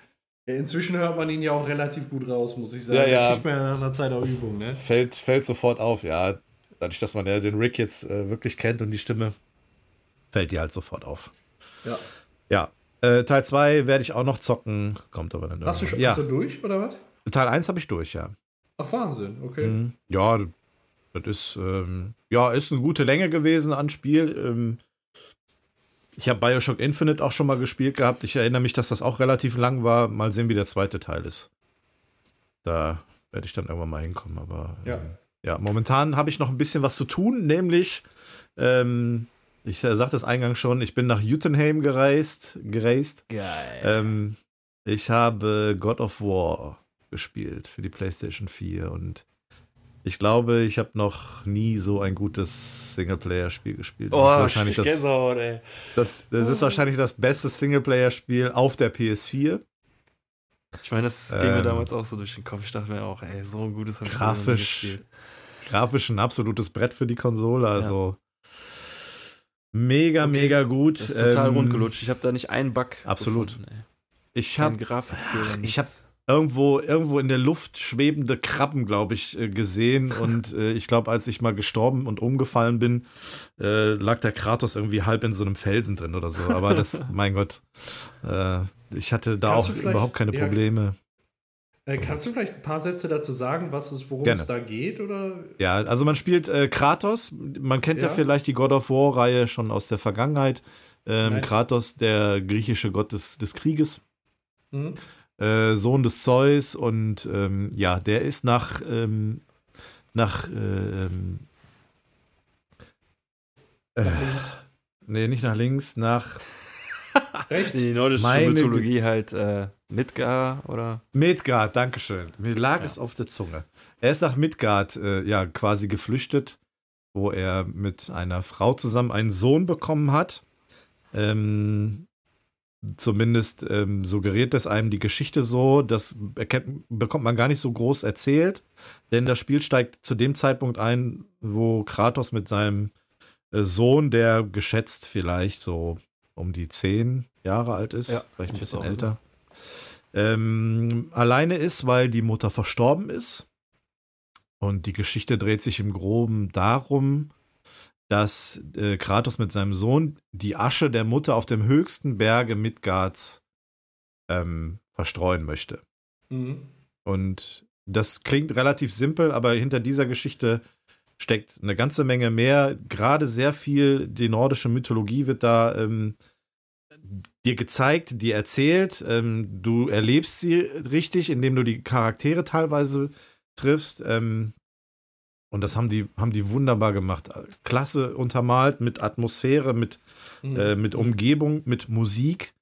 Inzwischen hört man ihn ja auch relativ gut raus, muss ich sagen. Ja, ja. Kriegt man ja nach einer Zeit auch Übung, ne? Fällt, fällt sofort auf, ja. Dadurch, dass man ja den Rick jetzt äh, wirklich kennt und die Stimme, fällt die halt sofort auf. Ja. Ja. Äh, Teil 2 werde ich auch noch zocken, kommt aber dann Hast du schon ja. hast du durch, oder was? Teil 1 habe ich durch, ja. Ach, Wahnsinn, okay. Mhm. Ja, das ist, ähm, ja, ist eine gute Länge gewesen an Spiel. Ähm, ich habe Bioshock Infinite auch schon mal gespielt gehabt. Ich erinnere mich, dass das auch relativ lang war. Mal sehen, wie der zweite Teil ist. Da werde ich dann irgendwann mal hinkommen. Aber ja, ähm, ja momentan habe ich noch ein bisschen was zu tun, nämlich, ähm, ich äh, sagte es eingangs schon, ich bin nach Utenheim gereist. gereist. Geil. Ähm, ich habe God of War gespielt für die PlayStation 4 und ich glaube, ich habe noch nie so ein gutes Singleplayer-Spiel gespielt. Das oh, ist wahrscheinlich das, Gänsehaut, ey. Das, das ist wahrscheinlich das beste Singleplayer-Spiel auf der PS4. Ich meine, das ging ähm, mir damals auch so durch den Kopf. Ich dachte mir auch, ey, so ein gutes habe grafisch. Grafisch ein absolutes Brett für die Konsole, also ja. mega, okay. mega gut. Das ist total ähm, rundgelutscht. Ich habe da nicht einen Bug. Absolut. Gefunden, ich habe ich habe irgendwo, irgendwo in der Luft schwebende Krabben, glaube ich, äh, gesehen. Und äh, ich glaube, als ich mal gestorben und umgefallen bin, äh, lag der Kratos irgendwie halb in so einem Felsen drin oder so. Aber das, mein Gott, äh, ich hatte da kannst auch überhaupt keine Probleme. Ja, äh, kannst du vielleicht ein paar Sätze dazu sagen, was es, worum Gerne. es da geht? Oder? Ja, also man spielt äh, Kratos. Man kennt ja. ja vielleicht die God of War-Reihe schon aus der Vergangenheit. Ähm, Kratos, der griechische Gott des, des Krieges. Mhm. Äh, Sohn des Zeus und ähm, ja, der ist nach, ähm, nach, ähm, äh, nee, nicht nach links, nach Rechts? Die nordische Meine Mythologie halt äh, Midgard oder? Midgard, Dankeschön. Mir lag ja. es auf der Zunge. Er ist nach Midgard äh, ja quasi geflüchtet, wo er mit einer Frau zusammen einen Sohn bekommen hat. Ähm, Zumindest ähm, suggeriert es einem die Geschichte so, das erkennt, bekommt man gar nicht so groß erzählt, denn das Spiel steigt zu dem Zeitpunkt ein, wo Kratos mit seinem äh, Sohn, der geschätzt vielleicht so um die zehn Jahre alt ist, ja, vielleicht ein bisschen älter, ähm, alleine ist, weil die Mutter verstorben ist. Und die Geschichte dreht sich im Groben darum, dass äh, Kratos mit seinem Sohn die Asche der Mutter auf dem höchsten Berge Midgards ähm, verstreuen möchte. Mhm. Und das klingt relativ simpel, aber hinter dieser Geschichte steckt eine ganze Menge mehr. Gerade sehr viel die nordische Mythologie wird da ähm, dir gezeigt, dir erzählt. Ähm, du erlebst sie richtig, indem du die Charaktere teilweise triffst. Ähm, und das haben die, haben die wunderbar gemacht. Klasse untermalt mit Atmosphäre, mit, mhm. äh, mit Umgebung, mit Musik.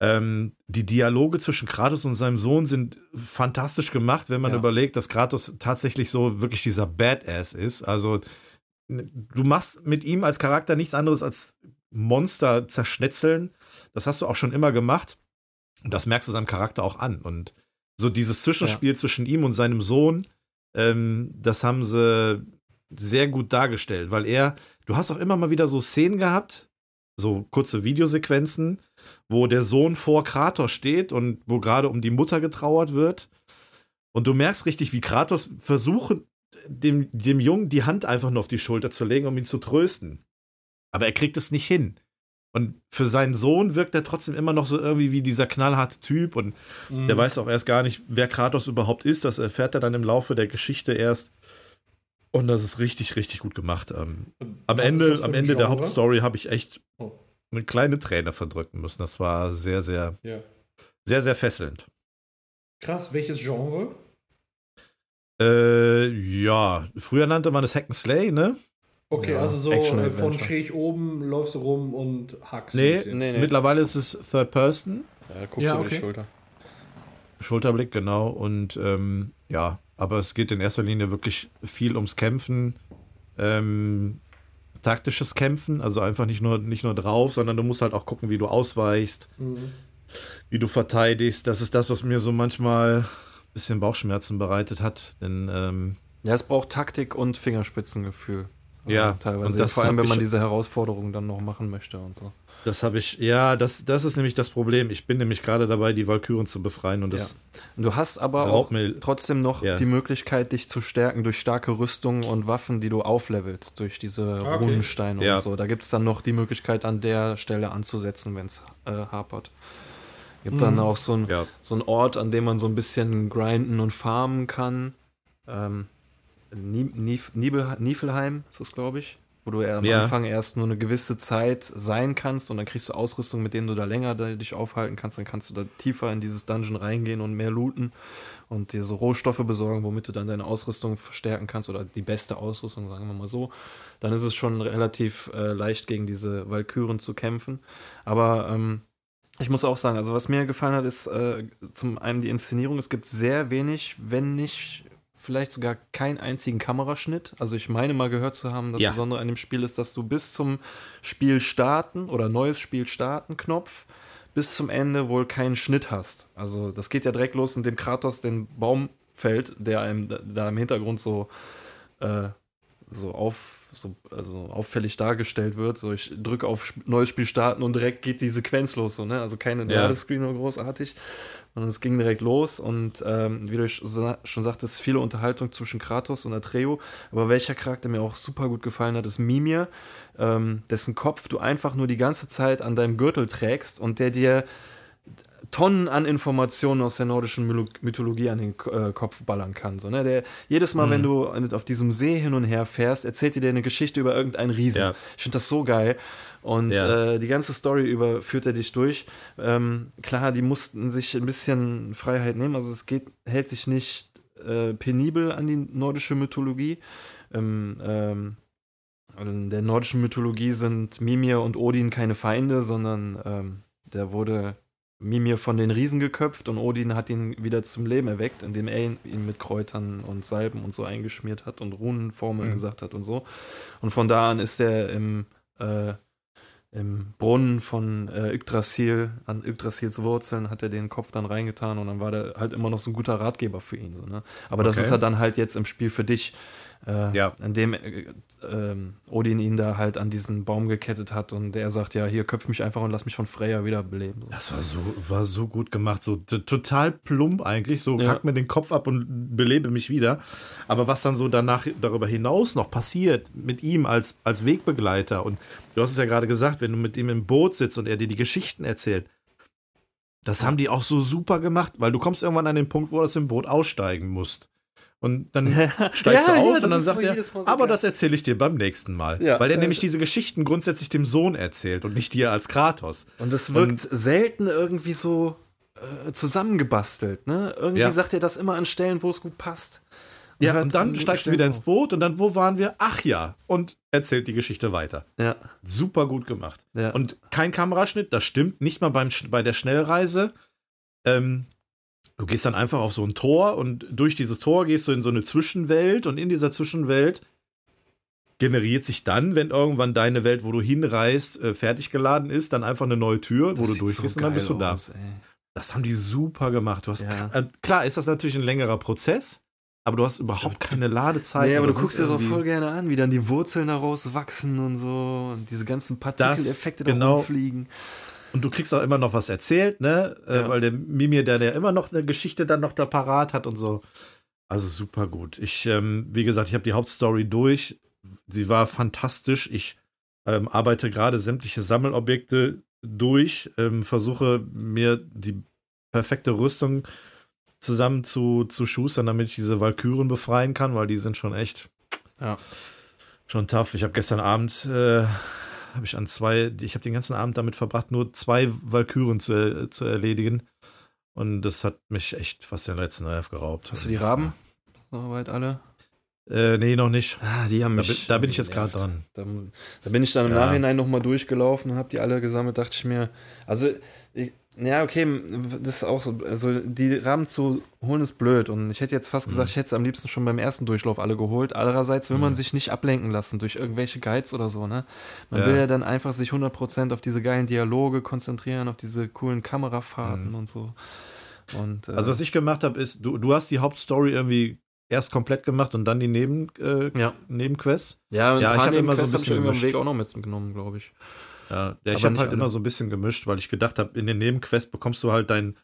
Ähm, die Dialoge zwischen Kratos und seinem Sohn sind fantastisch gemacht, wenn man ja. überlegt, dass Kratos tatsächlich so wirklich dieser Badass ist. Also du machst mit ihm als Charakter nichts anderes als Monster zerschnetzeln. Das hast du auch schon immer gemacht. Und das merkst du seinem Charakter auch an. Und so dieses Zwischenspiel ja. zwischen ihm und seinem Sohn, ähm, das haben sie sehr gut dargestellt, weil er, du hast auch immer mal wieder so Szenen gehabt, so kurze Videosequenzen, wo der Sohn vor Kratos steht und wo gerade um die Mutter getrauert wird. Und du merkst richtig, wie Kratos versucht, dem, dem Jungen die Hand einfach nur auf die Schulter zu legen, um ihn zu trösten. Aber er kriegt es nicht hin. Und für seinen Sohn wirkt er trotzdem immer noch so irgendwie wie dieser knallharte Typ und mhm. der weiß auch erst gar nicht, wer Kratos überhaupt ist. Das erfährt er dann im Laufe der Geschichte erst. Und das ist richtig, richtig gut gemacht. Ähm, am Ende, am Ende der Hauptstory habe ich echt oh. eine kleine Träne verdrücken müssen. Das war sehr, sehr, ja. sehr, sehr fesselnd. Krass, welches Genre? Äh, ja, früher nannte man es Hack and Slay, ne? Okay, ja, also so äh, von schräg oben läufst du rum und hackst. Nee, nee, nee, mittlerweile ist es Third Person. Ja, guckst ja, du über okay. die Schulter. Schulterblick, genau. Und ähm, ja, aber es geht in erster Linie wirklich viel ums Kämpfen. Ähm, taktisches Kämpfen, also einfach nicht nur, nicht nur drauf, sondern du musst halt auch gucken, wie du ausweichst, mhm. wie du verteidigst. Das ist das, was mir so manchmal ein bisschen Bauchschmerzen bereitet hat. Denn ähm, ja, es braucht Taktik und Fingerspitzengefühl. Ja, teilweise. Und vor allem, wenn man diese Herausforderungen dann noch machen möchte und so. Das habe ich, ja, das, das ist nämlich das Problem. Ich bin nämlich gerade dabei, die Walküren zu befreien und das. Ja. Du hast aber auch mir, trotzdem noch ja. die Möglichkeit, dich zu stärken durch starke Rüstungen und Waffen, die du auflevelst, durch diese okay. Runensteine ja. und so. Da gibt es dann noch die Möglichkeit, an der Stelle anzusetzen, wenn es äh, hapert. Es gibt mhm. dann auch so, ein, so einen Ort, an dem man so ein bisschen grinden und farmen kann. Ähm, Niflheim ist das, glaube ich. Wo du am ja. Anfang erst nur eine gewisse Zeit sein kannst und dann kriegst du Ausrüstung, mit denen du da länger dich aufhalten kannst. Dann kannst du da tiefer in dieses Dungeon reingehen und mehr looten und dir so Rohstoffe besorgen, womit du dann deine Ausrüstung verstärken kannst oder die beste Ausrüstung, sagen wir mal so. Dann ist es schon relativ äh, leicht, gegen diese Walküren zu kämpfen. Aber ähm, ich muss auch sagen, also was mir gefallen hat, ist äh, zum einen die Inszenierung. Es gibt sehr wenig, wenn nicht vielleicht sogar keinen einzigen Kameraschnitt. Also ich meine mal gehört zu haben, das ja. Besondere an dem Spiel ist, dass du bis zum Spiel starten oder neues Spiel starten Knopf bis zum Ende wohl keinen Schnitt hast. Also das geht ja direkt los, indem Kratos den Baum fällt, der einem da im Hintergrund so äh, so, auf, so also auffällig dargestellt wird. So, ich drücke auf neues Spiel starten und direkt geht die Sequenz los. So, ne? Also keine ja. Ladescreen oder großartig. Und es ging direkt los und ähm, wie du schon sagtest, viele Unterhaltung zwischen Kratos und Atreo. Aber welcher Charakter mir auch super gut gefallen hat, ist Mimir, ähm, dessen Kopf du einfach nur die ganze Zeit an deinem Gürtel trägst und der dir Tonnen an Informationen aus der nordischen Mythologie an den äh, Kopf ballern kann. So, ne? der, jedes Mal, mhm. wenn du auf diesem See hin und her fährst, erzählt dir eine Geschichte über irgendeinen Riesen. Ja. Ich finde das so geil. Und ja. äh, die ganze Story über führt er dich durch. Ähm, klar, die mussten sich ein bisschen Freiheit nehmen. Also es geht, hält sich nicht äh, penibel an die nordische Mythologie. Ähm, ähm, in der nordischen Mythologie sind Mimir und Odin keine Feinde, sondern ähm, der wurde Mimir von den Riesen geköpft und Odin hat ihn wieder zum Leben erweckt, indem er ihn, mit Kräutern und Salben und so eingeschmiert hat und Runenformeln mhm. gesagt hat und so. Und von da an ist er im äh, im Brunnen von äh, Yggdrasil, an Yggdrasils Wurzeln, hat er den Kopf dann reingetan und dann war der halt immer noch so ein guter Ratgeber für ihn. So, ne? Aber okay. das ist er dann halt jetzt im Spiel für dich, äh, ja. in dem äh, ähm, Odin ihn da halt an diesen Baum gekettet hat und der sagt, ja, hier köpf mich einfach und lass mich von Freya wiederbeleben. So. Das war so, war so gut gemacht, so total plump eigentlich, so ja. kack mir den Kopf ab und belebe mich wieder. Aber was dann so danach darüber hinaus noch passiert mit ihm als, als Wegbegleiter und du hast es ja gerade gesagt, wenn du mit ihm im Boot sitzt und er dir die Geschichten erzählt, Das haben die auch so super gemacht, weil du kommst irgendwann an den Punkt, wo du aus dem Boot aussteigen musst. Und dann steigst Ja, du ja, aus das und dann sagt er, so aber geil. das erzähle ich dir beim nächsten Mal. Ja. weil er Ja. nämlich diese Geschichten grundsätzlich dem Sohn erzählt und nicht dir als Kratos. Und es wirkt selten irgendwie so äh, zusammengebastelt, ne? Irgendwie Ja. sagt er das immer an Stellen, wo es gut passt. Ja, hört und dann an steigst du wieder ins. Boot und dann, wo waren wir? Ach ja, und erzählt die Geschichte weiter. Ja. Super gut gemacht. Ja. Und kein Kameraschnitt, das stimmt, nicht mal beim, bei der Schnellreise. Ähm, du gehst dann einfach auf so ein Tor und durch dieses Tor gehst du in so eine Zwischenwelt und in dieser Zwischenwelt generiert sich dann, wenn irgendwann deine Welt, wo du hinreist, äh, fertig geladen ist, dann einfach eine neue Tür, wo Das du sieht durchgehst so und dann bist du da. aus. Das haben die super gemacht. Du hast Ja. äh, klar ist das natürlich ein längerer Prozess, aber du hast überhaupt keine Ladezeit. Nee, aber du guckst dir das auch voll gerne an, wie dann die Wurzeln daraus wachsen und so und diese ganzen Partikeleffekte da genau. Und du kriegst auch immer noch was erzählt, ne? Äh, Ja. weil der Mimir, der, der immer noch eine Geschichte dann noch da parat hat und so. Also super gut. Ich, ähm, wie gesagt, ich habe die Hauptstory durch. Sie war fantastisch. Ich ähm, arbeite gerade sämtliche Sammelobjekte durch, ähm, versuche mir die perfekte Rüstung zusammen zu, zu schustern, damit ich diese Valkyren befreien kann, weil die sind schon echt Ja. schon tough. Ich habe gestern Abend äh, habe ich an zwei, ich habe den ganzen Abend damit verbracht, nur zwei Valkyren zu, zu erledigen. Und das hat mich echt fast den letzten Nerv geraubt. Hast du die Raben? Soweit alle? Äh, nee, noch nicht. Ah, die haben Da mich. bin, da bin ich jetzt gerade dran. Da, da bin ich dann im Ja. Nachhinein nochmal durchgelaufen und habe die alle gesammelt, dachte ich mir. Also, ja, okay, das ist auch, so- also die Rahmen zu holen ist blöd und ich hätte jetzt fast gesagt, ich hätte es am liebsten schon beim ersten Durchlauf alle geholt. Andererseits will man Mhm. sich nicht ablenken lassen durch irgendwelche Guides oder so, ne? Man Ja. will ja dann einfach sich 100% auf diese geilen Dialoge konzentrieren, auf diese coolen Kamerafahrten Mhm. und so. Und, äh, Also was ich gemacht habe, ist, du, du hast die Hauptstory irgendwie erst komplett gemacht und dann die Neben, äh, ja. Nebenquests. Ja, Ja, ich paar hab immer so ein Nebenquests hab ich bisschen. Weg auch noch mitgenommen, glaube ich. Ja, ja ich habe halt alle. immer so ein bisschen gemischt, weil ich gedacht habe, in den Nebenquests bekommst du halt deinen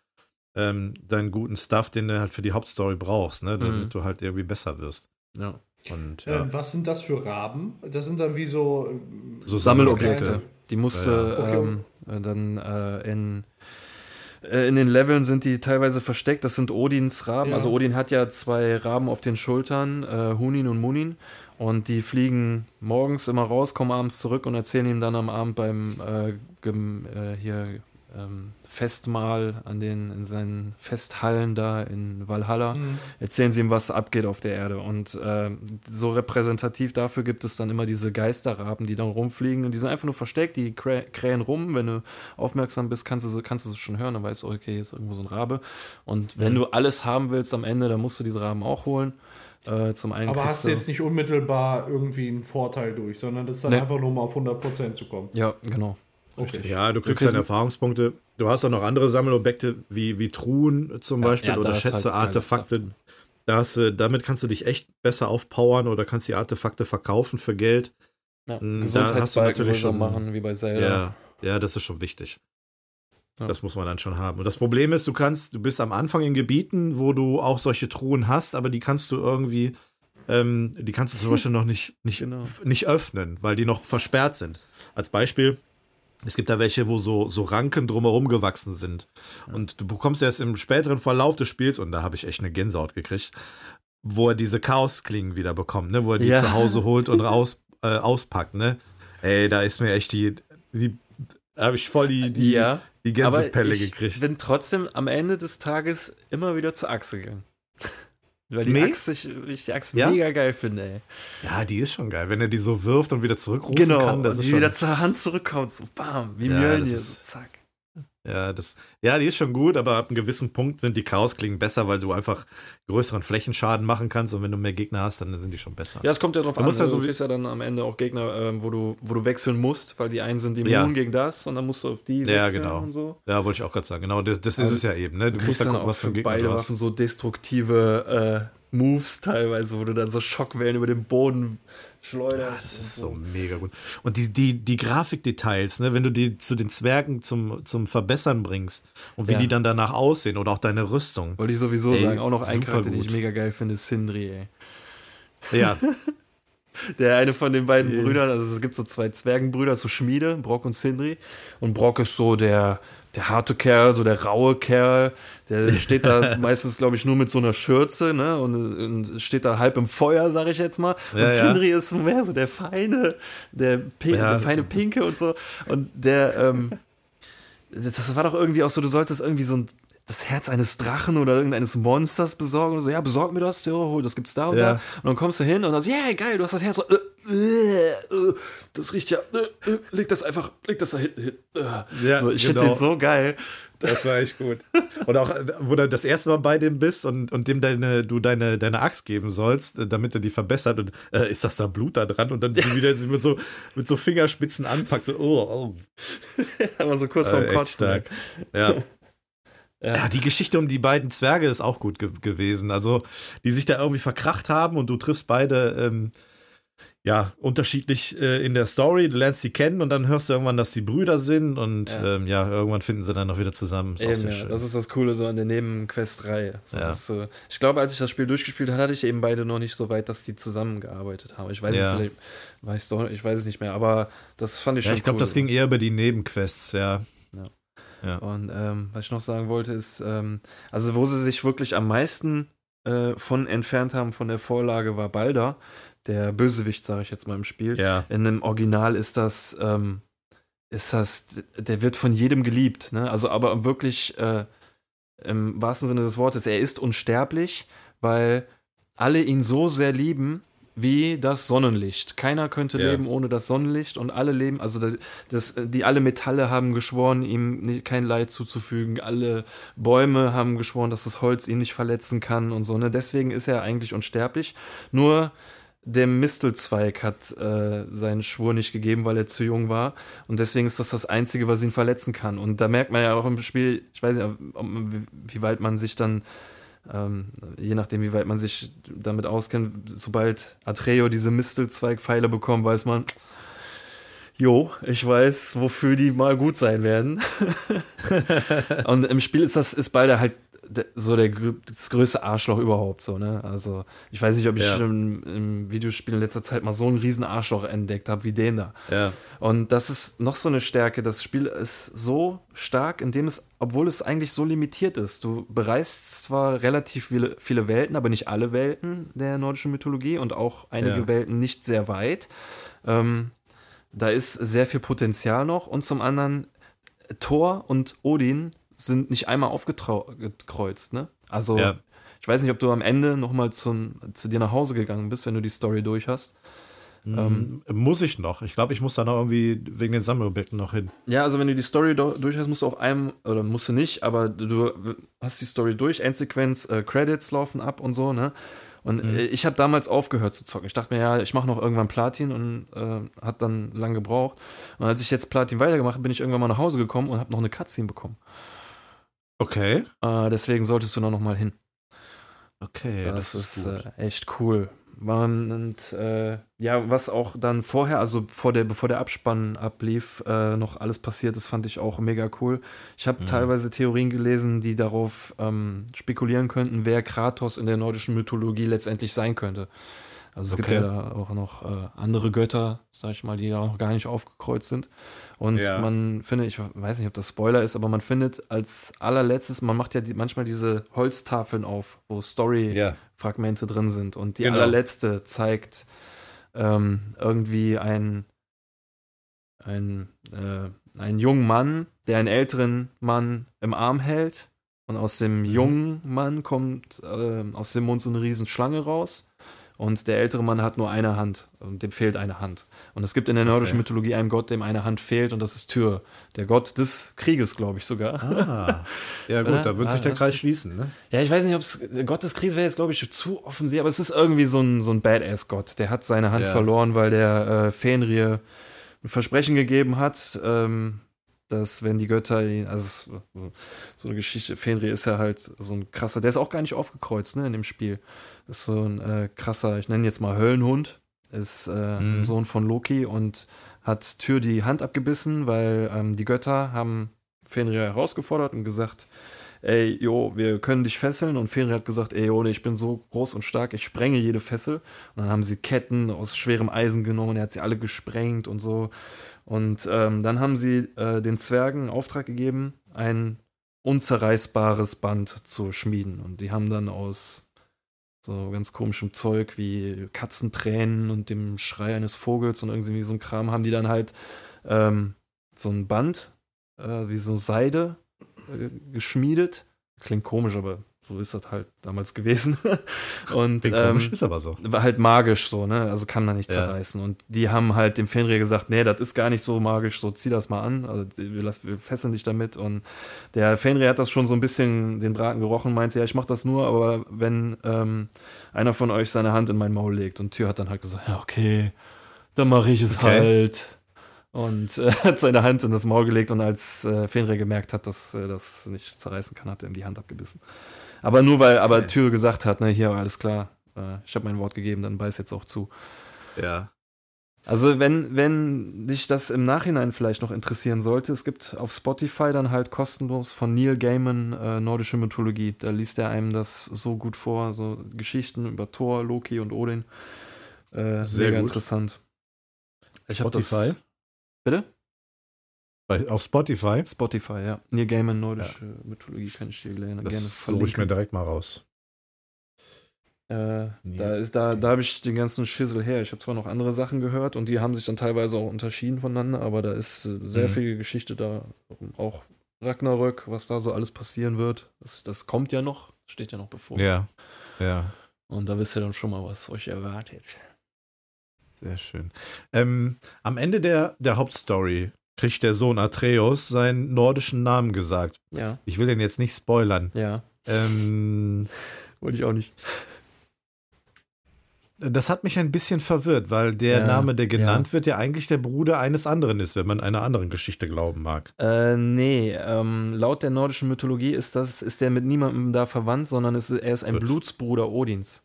ähm, deinen guten Stuff, den du halt für die Hauptstory brauchst, ne? damit Mhm. du halt irgendwie besser wirst. Ja. Und ja, Ähm, was sind das für Raben? Das sind dann wie so. ähm, so Sammelobjekte. Die musste Ja, ja. ähm, äh, dann äh, in äh, in den Leveln sind die teilweise versteckt. Das sind Odins Raben. Ja. Also Odin hat ja zwei Raben auf den Schultern, äh, Hunin und Munin. Und die fliegen morgens immer raus, kommen abends zurück und erzählen ihm dann am Abend beim äh, gem, äh, hier ähm, Festmahl an den in seinen Festhallen da in Valhalla Mhm. erzählen sie ihm, was abgeht auf der Erde. Und äh, so repräsentativ dafür gibt es dann immer diese Geisterraben, die dann rumfliegen und die sind einfach nur versteckt, die krä krähen rum. Wenn du aufmerksam bist, kannst du, sie- kannst du es schon hören, dann weißt du, okay, hier ist irgendwo so ein Rabe. Und wenn Mhm. du alles haben willst am Ende, dann musst du diese Raben auch holen. Äh, zum einen Aber hast du jetzt nicht unmittelbar irgendwie einen Vorteil durch, sondern das ist dann Nee. einfach nur mal auf 100% zu kommen. Ja, genau. Okay. Ja, du kriegst kriegst- deine Erfahrungspunkte. Du hast auch noch andere Sammelobjekte wie, wie Truhen zum Ja, Beispiel ja, da oder halt Schätze, geiles Artefakte. Stuff. Da hast du, damit kannst du dich echt besser aufpowern oder kannst die Artefakte verkaufen für Geld. Ja, Mm, da hast du natürlich schon- machen, wie bei Zelda. Ja, ja, das ist schon wichtig. Ja. Das muss man dann schon haben. Und das Problem ist, du kannst, du bist am Anfang in Gebieten, wo du auch solche Truhen hast, aber die kannst du irgendwie, ähm, die kannst du zum Beispiel noch nicht, nicht, Genau. nicht öffnen, weil die noch versperrt sind. Als Beispiel, es gibt da welche, wo so, so Ranken drumherum gewachsen sind. Und du bekommst erst im späteren Verlauf des Spiels, und da habe ich echt eine Gänsehaut gekriegt, wo er diese Chaosklingen wieder bekommt, ne? wo er die Ja. zu Hause holt und raus, äh, auspackt. Ne? Ey, da ist mir echt die, die habe ich voll die, die, ja. Die Gänsepelle ich gekriegt. bin trotzdem am Ende des Tages immer wieder zur Achse gegangen. Weil die Nee? Axt, ich, ich die Axt Ja? mega geil finde, ey. Ja, die ist schon geil. Wenn er die so wirft und wieder zurückrufen Genau, kann, das und ist die schon, wieder zur Hand zurückkommt, so bam, wie Ja, Mjölnir, so zack. Ja, das, ja, die ist schon gut, aber ab einem gewissen Punkt sind die Chaosklingen besser, weil du einfach größeren Flächenschaden machen kannst und wenn du mehr Gegner hast, dann sind die schon besser. Ja, es kommt ja drauf Du an. musst ja also so du kriegst ja dann am Ende auch Gegner, ähm, wo, du, wo du wechseln musst, weil die einen sind immun Ja. gegen das und dann musst du auf die Ja, wechseln genau. und so. Ja, wollte ich auch gerade sagen. Genau, das, das ist Also, es ja eben. Ne? Du, Du musst ja dann gucken, auch was für Gegner beide du hast. So destruktive äh, Moves teilweise, wo du dann so Schockwellen über den Boden schleuderst. Ja, das ist und so mega gut. Und die, die, die Grafikdetails, ne, wenn du die zu den Zwergen zum, zum Verbessern bringst und wie Ja. die dann danach aussehen oder auch deine Rüstung. Wollte ich sowieso Ey, sagen. Auch noch ein Charakter, den ich mega geil finde, ist Sindri, ey. Ja, Der eine von den beiden Ja. Brüdern, also es gibt so zwei Zwergenbrüder, so Schmiede, Brock und Sindri. Und Brock ist so der der harte Kerl, so der raue Kerl, der steht da meistens, glaube ich, nur mit so einer Schürze, ne? Und, und, steht da halb im Feuer, sag ich jetzt mal. Und ja, Sindri ja. ist mehr so der feine, der, Pink, ja. der feine Pinke und so. Und der, ähm, das war doch irgendwie auch so, du solltest irgendwie so ein das Herz eines Drachen oder irgendeines Monsters besorgen und so, ja, besorg mir das, ja, hol, das gibt's da und ja. da. Und dann kommst du hin und dann so, yeah, geil, du hast das Herz so, äh, das riecht ja, leg das einfach, leg das da hinten hin. Ja, so, ich genau. finde den so geil. Das war echt gut. Und auch, wo du das erste Mal bei dem bist und, und dem deine, du deine, deine Axt geben sollst, damit er die verbessert und äh, ist das da Blut da dran und dann ja. wieder mit so, mit so Fingerspitzen anpackt, so, oh, oh. Aber so kurz vorm äh, Kotzen. Ja. Ja. ja. die Geschichte um die beiden Zwerge ist auch gut ge gewesen. Also, die sich da irgendwie verkracht haben und du triffst beide ähm, ja, unterschiedlich äh, in der Story. Du lernst sie kennen und dann hörst du irgendwann, dass sie Brüder sind und ja, ähm, ja irgendwann finden sie dann noch wieder zusammen. Ist eben, ja. Das ist das Coole so an der Nebenquest-Reihe. So, ja. äh, ich glaube, als ich das Spiel durchgespielt hatte, hatte ich eben beide noch nicht so weit, dass die zusammengearbeitet haben. Ich weiß ja. nicht, vielleicht weiß doch, ich weiß es nicht mehr, aber das fand ich schon ja, ich glaube, cool, das ging eher über die Nebenquests, ja. Ja. Und ähm, was ich noch sagen wollte, ist, ähm, also wo sie sich wirklich am meisten äh, von entfernt haben von der Vorlage, war Balder der Bösewicht, sage ich jetzt mal im Spiel. Ja. In einem Original ist das, ähm, ist das, der wird von jedem geliebt, ne? Also aber wirklich äh, im wahrsten Sinne des Wortes, er ist unsterblich, weil alle ihn so sehr lieben, wie das Sonnenlicht. Keiner könnte ja. leben ohne das Sonnenlicht und alle leben, also das, das, die alle Metalle haben geschworen, ihm kein Leid zuzufügen, alle Bäume haben geschworen, dass das Holz ihn nicht verletzen kann und so. Ne? Deswegen ist er eigentlich unsterblich. Nur der Mistelzweig hat äh, seinen Schwur nicht gegeben, weil er zu jung war. Und deswegen ist das das Einzige, was ihn verletzen kann. Und da merkt man ja auch im Spiel, ich weiß nicht, wie weit man sich dann, ähm, je nachdem, wie weit man sich damit auskennt, sobald Atreo diese Mistelzweigpfeile bekommt, weiß man, jo, ich weiß, wofür die mal gut sein werden. und im Spiel ist das, ist Balder halt so der, das größte Arschloch überhaupt so, ne? Also, ich weiß nicht, ob ich ja. im, im, Videospiel in letzter Zeit mal so einen riesen Arschloch entdeckt habe wie den da. Ja. Und das ist noch so eine Stärke. Das Spiel ist so stark, indem es, obwohl es eigentlich so limitiert ist. Du bereist zwar relativ viele, viele Welten, aber nicht alle Welten der nordischen Mythologie und auch einige ja. Welten nicht sehr weit. Ähm, da ist sehr viel Potenzial noch und zum anderen Thor und Odin sind nicht einmal aufgekreuzt, ne? Also, ja. ich weiß nicht, ob du am Ende nochmal zu dir nach Hause gegangen bist, wenn du die Story durch hast. Ähm, muss ich noch. Ich glaube, ich muss da noch irgendwie wegen den Sammelobjekten noch hin. Ja, also wenn du die Story durch hast, musst du auch einem, oder musst du nicht, aber du hast die Story durch, Endsequenz, äh, Credits laufen ab und so, ne? Und mhm. ich habe damals aufgehört zu zocken. Ich dachte mir, ja, ich mache noch irgendwann Platin und äh, hat dann lang gebraucht. Und als ich jetzt Platin weitergemacht habe, bin ich irgendwann mal nach Hause gekommen und habe noch eine Cutscene bekommen. Okay. Äh, deswegen solltest du da noch mal hin. Okay, das, das ist, ist äh, echt cool. Und äh, ja, was auch dann vorher, also vor der, bevor der Abspann ablief, äh, noch alles passiert ist, fand ich auch mega cool. Ich habe mhm. teilweise Theorien gelesen, die darauf ähm, spekulieren könnten, wer Kratos in der nordischen Mythologie letztendlich sein könnte. Also es okay. gibt ja da auch noch äh, andere Götter, sag ich mal, die da noch gar nicht aufgekreuzt sind. Und ja. man findet, ich weiß nicht, ob das Spoiler ist, aber man findet als allerletztes, man macht ja die, manchmal diese Holztafeln auf, wo Story-Fragmente ja. drin sind. Und die genau. allerletzte zeigt ähm, irgendwie einen, einen, äh, einen jungen Mann, der einen älteren Mann im Arm hält. Und aus dem mhm. jungen Mann kommt äh, aus dem Mund so eine riesen Schlange raus. Und der ältere Mann hat nur eine Hand und dem fehlt eine Hand. Und es gibt in der nordischen okay. Mythologie einen Gott, dem eine Hand fehlt und das ist Tyr. Der Gott des Krieges, glaube ich sogar. Ah. Ja gut, da wird sich der Kreis schließen. Ne? Ja, ich weiß nicht, ob es Gott des Krieges wäre jetzt, glaube ich, zu offensiv, aber es ist irgendwie so ein, so ein Badass-Gott. Der hat seine Hand ja. verloren, weil der äh, Fenrir ein Versprechen gegeben hat, ähm, dass wenn die Götter ihn, also so eine Geschichte, Fenrir ist ja halt so ein krasser, der ist auch gar nicht aufgekreuzt, ne, in dem Spiel. Ist so ein äh, krasser, ich nenne jetzt mal Höllenhund, ist äh, mhm. Sohn von Loki und hat Tür die Hand abgebissen, weil ähm, die Götter haben Fenrir herausgefordert und gesagt, ey, jo, wir können dich fesseln. Und Fenrir hat gesagt, ey, jo, ich bin so groß und stark, ich sprenge jede Fessel. Und dann haben sie Ketten aus schwerem Eisen genommen, er hat sie alle gesprengt und so. Und ähm, dann haben sie äh, den Zwergen Auftrag gegeben, ein unzerreißbares Band zu schmieden. Und die haben dann aus so ganz komischem Zeug wie Katzentränen und dem Schrei eines Vogels und irgendwie so ein Kram, haben die dann halt ähm, so ein Band, äh, wie so Seide, äh, geschmiedet. Klingt komisch, aber so ist das halt damals gewesen. und ähm, ist aber so. war halt magisch so, ne? Also kann man nicht Ja. zerreißen. Und die haben halt dem Fenrir gesagt, nee, das ist gar nicht so magisch, so zieh das mal an. Also wir, lassen, wir fesseln dich damit. Und der Fenrir hat das schon so ein bisschen den Braten gerochen, meinte, ja, ich mach das nur, aber wenn ähm, einer von euch seine Hand in mein Maul legt. Und Tür hat dann halt gesagt, ja, okay, dann mache ich es Okay. halt. Und äh, hat seine Hand in das Maul gelegt und als äh, Fenrir gemerkt hat, dass er das nicht zerreißen kann, hat er ihm die Hand abgebissen. Aber nur weil aber Okay. Tür gesagt hat, ne, hier, alles klar, äh, ich habe mein Wort gegeben, dann beiß jetzt auch zu. Ja. Also wenn, wenn dich das im Nachhinein vielleicht noch interessieren sollte, es gibt auf Spotify dann halt kostenlos von Neil Gaiman äh, nordische Mythologie. Da liest er einem das so gut vor, so Geschichten über Thor, Loki und Odin. Äh, Sehr interessant. Ich hab Spotify? Das, bitte? Bei, auf Spotify? Spotify, ja. Neil Gaiman nordische Mythologie kann ich dir gerne, gerne Das suche ich mir direkt mal raus. Äh, Nee. da ist da, da habe ich den ganzen Schissel her. Ich habe zwar noch andere Sachen gehört und die haben sich dann teilweise auch unterschieden voneinander, aber da ist äh, sehr Mhm. viel Geschichte da. Auch Ragnarök, was da so alles passieren wird. Das, das kommt ja noch, steht ja noch bevor. Ja. Ja. Und da wisst ihr dann schon mal, was euch erwartet. Sehr schön. Ähm, am Ende der, der Hauptstory kriegt der Sohn Atreus seinen nordischen Namen gesagt. Ja, Ich will den jetzt nicht spoilern. ja. Ähm, Wollte ich auch nicht. das hat mich ein bisschen verwirrt, weil der Ja, Name, der genannt wird, ja eigentlich der Bruder eines anderen ist, wenn man einer anderen Geschichte glauben mag. Äh, nee, ähm, laut der nordischen Mythologie ist das, ist der mit niemandem da verwandt, sondern es, er ist ein Gut. Blutsbruder Odins.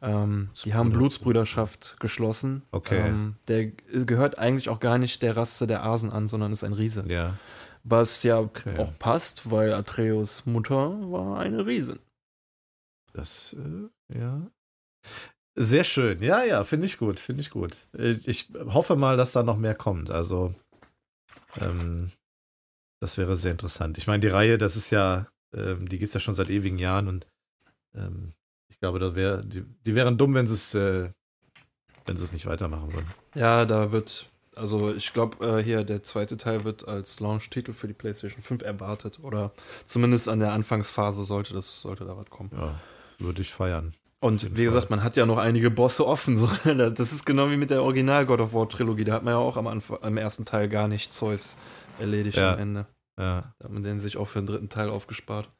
Ähm, die haben. Blutsbrüderschaft geschlossen. Okay. Ähm, der gehört eigentlich auch gar nicht der Rasse der Asen an, sondern ist ein Riese. Ja. Was ja Okay. auch passt, weil Atreus Mutter war eine Riesin. Das, äh, ja. Sehr schön. Ja, ja, finde ich gut, finde ich gut. Ich, ich hoffe mal, dass da noch mehr kommt. Also, ähm, das wäre sehr interessant. Ich meine, die Reihe, das ist ja, ähm, die gibt es ja schon seit ewigen Jahren und ähm, ich glaube, da wär, die, die wären dumm, wenn sie es, äh, wenn sie es nicht weitermachen würden. Ja, da wird, also ich glaube, äh, hier der zweite Teil wird als Launch-Titel für die PlayStation 5 erwartet. Oder zumindest an der Anfangsphase sollte das, sollte da was kommen. Ja, würde ich feiern. Und wie gesagt, Fall. man hat ja noch einige Bosse offen. So. Das ist genau wie mit der Original God of War Trilogie. Da hat man ja auch am, Anfang, am ersten Teil gar nicht Zeus erledigt Ja. am Ende. Ja, Da hat man den sich auch für den dritten Teil aufgespart.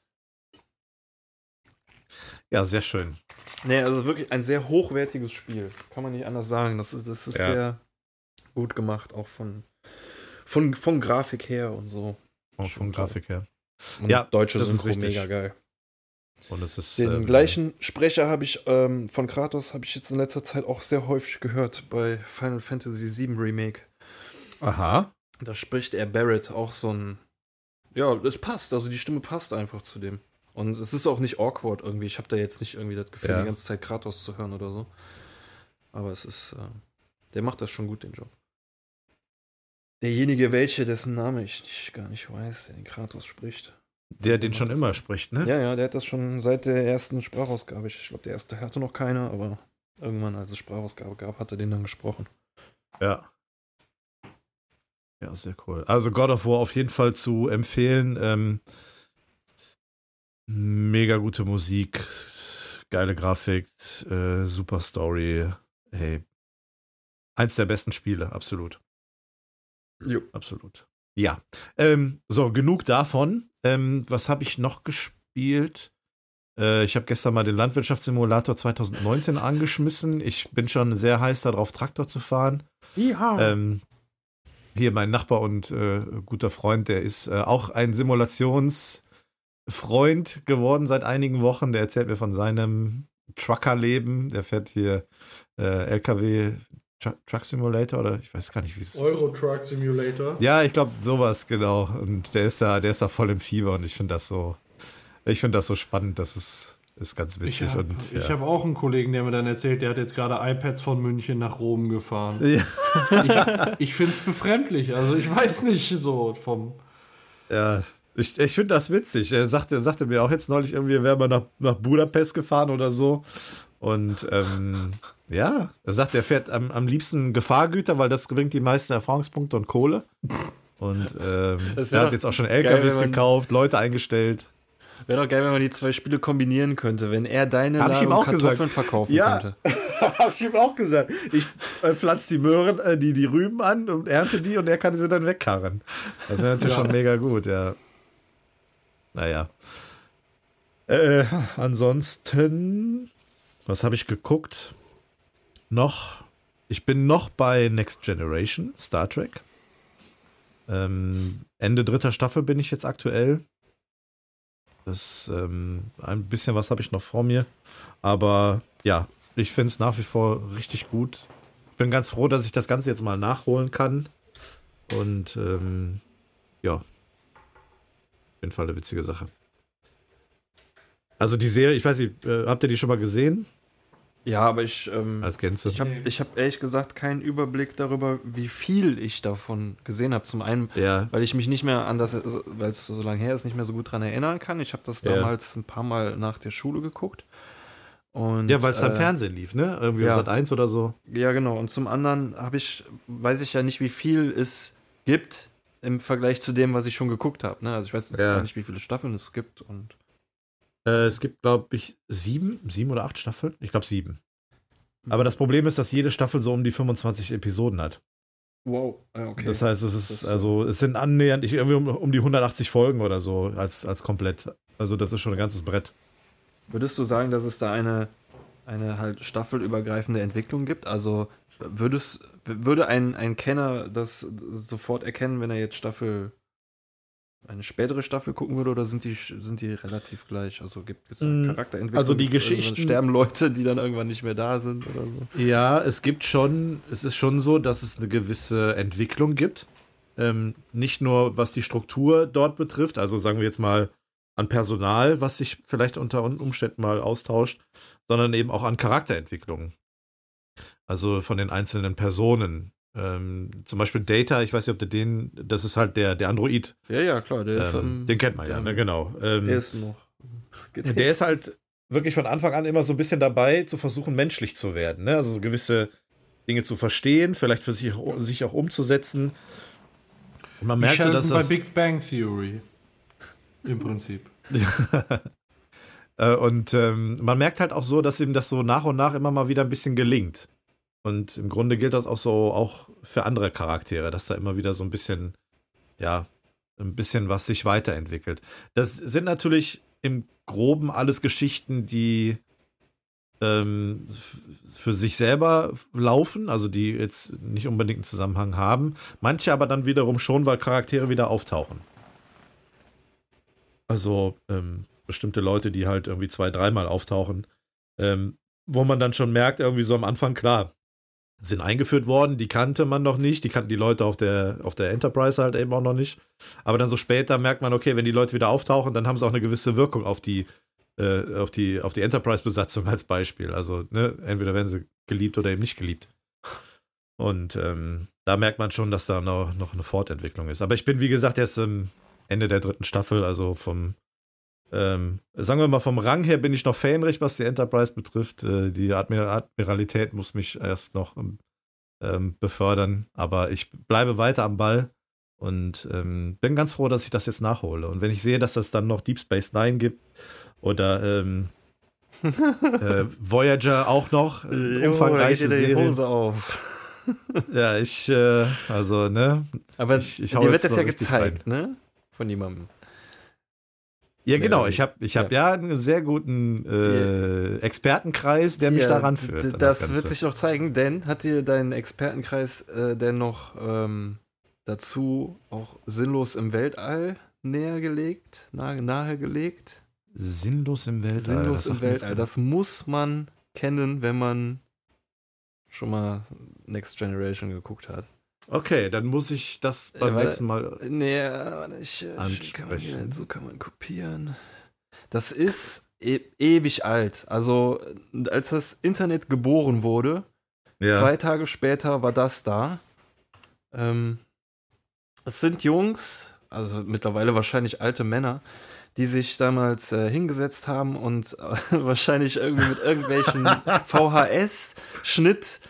Ja sehr schön. Nee, also wirklich ein sehr hochwertiges Spiel. Kann man nicht anders sagen. Das ist, das ist Ja. sehr gut gemacht, auch von, von, von Grafik her und so. Auch von Grafik her. Und Ja, deutsche das ist Synchro richtig. mega geil. Und es ist. Den ähm, gleichen Sprecher habe ich ähm, von Kratos habe ich jetzt in letzter Zeit auch sehr häufig gehört bei Final Fantasy VII Remake. Aha. Da spricht er Barrett auch so ein. Ja, das passt. Also die Stimme passt einfach zu dem. Und es ist auch nicht awkward irgendwie. Ich habe da jetzt nicht irgendwie das Gefühl, Ja. die ganze Zeit Kratos zu hören oder so. Aber es ist. Äh, der macht das schon gut, den Job. Derjenige, welche, dessen Name ich nicht, gar nicht weiß, der den Kratos spricht. Der den schon immer spricht, ne? Ja, ja, der hat das schon seit der ersten Sprachausgabe. Ich glaube, der erste hatte noch keine, aber irgendwann, als es Sprachausgabe gab, hat er den dann gesprochen. Ja. Ja, sehr cool. Also God of War auf jeden Fall zu empfehlen. Ähm, mega gute Musik, geile Grafik, äh, super Story. Hey, eins der besten Spiele, absolut. Jo. Absolut. Ja. Ähm, so, genug davon. Ähm, was habe ich noch gespielt? Äh, ich habe gestern mal den Landwirtschaftssimulator 2019 angeschmissen. Ich bin schon sehr heiß darauf, Traktor zu fahren. Ja. Ähm, hier mein Nachbar und äh, guter Freund, der ist äh, auch ein Simulationsfreund geworden seit einigen Wochen. Der erzählt mir von seinem Truckerleben. Der fährt hier äh, LKW Tru Truck Simulator oder ich weiß gar nicht, wie es Euro Truck Simulator. Ja, ich glaube sowas genau. Und der ist da, der ist da voll im Fieber und ich finde das so, ich finde das so spannend. Das ist, ist ganz Ich witzig habe und ja. hab auch einen Kollegen, der mir dann erzählt, der hat jetzt gerade iPads von München nach Rom gefahren. ja. Ich, ich finde es befremdlich. Also ich weiß nicht so vom. Ja, ich, ich finde das witzig. Er sagte, sagte mir auch jetzt neulich irgendwie, wäre mal nach, nach Budapest gefahren oder so. Und ähm, ja, er sagt, er fährt am, am liebsten Gefahrgüter, weil das bringt die meisten Erfahrungspunkte und Kohle. Und ähm, er hat jetzt auch schon LKWs geil, gekauft, Leute eingestellt. Wäre doch geil, wenn man die zwei Spiele kombinieren könnte, wenn er deine Hab Ladung Kartoffeln gesagt. verkaufen ja. könnte. Hab ich ihm auch gesagt. Ich äh, pflanze die Möhren, äh, die, die Rüben an und ernte die und er kann sie dann wegkarren. Das wäre natürlich ja. schon mega gut, ja. Naja. Äh, ansonsten, was habe ich geguckt? Noch, ich bin noch bei Next Generation, Star Trek. Ähm, Ende dritter Staffel bin ich jetzt aktuell. Das ähm, ein bisschen was habe ich noch vor mir. Aber ja, ich finde es nach wie vor richtig gut. Ich bin ganz froh, dass ich das Ganze jetzt mal nachholen kann. Und ähm, ja, jeden Fall eine witzige Sache. Also die Serie, ich weiß nicht, äh, habt ihr die schon mal gesehen? Ja, aber ich. Ähm, Als Gänze. Ich habe ich hab ehrlich gesagt keinen Überblick darüber, wie viel ich davon gesehen habe. Zum einen, ja. weil ich mich nicht mehr an das, weil es so lange her ist, nicht mehr so gut dran erinnern kann. Ich habe das ja. damals ein paar Mal nach der Schule geguckt. Und, ja, weil es äh, Fernsehen lief, ne? Irgendwie ja. Sat 1 oder so. Ja, genau. Und zum anderen habe ich, weiß ich ja nicht, wie viel es gibt im Vergleich zu dem, was ich schon geguckt habe. Ne? Also ich weiß ja. gar nicht, wie viele Staffeln es gibt. Und äh, es gibt, glaube ich, sieben, sieben oder acht Staffeln. Ich glaube sieben. Aber das Problem ist, dass jede Staffel so um die 25 Episoden hat. Wow, okay. Das heißt, es ist, also, es sind annähernd, ich, irgendwie um, um die 180 Folgen oder so als, als komplett. Also, das ist schon ein ganzes Brett. Würdest du sagen, dass es da eine, eine halt staffelübergreifende Entwicklung gibt? Also, würdest, würde ein, ein Kenner das sofort erkennen, wenn er jetzt Staffel eine spätere Staffel gucken würde oder sind die, sind die relativ gleich? Also gibt es mm, Charakterentwicklung? Also die Geschichten. Sterben Leute, die dann irgendwann nicht mehr da sind oder so? Ja, es gibt schon, es ist schon so, dass es eine gewisse Entwicklung gibt. Ähm, nicht nur was die Struktur dort betrifft, also sagen wir jetzt mal an Personal, was sich vielleicht unter Umständen mal austauscht, sondern eben auch an Charakterentwicklungen. Also von den einzelnen Personen. Ähm, zum Beispiel Data, ich weiß nicht, ob du den, das ist halt der, der Android. Ja, ja, klar, der ist. Ähm, den kennt man ja, ne, genau. Ähm, der ist noch. Der ist halt wirklich von Anfang an immer so ein bisschen dabei, zu versuchen, menschlich zu werden. Ne? Also so gewisse Dinge zu verstehen, vielleicht für sich, sich auch umzusetzen. Und man merkt so, dass bei das. Big Bang Theory. Im Prinzip. Äh, und ähm, man merkt halt auch so, dass ihm das so nach und nach immer mal wieder ein bisschen gelingt. Und im Grunde gilt das auch so auch für andere Charaktere, dass da immer wieder so ein bisschen, ja, ein bisschen was sich weiterentwickelt. Das sind natürlich im Groben alles Geschichten, die ähm, für sich selber laufen, also die jetzt nicht unbedingt einen Zusammenhang haben. Manche aber dann wiederum schon, weil Charaktere wieder auftauchen. Also ähm, bestimmte Leute, die halt irgendwie zwei, dreimal auftauchen, ähm, wo man dann schon merkt, irgendwie so am Anfang, klar, sind eingeführt worden, die kannte man noch nicht, die kannten die Leute auf der, auf der Enterprise halt eben auch noch nicht. Aber dann so später merkt man, okay, wenn die Leute wieder auftauchen, dann haben sie auch eine gewisse Wirkung auf die, äh, auf die, auf die Enterprise-Besatzung als Beispiel. Also, ne, entweder werden sie geliebt oder eben nicht geliebt. Und ähm, da merkt man schon, dass da noch, noch eine Fortentwicklung ist. Aber ich bin, wie gesagt, erst am Ende der dritten Staffel, also vom, ähm, sagen wir mal, vom Rang her bin ich noch fähnrich, was die Enterprise betrifft. Äh, die Admir Admiralität muss mich erst noch ähm, befördern, aber ich bleibe weiter am Ball und ähm, bin ganz froh, dass ich das jetzt nachhole. Und wenn ich sehe, dass es dann noch Deep Space Nine gibt oder ähm, äh, Voyager auch noch, äh, umfangreiche jo, Serie. Hose auf. ja, ich, äh, also, ne? Aber ich, ich dir wird das ja gezeigt, rein. ne? Von jemandem. Ja, genau. Ich habe ich hab ja. ja einen sehr guten äh, Expertenkreis, der mich ja, daran führt. Das, das wird sich auch zeigen, denn hat dir dein Expertenkreis äh, denn noch ähm, dazu auch sinnlos im Weltall näher gelegt, nahe, nahegelegt? Sinnlos im Weltall. Sinnlos im Weltall. Das muss man kennen, wenn man schon mal Next Generation geguckt hat. Okay, dann muss ich das beim ja, nächsten Mal. Nee, ich, ich kann man so kann man kopieren. Das ist e ewig alt. Also, als das Internet geboren wurde, ja. zwei Tage später war das da. Ähm, es sind Jungs, also mittlerweile wahrscheinlich alte Männer, die sich damals äh, hingesetzt haben und äh, wahrscheinlich irgendwie mit irgendwelchen VHS-Schnitt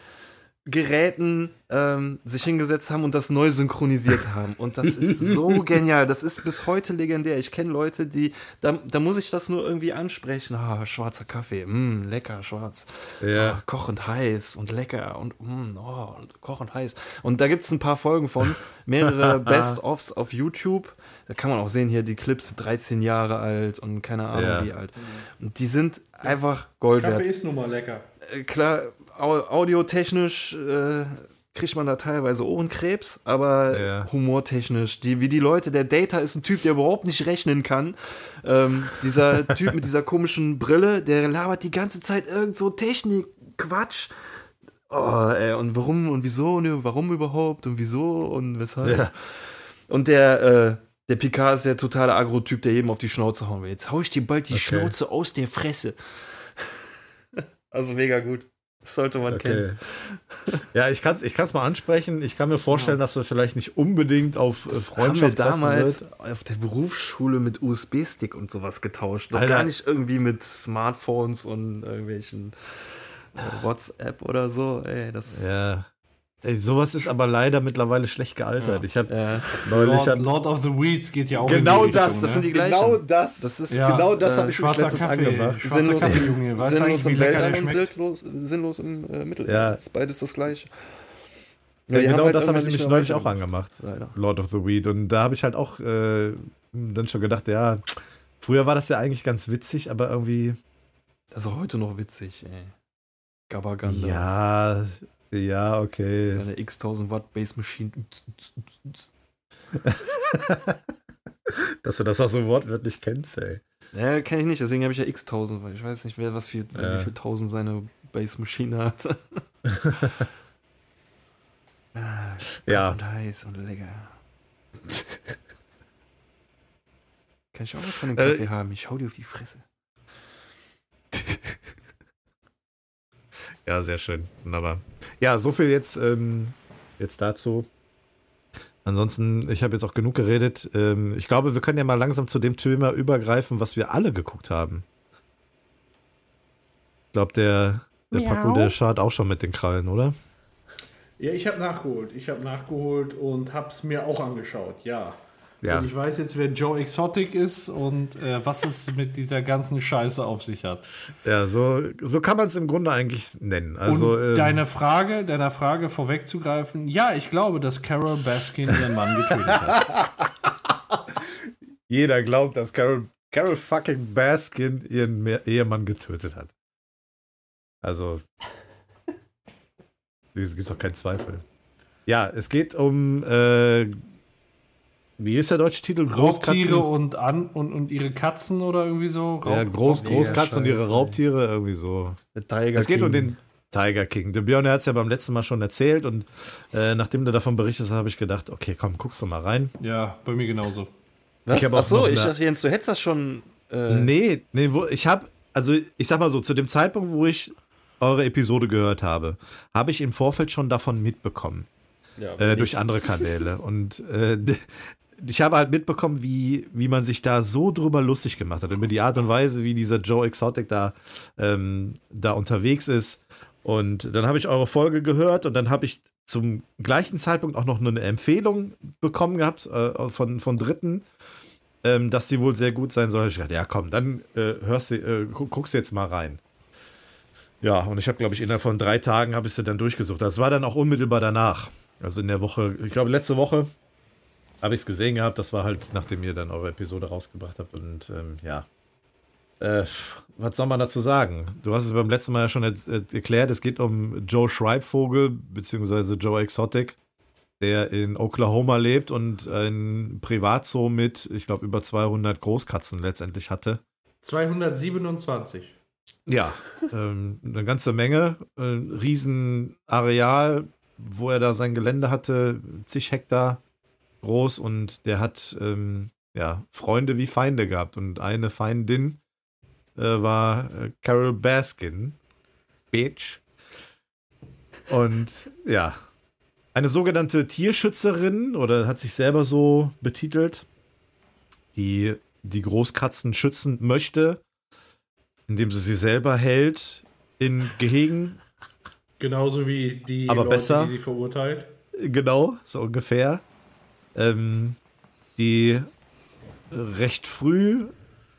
Geräten ähm, sich hingesetzt haben und das neu synchronisiert haben. Und das ist so genial. Das ist bis heute legendär. Ich kenne Leute, die, da, da muss ich das nur irgendwie ansprechen. Ah, schwarzer Kaffee, mm, lecker, schwarz. Ja. Ah, kochend heiß und lecker und mm, oh, kochend heiß. Und da gibt es ein paar Folgen von, mehrere Best-ofs auf YouTube. Da kann man auch sehen, hier die Clips 13 Jahre alt und keine Ahnung Ja. wie alt. Und die sind einfach Gold wert Kaffee ist nun mal lecker. äh, klar, audiotechnisch äh, kriegt man da teilweise Ohrenkrebs, aber Ja. humortechnisch, die, wie die Leute, der Data ist ein Typ, der überhaupt nicht rechnen kann. Ähm, dieser Typ mit dieser komischen Brille, der labert die ganze Zeit irgend so Technik-Quatsch. Oh, ey, und warum und wieso und warum überhaupt und wieso und weshalb. Ja. Und der, äh, der Picard ist der totale Agro-Typ, der jedem auf die Schnauze hauen will. Jetzt hau ich dir bald die Okay. Schnauze aus der Fresse. also mega gut. Das sollte man kennen. Okay. Ja, ich kann es ich kann's mal ansprechen. Ich kann mir vorstellen, dass wir vielleicht nicht unbedingt auf äh, Das haben wir Freundschaft damals wird. auf der Berufsschule mit USB-Stick und sowas getauscht. Alter. gar nicht irgendwie mit Smartphones und irgendwelchen äh, WhatsApp oder so. Ey, das Ja. Ey, sowas ist aber leider mittlerweile schlecht gealtert. Ich habe Ja. neulich. Lord, hab- Lord of the Weeds geht ja auch Genau in die das, Richtung, das ne? sind die gleichen. Genau das. Das ist Ja, genau das äh, habe ich Schwarzer letztens Kaffee, angemacht. Sinnlos- Kaffee, Junge. Weißt sinnlos im Weltall und sinnlos, sinnlos im äh, Mittel. Ja. Ist beides das gleiche. Ja, genau halt das habe ich nämlich neulich auch angemacht. Leider. Lord of the Weed. Und da habe ich halt auch äh, dann schon gedacht, ja, früher war das ja eigentlich ganz witzig, aber irgendwie, Das ist heute noch witzig, ey. Gabaganda. ja, ja, okay. Seine x 1000 Watt Base Machine. Dass du das auch so wortwörtlich kennst, ey. Ja, kenne ich nicht, deswegen habe ich ja x 1000, weil ich weiß nicht, wer was für, Ja. wie viel 1000 seine Base Machine hat. ah, Ja. Und heiß und lecker. Kann ich auch was von dem Äh, Kaffee haben? Ich hau dir auf die Fresse. Ja, sehr schön. Wunderbar. Ja, so viel jetzt, ähm, jetzt dazu. Ansonsten, ich habe jetzt auch genug geredet. Ähm, ich glaube, wir können ja mal langsam zu dem Thema übergreifen, was wir alle geguckt haben. Ich glaube, der, der Paco, der schart auch schon mit den Krallen, oder? Ja, ich habe nachgeholt. Ich habe nachgeholt und habe es mir auch angeschaut, ja. Und ich weiß jetzt, wer Joe Exotic ist und äh, was es mit dieser ganzen Scheiße auf sich hat. Ja, so, so kann man es im Grunde eigentlich nennen. Also, und ähm, deine Frage, deiner Frage vorwegzugreifen, ja, ich glaube, dass Carol Baskin ihren Mann getötet hat. jeder glaubt, dass Carol, Carol fucking Baskin ihren Ehemann getötet hat. Also, es gibt doch keinen Zweifel. Ja, es geht um, äh, wie ist der deutsche Titel? Raubtiere und, an, und, und ihre Katzen oder irgendwie so. Ja, Groß, Großkatzen und ihre Raubtiere, irgendwie so. Der Tiger Es geht um den Tiger King. Der Björn hat es ja beim letzten Mal schon erzählt und äh, nachdem du davon berichtest, habe ich gedacht, okay, komm, guckst du mal rein. Ja, bei mir genauso. Was? Ich Achso, noch ich dachte, Jens, du hättest das schon. Äh, Nee, nee, wo, ich habe, also ich sag mal so, zu dem Zeitpunkt, wo ich eure Episode gehört habe, habe ich im Vorfeld schon davon mitbekommen. ja, Äh, durch andere Kanäle. Und äh, ich habe halt mitbekommen, wie, wie man sich da so drüber lustig gemacht hat. Über die Art und Weise, wie dieser Joe Exotic da, ähm, da unterwegs ist. Und dann habe ich eure Folge gehört und dann habe ich zum gleichen Zeitpunkt auch noch eine Empfehlung bekommen gehabt äh, von, von Dritten, ähm, dass sie wohl sehr gut sein soll. Ich dachte, ja komm, dann äh, hörst du, äh, gu- guckst jetzt mal rein. Ja, und ich habe, glaube ich, innerhalb von drei Tagen habe ich sie dann durchgesucht. Das war dann auch unmittelbar danach. Also in der Woche, ich glaube, letzte Woche habe ich es gesehen gehabt. Das war halt, nachdem ihr dann eure Episode rausgebracht habt. Und ähm, ja. Äh, was soll man dazu sagen? Du hast es beim letzten Mal ja schon äh, erklärt. Es geht um Joe Schreibvogel, beziehungsweise Joe Exotic, der in Oklahoma lebt und ein Privatzoo mit, ich glaube, über 200 Großkatzen letztendlich hatte. 227. Ja, ähm, eine ganze Menge. Äh, Riesenareal, wo er da sein Gelände hatte, zig Hektar groß und der hat ähm, ja, Freunde wie Feinde gehabt. Und eine Feindin äh, war äh, Carol Baskin. Bitch. Und ja, eine sogenannte Tierschützerin oder hat sich selber so betitelt, die die Großkatzen schützen möchte, indem sie sie selber hält in Gehegen. Genauso wie die Aber Leute, besser. die sie verurteilt. Genau, so ungefähr. Ähm, die recht früh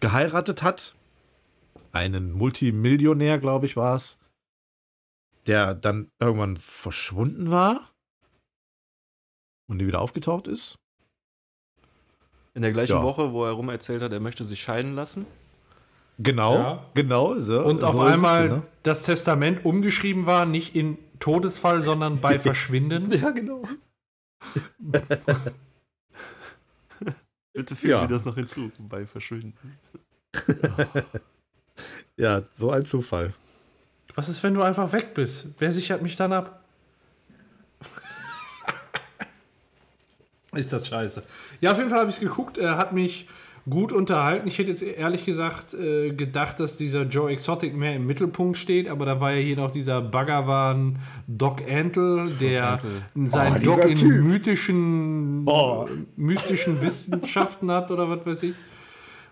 geheiratet hat. Einen Multimillionär, glaube ich, war es. Der dann irgendwann verschwunden war. Und nie wieder aufgetaucht ist. In der gleichen Ja. Woche, wo er rum erzählt hat, er möchte sich scheiden lassen. Genau, Ja. genau. So, Und auf so ist es, einmal genau. das Testament umgeschrieben war, nicht in Todesfall, sondern bei Verschwinden. Ja, genau. Bitte fügen Ja. Sie das noch hinzu bei Verschwinden. Ja, so ein Zufall. Was ist, wenn du einfach weg bist? Wer sichert mich dann ab? ist das scheiße. Ja, auf jeden Fall habe ich es geguckt. Er hat mich gut unterhalten. Ich hätte jetzt ehrlich gesagt äh, gedacht, dass dieser Joe Exotic mehr im Mittelpunkt steht, aber da war ja hier noch dieser Bhagavan Doc Antle, der seinen Oh, Doc in Typ. mythischen, Oh. mystischen Wissenschaften hat oder was weiß ich.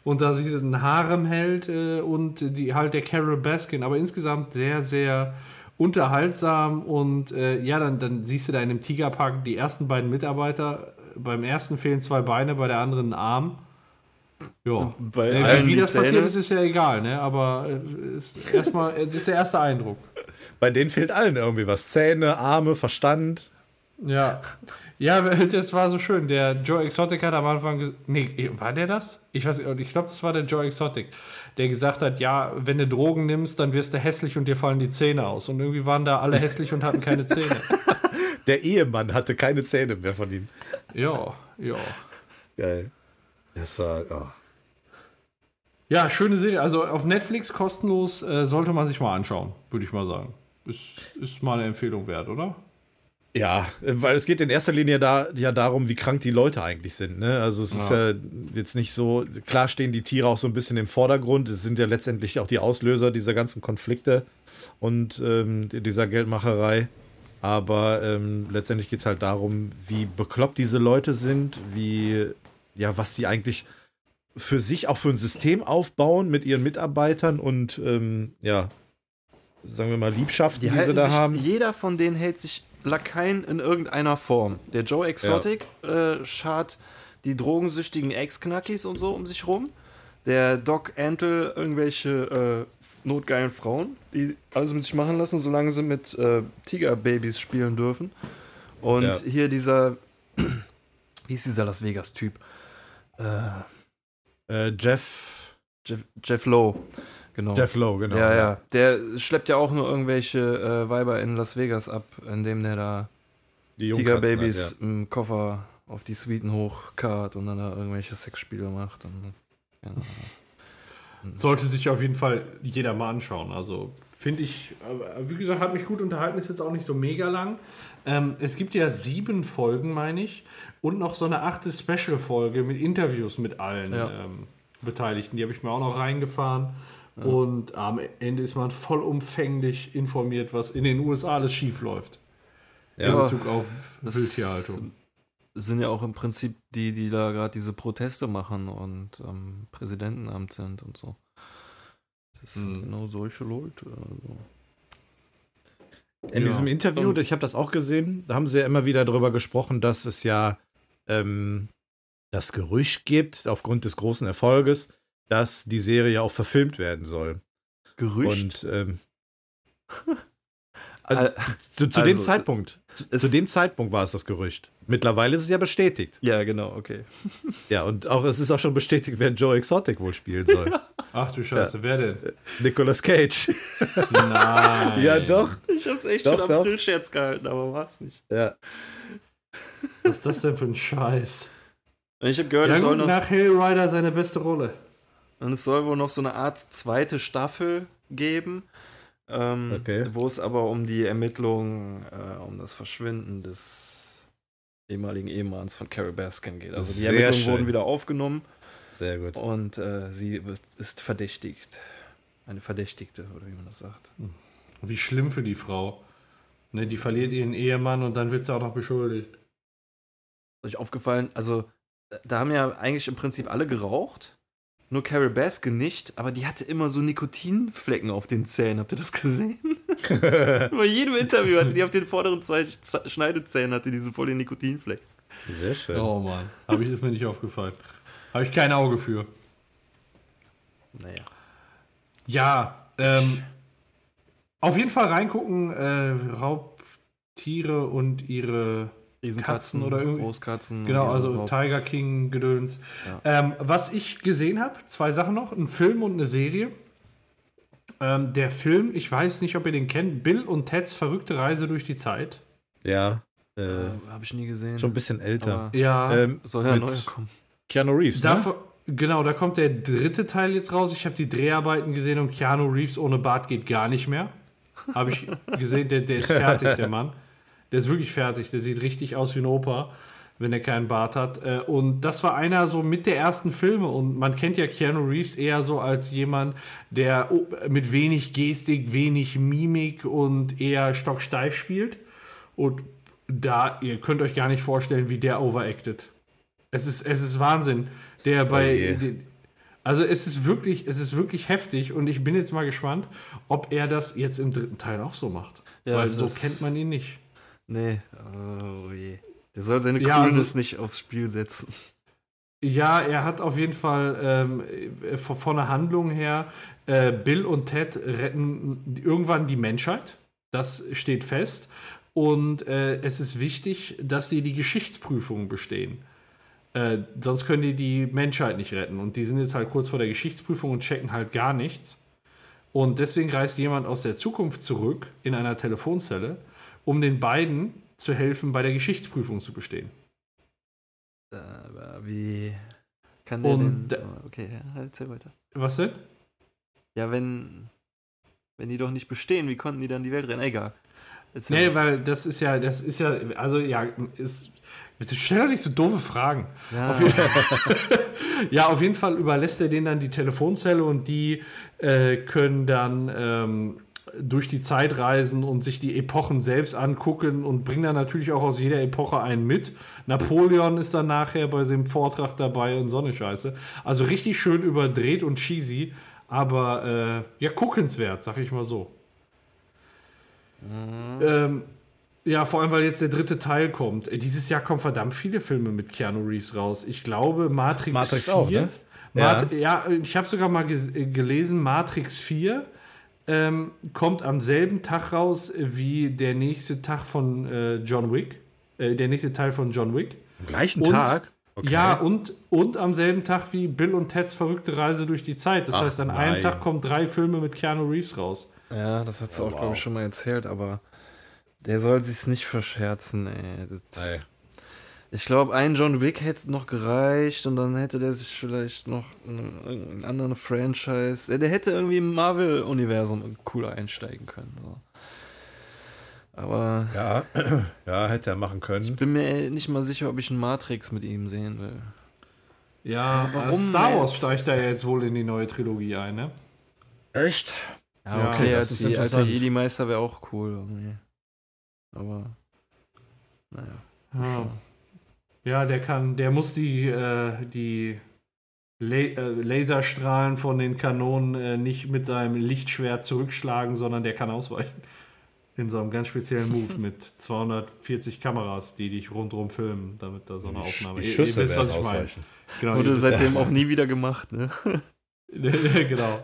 Und da sich ein Harem hält äh, und die halt der Carol Baskin, aber insgesamt sehr, sehr unterhaltsam und äh, ja, dann, dann siehst du da in dem Tigerpark die ersten beiden Mitarbeiter. Beim ersten fehlen zwei Beine, bei der anderen ein Arm. Ja. bei allen wie die das passiert Zähne. ist, ist ja egal, ne? Aber ist erstmal, das ist der erste Eindruck. Bei denen fehlt allen irgendwie was. Zähne, Arme, Verstand. Ja. Ja, das war so schön. Der Joe Exotic hat am Anfang gesagt, nee, war der das? Ich weiß nicht, ich glaube, das war der Joe Exotic, der gesagt hat, ja, wenn du Drogen nimmst, dann wirst du hässlich und dir fallen die Zähne aus. Und irgendwie waren da alle hässlich und hatten keine Zähne. Der Ehemann hatte keine Zähne mehr von ihm. Ja, ja. Geil. Das war. Oh. Ja, schöne Serie. Also auf Netflix kostenlos äh, sollte man sich mal anschauen, würde ich mal sagen. Ist, ist mal eine Empfehlung wert, oder? Ja, weil es geht in erster Linie da, ja darum, wie krank die Leute eigentlich sind. Ne? Also es ist ja jetzt nicht so, klar stehen die Tiere auch so ein bisschen im Vordergrund. Es sind ja letztendlich auch die Auslöser dieser ganzen Konflikte und ähm, dieser Geldmacherei. Aber ähm, letztendlich geht es halt darum, wie bekloppt diese Leute sind, wie, ja, was die eigentlich für sich auch für ein System aufbauen mit ihren Mitarbeitern und ähm, ja, sagen wir mal, Liebschaften, die, sie halten da sich, haben. Jeder von denen hält sich Lakaien in irgendeiner Form. Der Joe Exotic äh, schart die drogensüchtigen Ex-Knackis und so um sich rum. Der Doc Antle irgendwelche äh, notgeilen Frauen, die alles mit sich machen lassen, solange sie mit äh, Tigerbabys spielen dürfen. Und Ja. hier dieser, wie ist dieser Las Vegas-Typ? Äh, Äh, Jeff, Jeff, Jeff Lowe. Genau. Jeff Lowe, genau. Ja, ja. Der schleppt ja auch nur irgendwelche äh, Weiber in Las Vegas ab, indem der da Tigerbabys halt, im Koffer auf die Suiten hochkart und dann da irgendwelche Sexspiele macht. Und, ja. Sollte sich auf jeden Fall jeder mal anschauen. Also finde ich, wie gesagt, hat mich gut unterhalten, ist jetzt auch nicht so mega lang. Ähm, es gibt ja sieben Folgen, meine ich, und noch so eine achte Special-Folge mit Interviews mit allen Ja. ähm, Beteiligten. Die habe ich mir auch noch reingefahren. Und am Ende ist man vollumfänglich informiert, was in den USA alles schief läuft. Ja. in Ja. Bezug auf Wildtierhaltung. sind ja auch im Prinzip die, die da gerade diese Proteste machen und am Präsidentenamt sind und so. Das sind Mhm. genau solche Leute. Also. In Ja. diesem Interview, ich habe das auch gesehen, da haben sie ja immer wieder darüber gesprochen, dass es ja ähm, das Gerücht gibt, aufgrund des großen Erfolges, dass die Serie auch verfilmt werden soll. Gerücht. Und ähm, also, Al- zu, zu dem also, Zeitpunkt, zu, es- zu dem Zeitpunkt war es das Gerücht. Mittlerweile ist es ja bestätigt. ja, genau, okay. Ja, und auch es ist auch schon bestätigt, wer Joe Exotic wohl spielen soll. Ach du Scheiße, wer denn? Nicolas Cage. Nein. ja, doch. Ich hab's echt Doch, einen doch. Aprilscherz gehalten, aber war's nicht. Ja. Was ist das denn für ein Scheiß? Ich habe gehört, Ja, es soll noch nach Hell Rider seine beste Rolle. Und es soll wohl noch so eine Art zweite Staffel geben, ähm, Okay. wo es aber um die Ermittlungen, äh, um das Verschwinden des ehemaligen Ehemanns von Carol Baskin geht. Also die Sehr Ermittlungen schön. wurden wieder aufgenommen Sehr gut. und äh, sie ist verdächtigt. Eine Verdächtigte, oder wie man das sagt. Wie schlimm für die Frau. Ne, die verliert ihren Ehemann und dann wird sie auch noch beschuldigt. Ist euch aufgefallen, also da haben ja eigentlich im Prinzip alle geraucht. Nur Carol Baskin nicht, aber die hatte immer so Nikotinflecken auf den Zähnen. Habt ihr das gesehen? Bei jedem Interview hatte die auf den vorderen zwei Schneidezähnen hatte diese voll den Nikotinfleck. Sehr schön. Oh Mann, habe ich ist mir nicht aufgefallen. Habe ich kein Auge für. Naja. Ja, ähm, auf jeden Fall reingucken, äh, Raubtiere und ihre Riesenkatzen Katzen oder irgendwie- Großkatzen. Genau, also überhaupt. Tiger King Gedöns. Ja. Ähm, was ich gesehen habe, zwei Sachen noch, ein Film und eine Serie. Ähm, der Film, ich weiß nicht, ob ihr den kennt, Bill und Teds verrückte Reise durch die Zeit. Ja. Äh, Äh, Habe ich nie gesehen. schon ein bisschen älter. aber Ja, Ähm, soll ja mit neu kommen. Keanu Reeves, ne? davon, genau, da kommt der dritte Teil jetzt raus. Ich habe die Dreharbeiten gesehen und Keanu Reeves ohne Bart geht gar nicht mehr. Habe ich gesehen, der, der ist fertig, der Mann. Der ist wirklich fertig. Der sieht richtig aus wie ein Opa, wenn er keinen Bart hat. Äh, Und das war einer so mit der ersten Filme. Und man kennt ja Keanu Reeves eher so als jemand, der oh, mit wenig Gestik, wenig Mimik und eher stocksteif spielt. Und da, ihr könnt euch gar nicht vorstellen, wie der overacted. Es ist, es ist Wahnsinn. Der bei. je. den- also es ist wirklich, es ist wirklich heftig und ich bin jetzt mal gespannt, ob er das jetzt im dritten Teil auch so macht. Ja, Weil so kennt man ihn nicht. Nee, oh je. Der soll seine Ja, also- Coolness nicht aufs Spiel setzen. Ja, er hat auf jeden Fall ähm, äh, von, von der Handlung her, äh, Bill und Ted retten irgendwann die Menschheit. Das steht fest. Und äh, es ist wichtig, dass sie die Geschichtsprüfung bestehen. Äh, sonst können die die Menschheit nicht retten. Und die sind jetzt halt kurz vor der Geschichtsprüfung und checken halt gar nichts. Und deswegen reist jemand aus der Zukunft zurück in einer Telefonzelle, um den beiden zu helfen, bei der Geschichtsprüfung zu bestehen. Äh, Aber wie kann der Und denn... okay, erzähl weiter. Was denn? Ja, wenn... Wenn die doch nicht bestehen, wie konnten die dann die Welt rennen? Egal. Erzähl Nee, weiter. weil das ist ja, das ist ja, also ja, ist. Stell doch nicht so doofe Fragen. ja, Auf jeden Ja, auf jeden Fall überlässt er denen dann die Telefonzelle und die äh, können dann ähm, durch die Zeit reisen und sich die Epochen selbst angucken und bringen dann natürlich auch aus jeder Epoche einen mit. Napoleon ist dann nachher bei dem Vortrag dabei und so eine Scheiße. Also richtig schön überdreht und cheesy, aber äh, ja, guckenswert, sag ich mal so. Ähm, ja, vor allem, weil jetzt der dritte Teil kommt. Äh, Dieses Jahr kommen verdammt viele Filme mit Keanu Reeves raus. Ich glaube, Matrix, Matrix 4. auch, ne? Mat ja. ich habe sogar mal äh, gelesen, Matrix 4 ähm, kommt am selben Tag raus wie der nächste Tag von äh, John Wick. Äh, der nächste Teil von John Wick. Am gleichen Und- Tag? Okay. Ja, und, und am selben Tag wie Bill und Teds verrückte Reise durch die Zeit. Das Ach, heißt, an einem nein. Tag kommen drei Filme mit Keanu Reeves raus. ja, das hat sie Ja, auch, glaube wow. ich, schon mal erzählt, aber der soll sich's nicht verscherzen, ey. Das. Ich glaube, ein John Wick hätte noch gereicht und dann hätte der sich vielleicht noch in irgendeinen anderen Franchise. Der, der hätte irgendwie im Marvel-Universum cool einsteigen können. So. Aber Ja, ja, hätte er machen ich können. bin mir nicht mal sicher, ob ich einen Matrix mit ihm sehen will. Ja, warum Star Wars jetzt? steigt da ja jetzt wohl in die neue Trilogie ein, ne? Echt? Ja, Ja, okay, das als ist die alter interessant. Jedi-Meister wäre auch cool irgendwie. Aber, naja. Ja. Ja, der kann, der muss die, äh, die La äh, Laserstrahlen von den Kanonen äh, nicht mit seinem Lichtschwert zurückschlagen, sondern der kann ausweichen. In so einem ganz speziellen Move mit 240 Kameras, die dich rundherum filmen, damit da so eine Aufnahme. Ihr- Schüsse ihr wisst, was ich meine. Genau, Wurde seitdem auch nie wieder gemacht, ne? genau.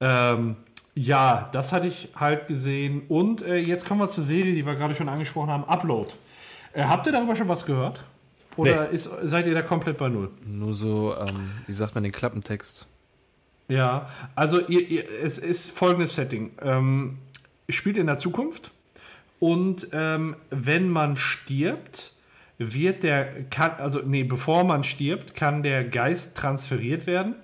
Ähm, ja, das hatte ich halt gesehen. Und äh, jetzt kommen wir zur Serie, die wir gerade schon angesprochen haben: Upload. Äh, habt ihr darüber schon was gehört? Oder ist, seid ihr da komplett bei Null? Nur so, ähm, wie sagt man den Klappentext? Ja, also ihr, ihr, es ist folgendes Setting. Ähm, spielt in der Zukunft und ähm, wenn man stirbt, wird der, kann, also nee, bevor man stirbt, kann der Geist transferiert werden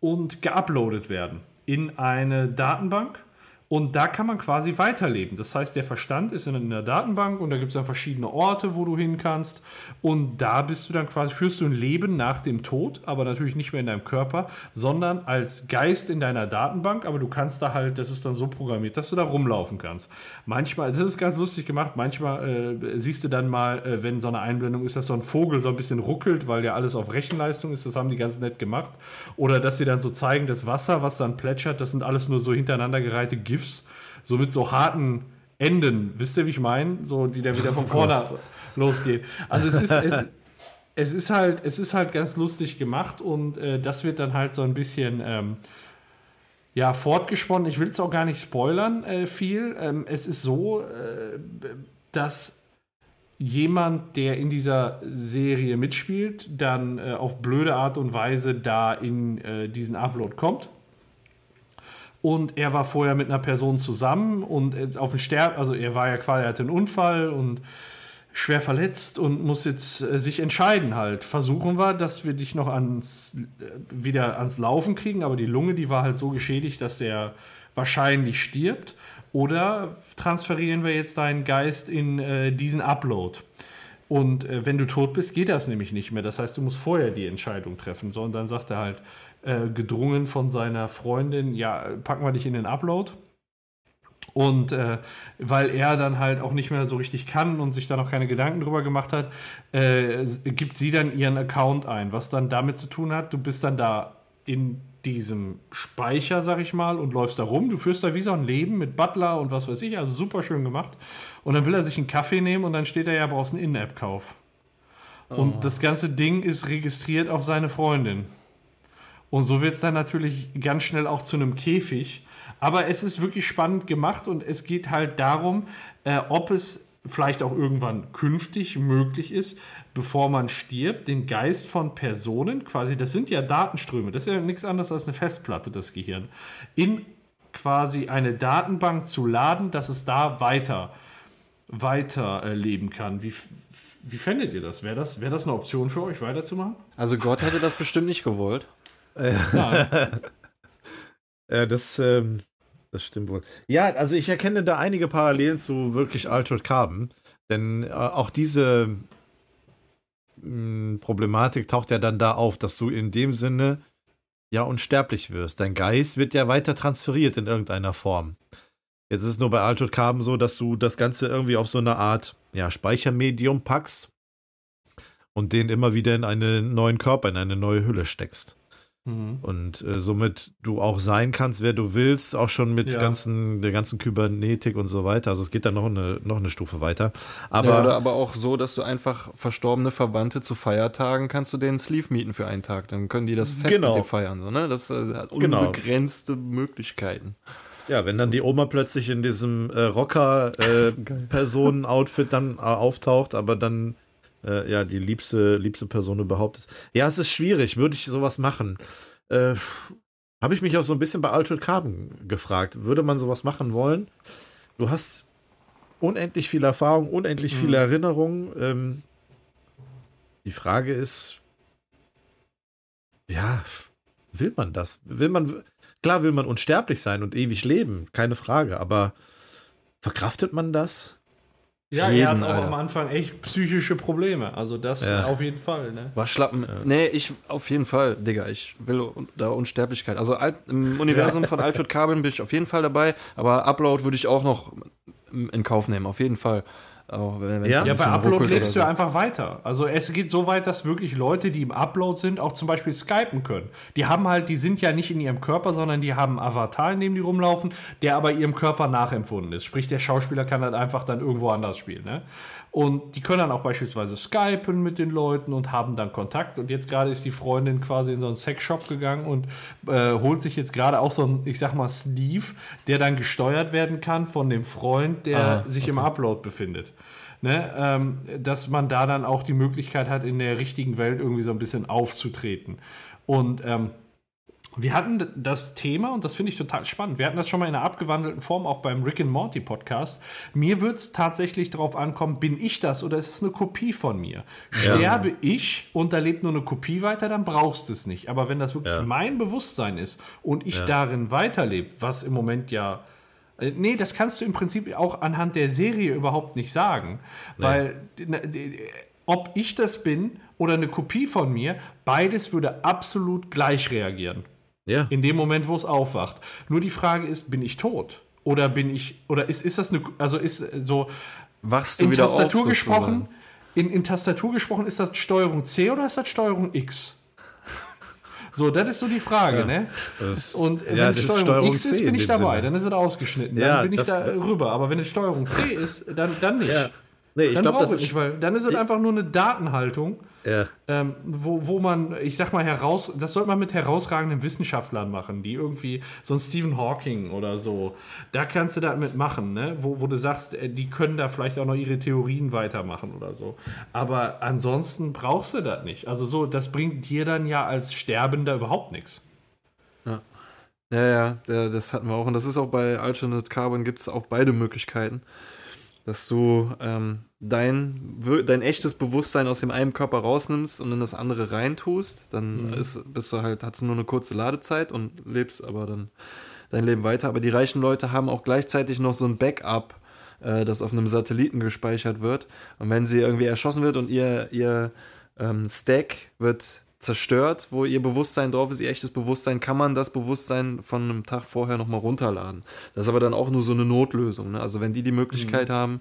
und geuploadet werden in eine Datenbank Und da kann man quasi weiterleben. Das heißt, der Verstand ist in der Datenbank und da gibt es dann verschiedene Orte, wo du hin kannst. Und da bist du dann quasi, führst du ein Leben nach dem Tod, aber natürlich nicht mehr in deinem Körper, sondern als Geist in deiner Datenbank. Aber du kannst da halt, das ist dann so programmiert, dass du da rumlaufen kannst. Manchmal, das ist ganz lustig gemacht, manchmal äh, siehst du dann mal, äh, wenn so eine Einblendung ist, dass so ein Vogel so ein bisschen ruckelt, weil ja alles auf Rechenleistung ist. Das haben die ganz nett gemacht. Oder dass sie dann so zeigen, das Wasser, was dann plätschert, das sind alles nur so hintereinander gereihte GIFs GIFs, so mit so harten Enden. Wisst ihr, wie ich meine? So, die dann wieder von oh vorne losgeht. Also es ist, es, es, ist halt, es ist halt ganz lustig gemacht und äh, das wird dann halt so ein bisschen ähm, ja, fortgesponnen. Ich will es auch gar nicht spoilern äh, viel. Ähm, es ist so, äh, dass jemand, der in dieser Serie mitspielt, dann äh, auf blöde Art und Weise da in äh, diesen Upload kommt und er war vorher mit einer Person zusammen und äh, auf dem Sterben, also er war ja quasi, er hatte einen Unfall und schwer verletzt und muss jetzt äh, sich entscheiden halt. Versuchen wir, dass wir dich noch ans, äh, wieder ans Laufen kriegen, aber die Lunge, die war halt so geschädigt, dass der wahrscheinlich stirbt. Oder transferieren wir jetzt deinen Geist in äh, diesen Upload. Und äh, wenn du tot bist, geht das nämlich nicht mehr. Das heißt, du musst vorher die Entscheidung treffen. So, und dann sagt er halt, äh, gedrungen von seiner Freundin, ja, packen wir dich in den Upload. Und äh, weil er dann halt auch nicht mehr so richtig kann und sich da noch keine Gedanken drüber gemacht hat, äh, gibt sie dann ihren Account ein, was dann damit zu tun hat, du bist dann da in diesem Speicher, sag ich mal, und läufst da rum. Du führst da wie so ein Leben mit Butler und was weiß ich, also super schön gemacht. Und dann will er sich einen Kaffee nehmen und dann steht er ja, brauchst einen In-App-Kauf. Oh. Und das ganze Ding ist registriert auf seine Freundin. Und so wird es dann natürlich ganz schnell auch zu einem Käfig. Aber es ist wirklich spannend gemacht und es geht halt darum, äh, ob es vielleicht auch irgendwann künftig möglich ist, bevor man stirbt, den Geist von Personen, quasi, das sind ja Datenströme, das ist ja nichts anderes als eine Festplatte, das Gehirn, in quasi eine Datenbank zu laden, dass es da weiter, weiter äh, leben kann. Wie, wie fändet ihr das? Wäre das, wär das eine Option für euch, weiterzumachen? Also Gott hätte das bestimmt nicht gewollt. ja, das, ähm, das stimmt wohl. Ja, also ich erkenne da einige Parallelen zu wirklich Altered Carbon, denn äh, auch diese mh, hm, Problematik taucht ja dann da auf, dass du in dem Sinne ja unsterblich wirst. Dein Geist wird ja weiter transferiert in irgendeiner Form. Jetzt ist es nur bei Altered Carbon so, dass du das Ganze irgendwie auf so eine Art ja, Speichermedium packst und den immer wieder in einen neuen Körper, in eine neue Hülle steckst. Mhm. Und äh, somit du auch sein kannst, wer du willst, auch schon mit ja. ganzen, der ganzen Kybernetik und so weiter. Also es geht dann noch eine, noch eine Stufe weiter. Aber, ja, oder aber auch so, dass du einfach verstorbene Verwandte zu Feiertagen kannst du denen Sleeve mieten für einen Tag. Dann können die das Fest genau. mit dir feiern. So, ne? Das äh, hat genau. unbegrenzte genau. Möglichkeiten. Ja, wenn dann die Oma plötzlich in diesem äh, Rocker-Personen-Outfit äh, dann äh, auftaucht, aber dann äh, ja die liebste, liebste Person überhaupt ist. Ja, es ist schwierig. Würde ich sowas machen? Äh, Habe ich mich auch so ein bisschen bei Altered Carbon gefragt. Würde man sowas machen wollen? Du hast unendlich viel Erfahrung, unendlich viele mhm. Erinnerungen. Ähm, die Frage ist, ja, will man das? Will man, klar will man unsterblich sein und ewig leben, keine Frage, aber verkraftet man das? Ja, jeden, er hat auch Alter. am Anfang echt psychische Probleme. Also das ja. auf jeden Fall. Ne? War schlappen. Ja. Nee, ich auf jeden Fall, Digga. Ich will da Unsterblichkeit. Also alt, im Universum ja. von Altered Carbon bin ich auf jeden Fall dabei. Aber Upload würde ich auch noch in Kauf nehmen. Auf jeden Fall. Wenn, ja, ja bei Upload lebst so. du einfach weiter. Also es geht so weit, dass wirklich Leute, die im Upload sind, auch zum Beispiel skypen können. Die haben halt, die sind ja nicht in ihrem Körper, sondern die haben einen Avatar, in dem die rumlaufen, der aber ihrem Körper nachempfunden ist. Sprich, der Schauspieler kann halt einfach dann irgendwo anders spielen. Ne? Und die können dann auch beispielsweise skypen mit den Leuten und haben dann Kontakt. Und jetzt gerade ist die Freundin quasi in so einen Sexshop gegangen und äh, holt sich jetzt gerade auch so einen, ich sag mal, Sleeve, der dann gesteuert werden kann von dem Freund, der ah, sich okay. im Upload befindet. Ne, ähm, dass man da dann auch die Möglichkeit hat, in der richtigen Welt irgendwie so ein bisschen aufzutreten. Und ähm, wir hatten das Thema, und das finde ich total spannend, wir hatten das schon mal in einer abgewandelten Form auch beim Rick and Morty Podcast. Mir wird es tatsächlich darauf ankommen, bin ich das oder ist es eine Kopie von mir? Sterbe ja. ich und da lebt nur eine Kopie weiter, dann brauchst du es nicht. Aber wenn das wirklich ja. mein Bewusstsein ist und ich ja. darin weiterlebe, was im Moment ja Äh, Nee, das kannst du im Prinzip auch anhand der Serie überhaupt nicht sagen. Weil, na, die- ob ich das bin oder eine Kopie von mir, beides würde absolut gleich reagieren. Ja. In dem Moment, wo es aufwacht. Nur die Frage ist, bin ich tot? Oder bin ich, oder ist, ist das eine, also ist so Wachst du in wieder Tastatur auf, gesprochen, in, in Tastatur gesprochen, ist das Steuerung C oder ist das Steuerung X? So, das ist so die Frage, ne? Das- Und ja, wenn es Steuerung, Steuerung X ist, bin in ich dabei, Sinne. dann ist es ausgeschnitten, Ja, dann bin ich da rüber. Aber wenn es Steuerung C ist, dann, dann nicht. Ja. Nee, ich dann glaube, brauche das ich nicht, weil dann ist es einfach nur eine Datenhaltung, Ja. ähm, wo, wo man, ich sag mal, heraus, das sollte man mit herausragenden Wissenschaftlern machen, die irgendwie, so ein Stephen Hawking oder so, da kannst du das mit machen, ne? wo, wo du sagst, äh, die können da vielleicht auch noch ihre Theorien weitermachen oder so. Aber ansonsten brauchst du das nicht. Also so, das bringt dir dann ja als Sterbender überhaupt nichts. Ja, ja, der, das hatten wir auch. Und das ist auch bei Alternate Carbon gibt es auch beide Möglichkeiten. Dass du ähm, dein, dein echtes Bewusstsein aus dem einen Körper rausnimmst und in das andere reintust. Dann ist, bist du halt, hast du nur eine kurze Ladezeit und lebst aber dann dein Leben weiter. Aber die reichen Leute haben auch gleichzeitig noch so ein Backup, äh, das auf einem Satelliten gespeichert wird. Und wenn sie irgendwie erschossen wird und ihr, ihr ähm, Stack wird zerstört, wo ihr Bewusstsein drauf ist, ihr echtes Bewusstsein, kann man das Bewusstsein von einem Tag vorher nochmal runterladen. Das ist aber dann auch nur so eine Notlösung. Ne? Also wenn die die Möglichkeit haben,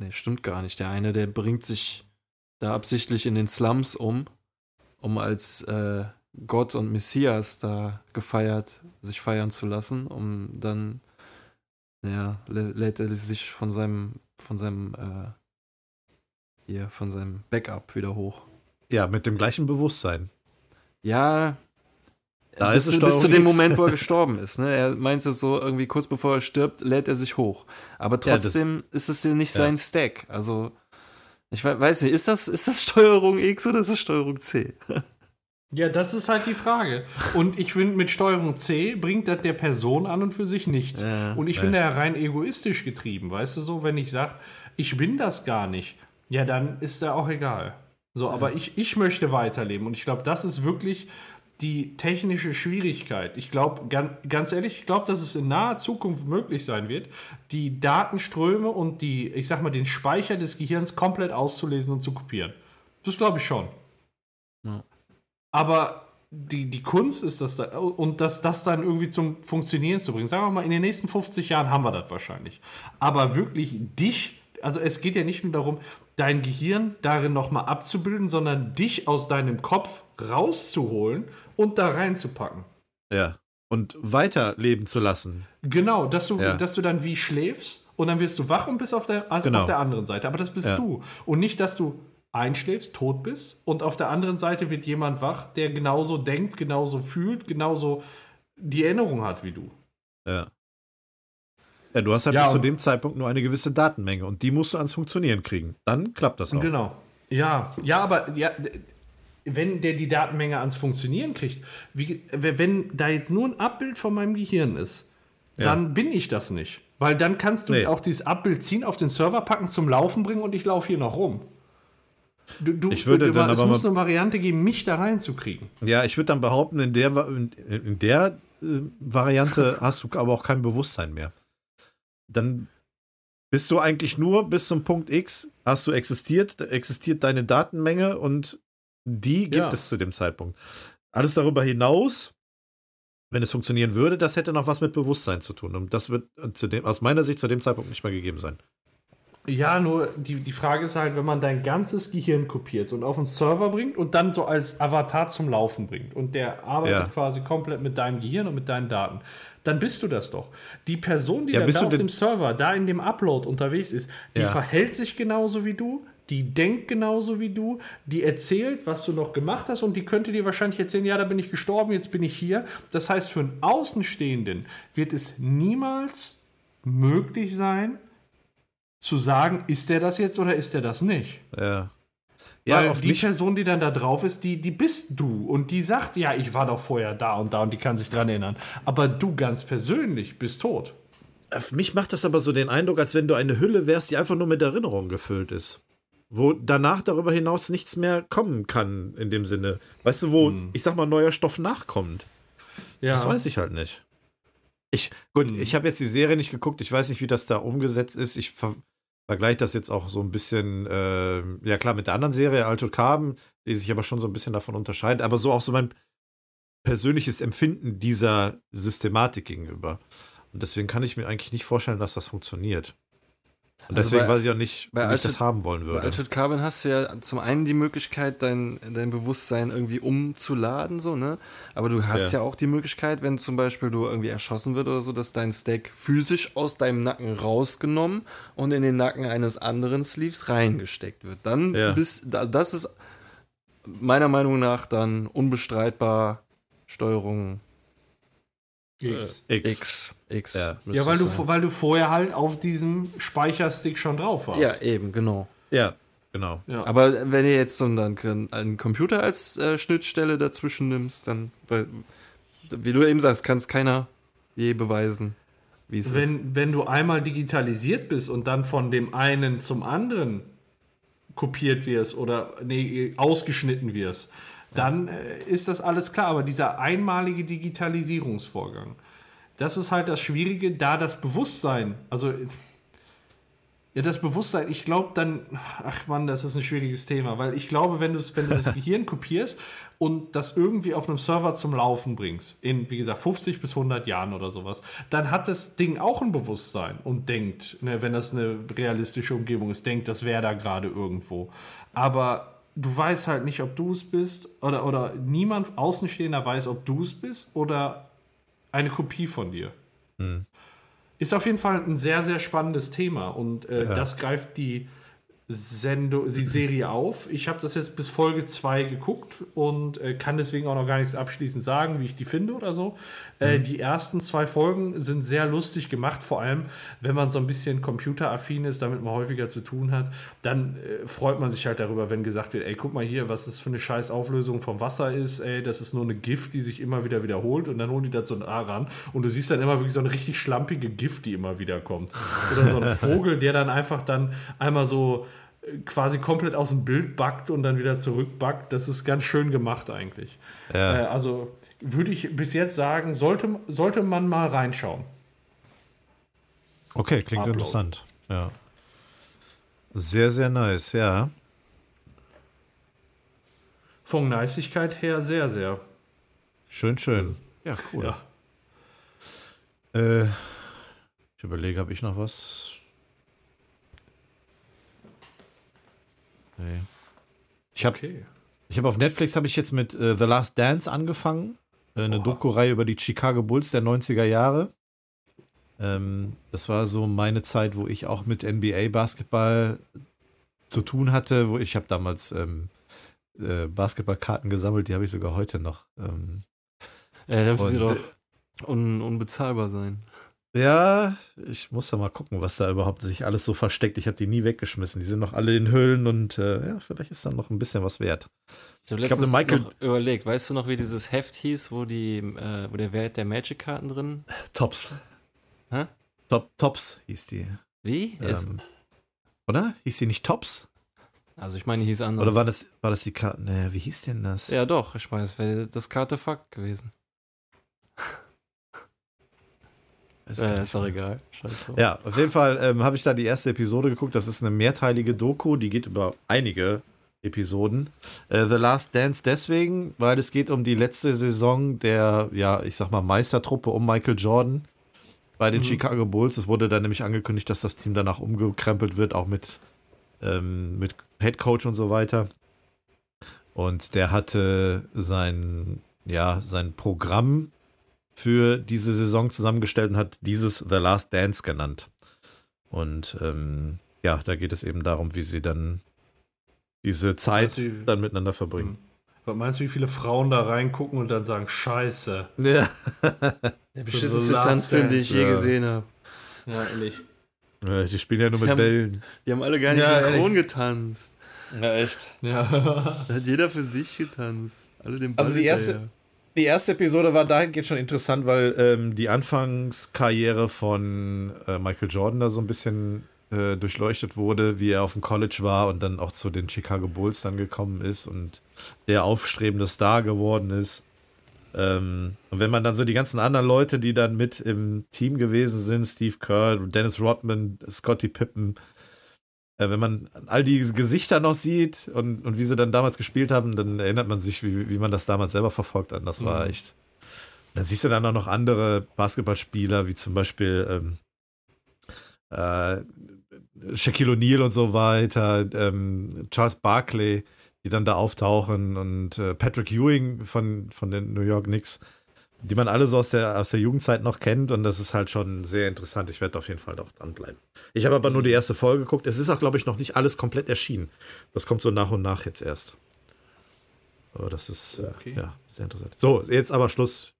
nee, stimmt gar nicht. Der eine, der bringt sich da absichtlich in den Slums um, um als äh, Gott und Messias da gefeiert, sich feiern zu lassen, um dann, ja, lä- lädt er sich von seinem, von seinem, äh, hier, von seinem Backup wieder hoch. Ja, mit dem gleichen Bewusstsein. Ja, Da bis, ist es bis zu dem X. Moment, wo er gestorben ist. Ne? Er meinte so, irgendwie kurz bevor er stirbt, lädt er sich hoch. Aber Ja, das- trotzdem ist es ja nicht Ja. sein Stack. Also, ich we- weiß nicht, ist das, ist das Steuerung X oder ist das Steuerung C? Ja, das ist halt die Frage. Und ich finde, mit Steuerung C bringt das der Person an und für sich nichts. Ja, und ich bin da ja rein egoistisch getrieben, weißt du so, wenn ich sage, ich bin das gar nicht, ja, dann ist da auch egal. So, aber ich, ich möchte weiterleben und ich glaube, das ist wirklich die technische Schwierigkeit. Ich glaube, ganz, ehrlich, ich glaube, dass es in naher Zukunft möglich sein wird, die Datenströme und die, ich sag mal, den Speicher des Gehirns komplett auszulesen und zu kopieren. Das glaube ich schon. Ja. Aber die, die Kunst ist das da, und das, das dann irgendwie zum Funktionieren zu bringen. Sagen wir mal, in den nächsten 50 Jahren haben wir das wahrscheinlich. Aber wirklich dich, also es geht ja nicht nur darum, dein Gehirn darin nochmal abzubilden, sondern dich aus deinem Kopf rauszuholen und da reinzupacken. Ja. Und weiterleben zu lassen. Genau, dass du, Ja. dass du dann wie schläfst und dann wirst du wach und bist auf der, also Genau. auf der anderen Seite. Aber das bist Ja. du. Und nicht, dass du einschläfst, tot bist und auf der anderen Seite wird jemand wach, der genauso denkt, genauso fühlt, genauso die Erinnerung hat wie du. Ja. Ja, du hast halt Ja, bis zu dem Zeitpunkt nur eine gewisse Datenmenge und die musst du ans Funktionieren kriegen. Dann klappt das auch. Genau. Ja, ja, aber ja, wenn der die Datenmenge ans Funktionieren kriegt, wie, wenn da jetzt nur ein Abbild von meinem Gehirn ist, Ja. dann bin ich das nicht. Weil dann kannst du Nee. auch dieses Abbild ziehen, auf den Server packen, zum Laufen bringen und ich laufe hier noch rum. Du, du, Ich würde du, dann es aber muss eine Variante geben, mich da reinzukriegen. Ja, ich würde dann behaupten, in der, in, in der äh, Variante hast du aber auch kein Bewusstsein mehr. Dann bist du eigentlich nur bis zum Punkt X, hast du existiert, da existiert deine Datenmenge und die gibt Ja. es zu dem Zeitpunkt. Alles darüber hinaus, wenn es funktionieren würde, das hätte noch was mit Bewusstsein zu tun. Und das wird äh, zu dem, aus meiner Sicht zu dem Zeitpunkt nicht mehr gegeben sein. Ja, nur die, die Frage ist halt, wenn man dein ganzes Gehirn kopiert und auf den Server bringt und dann so als Avatar zum Laufen bringt und der arbeitet Ja. quasi komplett mit deinem Gehirn und mit deinen Daten, dann bist du das doch. Die Person, die Ja, da du auf dem Server, da in dem Upload unterwegs ist, die Ja. verhält sich genauso wie du, die denkt genauso wie du, die erzählt, was du noch gemacht hast und die könnte dir wahrscheinlich erzählen, ja, da bin ich gestorben, jetzt bin ich hier. Das heißt, für einen Außenstehenden wird es niemals möglich sein, zu sagen, ist der das jetzt oder ist der das nicht? Ja. Weil Ja, auf die mich, Person, die dann da drauf ist, die, die bist du. Und die sagt, ja, ich war doch vorher da und da und die kann sich dran erinnern. Aber du ganz persönlich bist tot. auf mich macht das aber so den Eindruck, als wenn du eine Hülle wärst, die einfach nur mit Erinnerung gefüllt ist. Wo danach darüber hinaus nichts mehr kommen kann, in dem Sinne. Weißt du, wo, ich sag mal, neuer Stoff nachkommt. Ja. Das weiß ich halt nicht. Ich, gut, Mhm. ich habe jetzt die Serie nicht geguckt. Ich weiß nicht, wie das da umgesetzt ist. Ich ver vergleiche das jetzt auch so ein bisschen, äh, ja klar, mit der anderen Serie, Altered Carbon, die sich aber schon so ein bisschen davon unterscheidet. Aber so auch so mein persönliches Empfinden dieser Systematik gegenüber. Und deswegen kann ich mir eigentlich nicht vorstellen, dass das funktioniert. Und Also deswegen bei- weiß ich auch nicht, bei ob ich das haben wollen Bei würde. Altered Carbon hast du ja zum einen die Möglichkeit, dein, dein Bewusstsein irgendwie umzuladen, so, ne? Aber du hast ja. Ja. auch die Möglichkeit, wenn zum Beispiel du irgendwie erschossen wird oder so, dass dein Stack physisch aus deinem Nacken rausgenommen und in den Nacken eines anderen Sleeves reingesteckt wird. Dann Ja. bist, da- das ist meiner Meinung nach dann unbestreitbar Steuerung X. X. X. X. Ja. Ja, weil du, sein. weil du vorher halt auf diesem Speicherstick schon drauf warst. Ja, eben, genau. Ja, genau. ja. Aber wenn ihr jetzt so dann einen Computer als äh, Schnittstelle dazwischen nimmst, dann, weil, wie du eben sagst, kann es keiner je beweisen, wie es ist. wenn, wenn du einmal digitalisiert bist und dann von dem einen zum anderen kopiert wirst oder nee, ausgeschnitten wirst, dann äh, ist das alles klar. Aber dieser einmalige Digitalisierungsvorgang, das ist halt das Schwierige, da das Bewusstsein, also ja, das Bewusstsein, ich glaube dann, ach man, das ist ein schwieriges Thema, weil ich glaube, wenn, wenn du das Gehirn kopierst und das irgendwie auf einem Server zum Laufen bringst, in, wie gesagt, 50 bis 100 Jahren oder sowas, dann hat das Ding auch ein Bewusstsein und denkt, ne, wenn das eine realistische Umgebung ist, denkt, das wäre da gerade irgendwo. Aber du weißt halt nicht, ob du es bist oder, oder niemand Außenstehender weiß, ob du es bist oder eine Kopie von dir. Ist auf jeden Fall ein sehr, sehr spannendes Thema und äh, Ja. das greift die, Sendo die Serie auf. Ich habe das jetzt bis Folge 2 geguckt und äh, kann deswegen auch noch gar nichts abschließend sagen, wie ich die finde oder so. Äh, die ersten zwei Folgen sind sehr lustig gemacht, vor allem wenn man so ein bisschen computeraffin ist, damit man häufiger zu tun hat, dann äh, freut man sich halt darüber, wenn gesagt wird, ey, guck mal hier, was das für eine scheiß Auflösung vom Wasser ist, ey, das ist nur eine Gift, die sich immer wieder wiederholt und dann holen die da so ein A ran und du siehst dann immer wirklich so eine richtig schlampige Gift, die immer wieder kommt. Oder so ein Vogel, der dann einfach dann einmal so quasi komplett aus dem Bild backt und dann wieder zurückbackt. Das ist ganz schön gemacht eigentlich. Ja. Äh, also würde ich bis jetzt sagen, sollte, sollte man mal reinschauen. Okay, klingt Upload. interessant. Ja. Sehr, sehr nice, ja. Von Niceigkeit her sehr, sehr. Schön, schön. Ja, cool. Ja. Äh, ich überlege, habe ich noch was? Nee. Ich habe Okay. ich hab auf Netflix habe ich jetzt mit äh, The Last Dance angefangen. Äh, eine. Doku-Reihe über die Chicago Bulls der 90er Jahre. Ähm, das war so meine Zeit, wo ich auch mit NBA-Basketball zu tun hatte. Wo ich habe damals ähm, äh, Basketballkarten gesammelt, die habe ich sogar heute noch. Ähm, Ja, dann müssen sie doch un unbezahlbar sein. Ja, ich muss da mal gucken, was da überhaupt sich alles so versteckt. Ich habe die nie weggeschmissen. Die sind noch alle in Höhlen und äh, ja, vielleicht ist da noch ein bisschen was wert. Ich habe Ich letztens eine Michael- noch überlegt, weißt du noch, wie dieses Heft hieß, wo, die, äh, wo der Wert der Magic-Karten drin? Tops. Hä? Top, Tops hieß die. Wie? Ähm, oder? Hieß die nicht Tops? also ich meine, die hieß anders. Oder war das, war das die Karte? Nee, wie hieß denn das? ja, doch, ich meine, es wäre das Karte Fuck gewesen. Gar Äh, ist auch egal. Scheiße. Ja, auf jeden Fall ähm, habe ich da die erste Episode geguckt. Das ist eine mehrteilige Doku, die geht über einige Episoden. Äh, The Last Dance deswegen, weil es geht um die letzte Saison der, ja, ich sag mal, Meistertruppe um Michael Jordan bei den Mhm. Chicago Bulls. Es wurde dann nämlich angekündigt, dass das Team danach umgekrempelt wird, auch mit, ähm, mit Head Coach und so weiter. Und der hatte sein, ja, sein Programm für diese Saison zusammengestellt und hat dieses The Last Dance genannt. Und ähm, ja, da geht es eben darum, wie sie dann diese Zeit du- dann miteinander verbringen. Was meinst du, wie viele Frauen da reingucken und dann sagen, scheiße. Ja. Der beschissenste Tanzfilm, den ich je Ja. gesehen habe. Ja, ehrlich. Ja, Die spielen ja nur Die mit haben- Bällen. Die haben alle gar nicht Ja, synchron getanzt. Ja, echt. Ja. Da hat jeder für sich getanzt. Alle den Ball Also die erste-. Die erste Episode war dahingehend schon interessant, weil ähm, die Anfangskarriere von äh, Michael Jordan da so ein bisschen äh, durchleuchtet wurde, wie er auf dem College war und dann auch zu den Chicago Bulls dann gekommen ist und der aufstrebende Star geworden ist. Ähm, und wenn man dann so die ganzen anderen Leute, die dann mit im Team gewesen sind, Steve Kerr, Dennis Rodman, Scotty Pippen, wenn man all diese Gesichter noch sieht und, und wie sie dann damals gespielt haben, dann erinnert man sich, wie, wie man das damals selber verfolgt hat. Und das war Mhm. echt. Dann siehst du dann auch noch andere Basketballspieler, wie zum Beispiel ähm, äh, Shaquille O'Neal und so weiter, ähm, Charles Barkley, die dann da auftauchen und äh, Patrick Ewing von, von den New York Knicks, die man alle so aus der, aus der Jugendzeit noch kennt und das ist halt schon sehr interessant. Ich werde auf jeden Fall doch dranbleiben. Ich habe aber nur die erste Folge geguckt. Es ist auch, glaube ich, noch nicht alles komplett erschienen. Das kommt so nach und nach jetzt erst. Aber das ist äh, Okay. ja sehr interessant. So, jetzt aber Schluss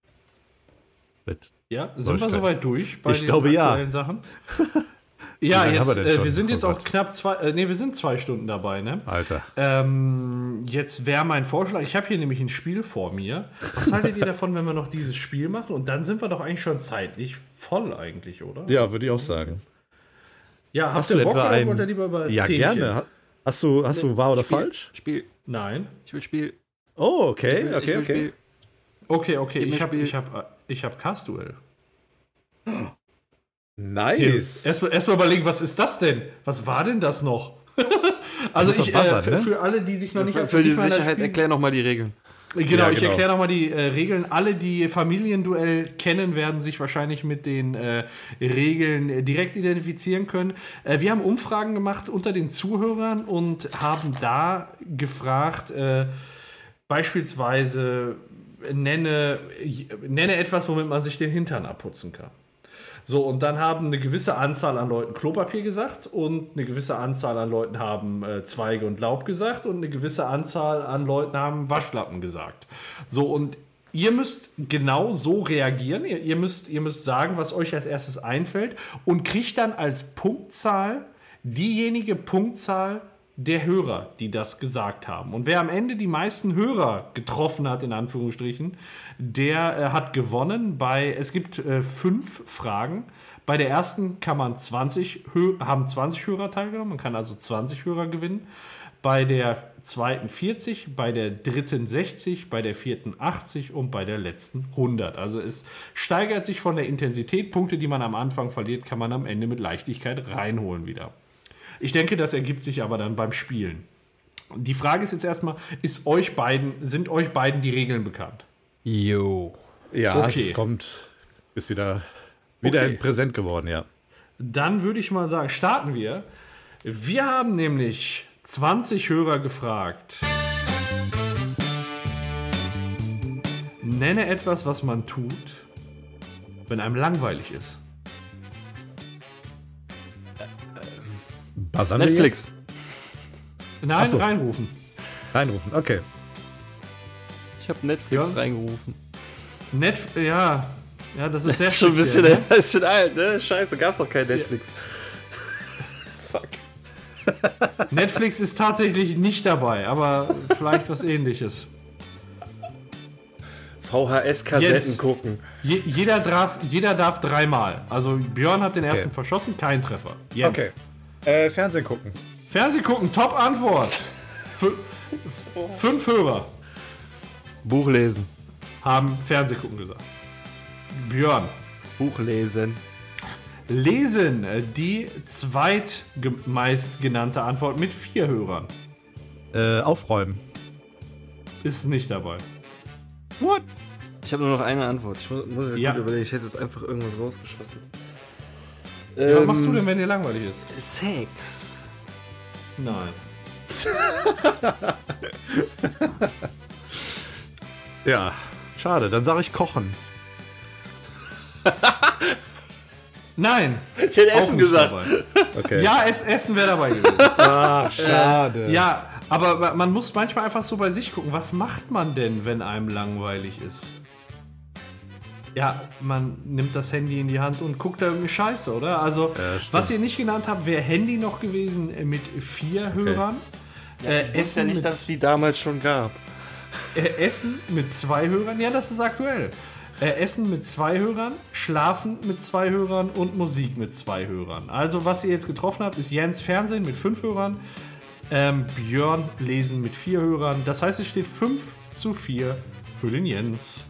mit Ja, sind wir soweit durch bei Ich glaube, ja. aktuellen Sachen? ja, jetzt, wir äh, wir sind jetzt Oh auch Gott. knapp zwei, äh, nee, wir sind zwei Stunden dabei, ne? Alter. Ähm, jetzt wäre mein Vorschlag, ich habe hier nämlich ein Spiel vor mir. Was haltet ihr davon, wenn wir noch dieses Spiel machen? Und dann sind wir doch eigentlich schon zeitlich voll eigentlich, oder? Ja, würde ich auch sagen. Ja, habt Hast ihr du Bock etwa oder ein- wollt ihr lieber über Ja, Themchen? gerne. Ha- Hast du, hast du wahr oder Spiel, falsch? Spiel. Nein. Ich will Spiel. Oh, okay, Ich will, okay, okay. Spiel. Okay, okay, ich habe ich hab, äh, ich hab Cast-Duell. Nice. Erstmal erst überlegen, was ist das denn? Was war denn das noch? also doch ich, buzzern, äh, für, ne? für alle, die sich noch nicht Für, für die das Sicherheit Spiel- erklär nochmal die Regeln. Genau, Ja, ich genau. erkläre nochmal die äh, Regeln. Alle, die Familienduell kennen, werden sich wahrscheinlich mit den äh, Regeln äh, direkt identifizieren können. Äh, wir haben Umfragen gemacht unter den Zuhörern und haben da gefragt, äh, beispielsweise äh, nenne, nenne etwas, womit man sich den Hintern abputzen kann. So, und dann haben eine gewisse Anzahl an Leuten Klopapier gesagt und eine gewisse Anzahl an Leuten haben äh, Zweige und Laub gesagt und eine gewisse Anzahl an Leuten haben Waschlappen gesagt. So, und ihr müsst genau so reagieren. Ihr, ihr, müsst, ihr müsst sagen, was euch als erstes einfällt und kriegt dann als Punktzahl diejenige Punktzahl der Hörer, die das gesagt haben. Und wer am Ende die meisten Hörer getroffen hat, in Anführungsstrichen, der äh, hat gewonnen. Bei, es gibt äh, fünf Fragen. Bei der ersten kann man 20, Hö haben 20 Hörer teilgenommen, man kann also 20 Hörer gewinnen. Bei der zweiten 40, bei der dritten 60, bei der vierten 80 und bei der letzten 100. Also es steigert sich von der Intensität. Punkte, die man am Anfang verliert, kann man am Ende mit Leichtigkeit reinholen wieder. Ich denke, das ergibt sich aber dann beim Spielen. Die Frage ist jetzt erstmal, ist euch beiden, sind euch beiden die Regeln bekannt? Jo. Ja, Okay. es kommt, ist wieder, wieder Okay. ein Präsent geworden, ja. Dann würde ich mal sagen, starten wir. Wir haben nämlich 20 Hörer gefragt. Nenne etwas, was man tut, wenn einem langweilig ist. Buzzern Netflix. jetzt? Nein, so. reinrufen. Reinrufen, okay. Ich habe Netflix Ja. reingerufen. Net, ja, ja, das ist sehr Das ist schon ein bisschen, ne? bisschen alt, ne? Scheiße, gab's doch kein Netflix. Fuck. Netflix ist tatsächlich nicht dabei, aber vielleicht was ähnliches. VHS-Kassetten gucken. Je, jeder, darf, jeder darf dreimal. Also Björn hat den ersten verschossen, kein Treffer. Jens. Okay. Äh, Fernsehen gucken. Fernseh gucken, top Antwort. Fü fünf Hörer Buch lesen. haben Fernseh gucken gesagt. Björn. Buch lesen. Lesen, äh, die zweitmeist genannte Antwort mit vier Hörern. Äh, aufräumen. Ist nicht dabei. What? Ich habe nur noch eine Antwort. Ich muss, muss Ja. gut überlegen. Ich hätte jetzt einfach irgendwas rausgeschossen. Ja, was machst du denn, wenn dir langweilig ist? Sex. Nein. Ja, schade. Dann sage ich kochen. Nein. Ich hätte Essen gesagt. Okay. Ja, es, Essen wäre dabei gewesen. Ach, schade. Ja, aber ma- man muss manchmal einfach so bei sich gucken, was macht man denn, wenn einem langweilig ist? Ja, man nimmt das Handy in die Hand und guckt da irgendeine Scheiße, oder? Also, Ja, was ihr nicht genannt habt, wäre Handy noch gewesen äh, mit vier Hörern. äh, Ich wusste ja nicht, dass es die damals schon gab. äh, Essen mit zwei Hörern, ja, das ist aktuell. Äh, Essen mit zwei Hörern, Schlafen mit zwei Hörern und Musik mit zwei Hörern. Also, was ihr jetzt getroffen habt, ist Jens Fernsehen mit fünf Hörern, ähm, Björn Lesen mit vier Hörern. Das heißt, es steht 5 zu 4 für den Jens.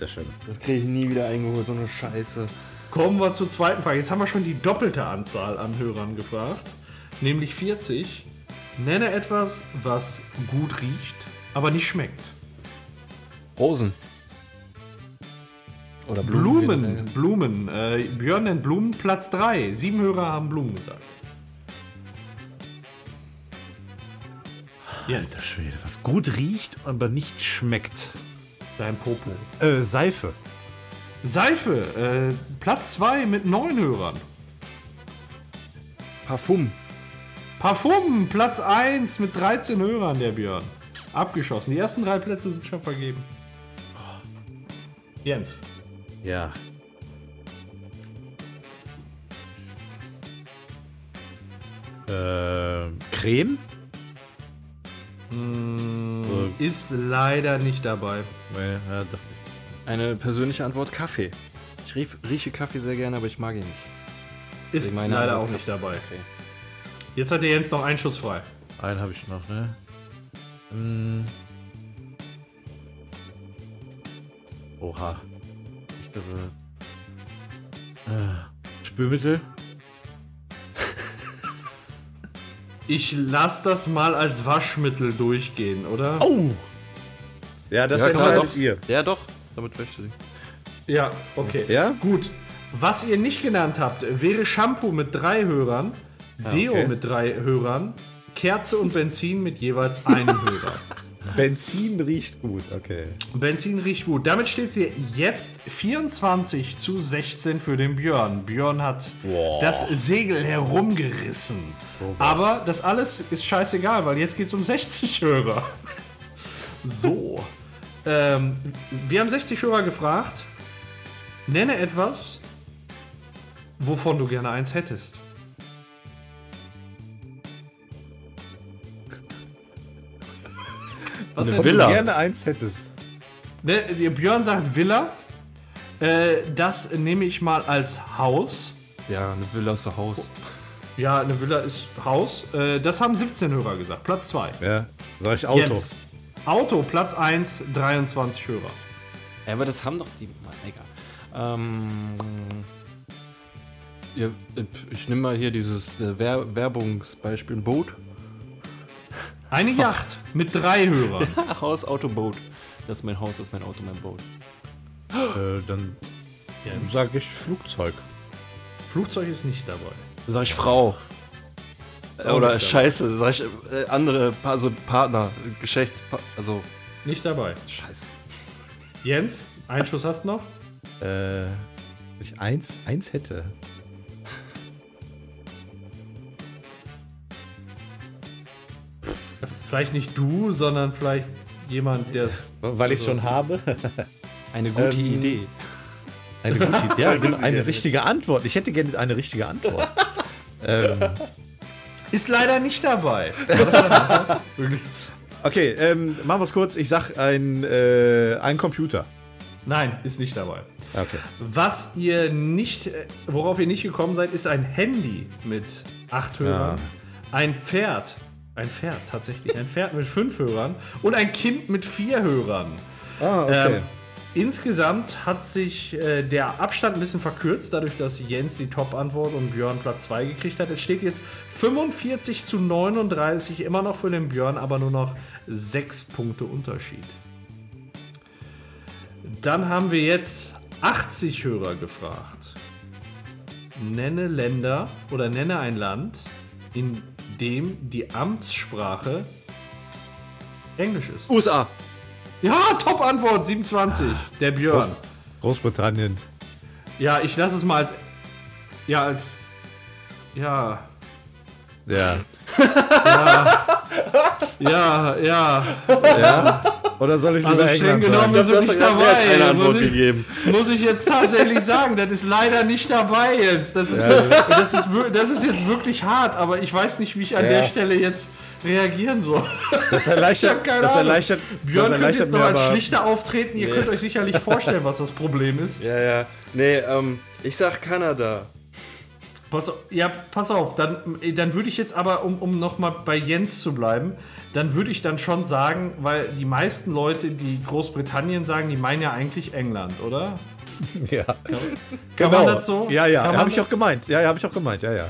Sehr schön. Das kriege ich nie wieder eingeholt, so eine Scheiße. Kommen wir zur zweiten Frage. Jetzt haben wir schon die doppelte Anzahl an Hörern gefragt, nämlich 40. Nenne etwas, was gut riecht, aber nicht schmeckt. Rosen. Oder Blumen. Blumen. Blumen. Äh, Björn nennt Blumen Platz 3. Sieben Hörer haben Blumen gesagt. Jetzt. Alter Schwede, was gut riecht, aber nicht schmeckt. Dein Popo. Äh, Seife. Seife. Äh, Platz 2 mit neun Hörern. Parfum. Parfum. Platz 1 mit 13 Hörern, der Björn. Abgeschossen. Die ersten drei Plätze sind schon vergeben. Jens. Ja. Äh, Creme? Ist leider nicht dabei. Nee, ja, dachte ich. Eine persönliche Antwort: Kaffee. Ich rief, rieche Kaffee sehr gerne, aber ich mag ihn nicht. Ist leider aber- auch nicht dabei. Jetzt hat der Jens noch einen Schuss frei. Einen habe ich noch, ne? Hm. Oha. Ich glaube. Äh, Spülmittel? Ich lasse das mal als Waschmittel durchgehen, oder? Oh! Ja, das Ja, entscheidet doch. ihr. Ja, doch. Damit wäschst du sie. Ja, okay. Ja? Gut. Was ihr nicht genannt habt, wäre Shampoo mit drei Hörern, Deo okay. mit drei Hörern, Kerze und Benzin mit jeweils einem Hörer. Benzin riecht gut, okay. Benzin riecht gut. Damit steht sie jetzt 24 zu 16 für den Björn. Björn hat Wow. das Segel herumgerissen. Sowas. Aber das alles ist scheißegal, weil jetzt geht es um 60 Hörer. So. ähm, wir haben 60 Hörer gefragt. Nenne etwas, wovon du gerne eins hättest. Was Wenn denn? Villa. du gerne eins hättest. Ne, der Björn sagt Villa. Äh, das nehme ich mal als Haus. Ja, eine Villa aus der Haus. Ja, eine Villa ist Haus. Äh, das haben 17 Hörer gesagt. Platz 2. Ja, sag ich Auto. Jens. Auto, Platz 1, 23 Hörer. Ja, aber das haben doch die. Mann, egal. Ähm. Ja, ich nehme mal hier dieses äh, Wer Werbungsbeispiel: ein Boot. Eine Yacht mit drei Hörern. Haus, Auto, Boot. Das ist mein Haus, das ist mein Auto, mein Boot. Äh, dann Jens. sag ich Flugzeug. Flugzeug ist nicht dabei. Sag ich Frau. auch Oder nicht Scheiße, sag ich äh, andere, pa also Partner, Geschlechtspa also Nicht dabei. Scheiße. Jens, einen Schuss hast du noch? Äh, wenn ich eins, eins hätte. Vielleicht nicht du, sondern vielleicht jemand, der es. Weil ich schon habe. Eine gute Ähm, Idee. Eine gute Idee. Ja, genau, eine richtige Antwort. Ich hätte gerne eine richtige Antwort. ähm, Ist leider nicht dabei. okay, ähm, machen wir es kurz. Ich sag ein, äh, ein Computer. Nein, ist nicht dabei. Okay. Was ihr nicht, äh, worauf ihr nicht gekommen seid, ist ein Handy mit acht Hörern, ein Pferd, ein Pferd tatsächlich, ein Pferd mit fünf Hörern und ein Kind mit vier Hörern. Ah, okay. Ähm, insgesamt hat sich äh, der Abstand ein bisschen verkürzt, dadurch, dass Jens die Top-Antwort und Björn Platz 2 gekriegt hat. Es steht jetzt 45 zu 39, immer noch für den Björn, aber nur noch 6 Punkte Unterschied. Dann haben wir jetzt 80 Hörer gefragt. Nenne Länder oder nenne ein Land, in dem die Amtssprache Englisch ist. USA. Ja, Top-Antwort, 27. Der Björn. Großbritannien. Ja, ich lasse es mal als. Ja, als. Ja. Ja. Ja, ja. ja. Oder soll ich Also lieber streng England genommen sagen? ist es nicht dabei. Muss ich, gegeben. muss ich jetzt tatsächlich sagen, das ist leider nicht dabei jetzt. Das ist, das ist, das ist jetzt wirklich hart, aber ich weiß nicht, wie ich an Ja. der Stelle jetzt reagieren soll. Das erleichtert, Ich das erleichtert, Björn das könnte erleichtert jetzt noch als. Schlichter auftreten. Ihr könnt euch sicherlich vorstellen, was das Problem ist. Ja, ja. Nee, ähm, ich sag Kanada. Pass auf, ja, pass auf, dann, dann würde ich jetzt aber, um, um nochmal bei Jens zu bleiben, dann würde ich dann schon sagen, weil die meisten Leute, die Großbritannien sagen, die meinen ja eigentlich England, oder? Ja. Kann man das so? Ja, ja, Kann habe ich auch gemeint. Ja, ja, habe ich auch gemeint. Ja, ja.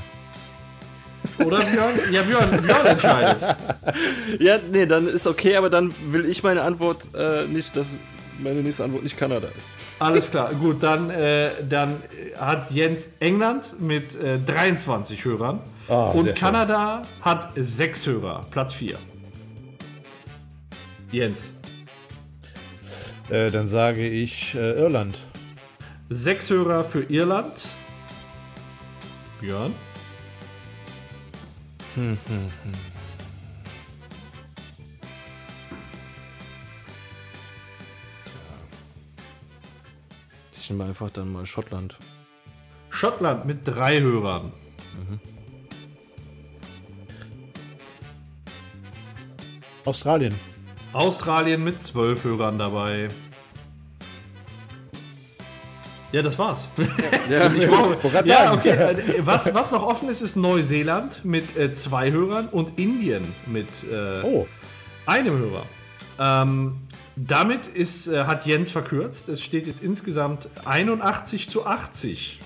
Oder Björn? Ja, Björn, Björn entscheidet. Ja, nee, dann ist okay, aber dann will ich meine Antwort äh, nicht, dass meine nächste Antwort nicht Kanada ist. Alles klar, gut, dann, äh, dann hat Jens England mit äh, 23 Hörern Ah, sehr und schön. Kanada hat 6 Hörer, Platz 4. Jens. Äh, dann sage ich äh, Irland. 6 Hörer für Irland. Björn. Ich nehme einfach dann mal Schottland. Schottland mit 3 Hörern. Australien. Australien mit 12 Hörern dabei. Ja, das war's. Ja, Ich brauche, ja, okay. Was, was noch offen ist, ist Neuseeland mit äh, zwei Hörern und Indien mit äh, Oh. einem Hörer. Ähm, damit ist, äh, hat Jens verkürzt. Es steht jetzt insgesamt 81 zu 80.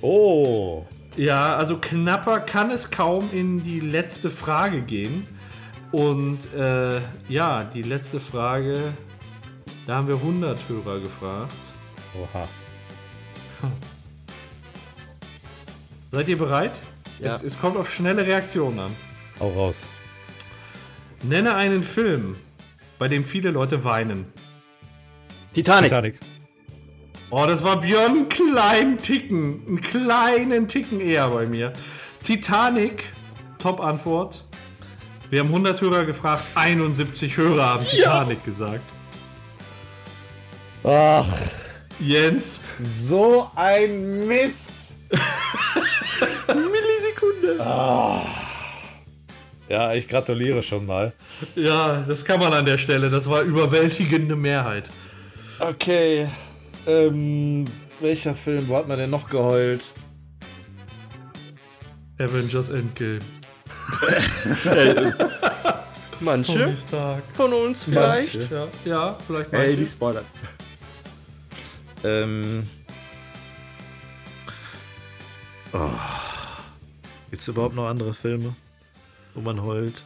Oh. Ja, also knapper kann es kaum in die letzte Frage gehen. Und äh, ja, die letzte Frage, da haben wir 100 Hörer gefragt. Oha. Seid ihr bereit? Ja. Es, es kommt auf schnelle Reaktionen an. Hau raus. Nenne einen Film, bei dem viele Leute weinen. Titanic. Titanic. Oh, das war Björn einen kleinen Ticken. Einen kleinen Ticken eher bei mir. Titanic, Top-Antwort. Wir haben 100 Hörer gefragt, 71 Hörer haben Titanic gesagt. Ach, Jens, so ein Mist. Millisekunde. Ja, ich gratuliere schon mal. Ja, das kann man an der Stelle. Das war überwältigende Mehrheit. Okay. Ähm, welcher Film? Wo hat man denn noch geheult? Avengers Endgame. Manche von uns vielleicht. Manche. Ja, ja vielleicht Ey, manche. die spoilert. Ähm. Oh. Gibt es überhaupt noch andere Filme, wo man heult?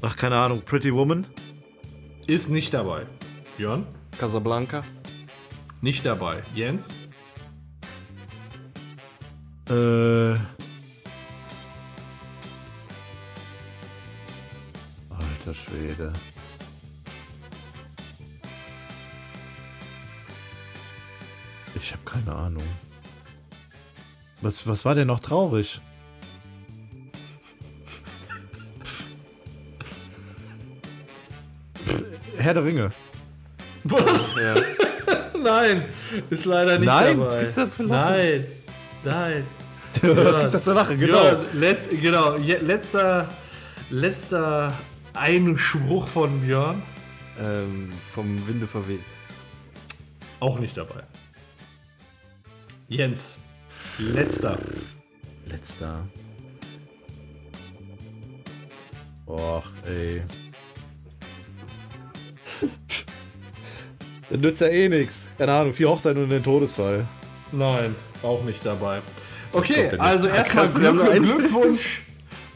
Ach, keine Ahnung. Pretty Woman? Ist nicht dabei. Björn? Casablanca. Nicht dabei. Jens? Äh. Alter Schwede. Ich habe keine Ahnung. Was, was war denn noch traurig? Herr der Ringe. Ja. Nein, ist leider nicht Nein? dabei. Gibt's da zu lachen? Nein, nein. Was gibt's da zu lachen? Genau. Ja, letz, genau. Letzter, letzter Einspruch von Björn. ähm, vom Winde verweht. Auch nicht dabei. Jens. Letzter. Letzter. Och, ey. Das nützt ja eh nix. Keine Ahnung, vier Hochzeiten und den Todesfall. Nein, auch nicht dabei. Okay, also erstmal wir haben Glück. Glückwunsch.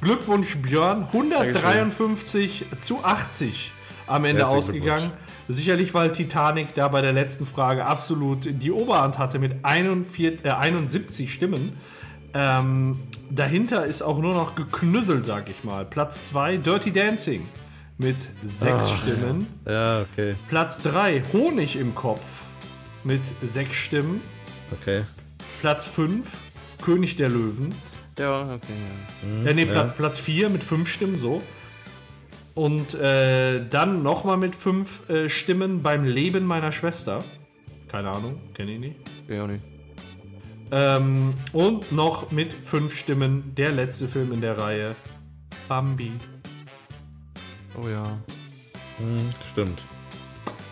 Glückwunsch Björn. 153 zu 80 am Ende Herzlichen ausgegangen. Sicherlich, weil Titanic da bei der letzten Frage absolut die Oberhand hatte mit 41, äh, 71 Stimmen. Ähm, dahinter ist auch nur noch geknüsselt, sag ich mal. Platz 2 Dirty Dancing mit 6 Stimmen. Ja, okay. Platz 3 Honig im Kopf mit 6 Stimmen. Okay. Platz 5 König der Löwen. Ja, okay, ja. Äh, nee, Platz, Platz 4 mit 5 Stimmen, so. Und äh, dann nochmal mit 5 äh, Stimmen beim Leben meiner Schwester. Keine Ahnung, kenne ich nicht. Ja, auch nicht. Ähm, und noch mit 5 Stimmen der letzte Film in der Reihe. Bambi. Oh ja. Hm, stimmt.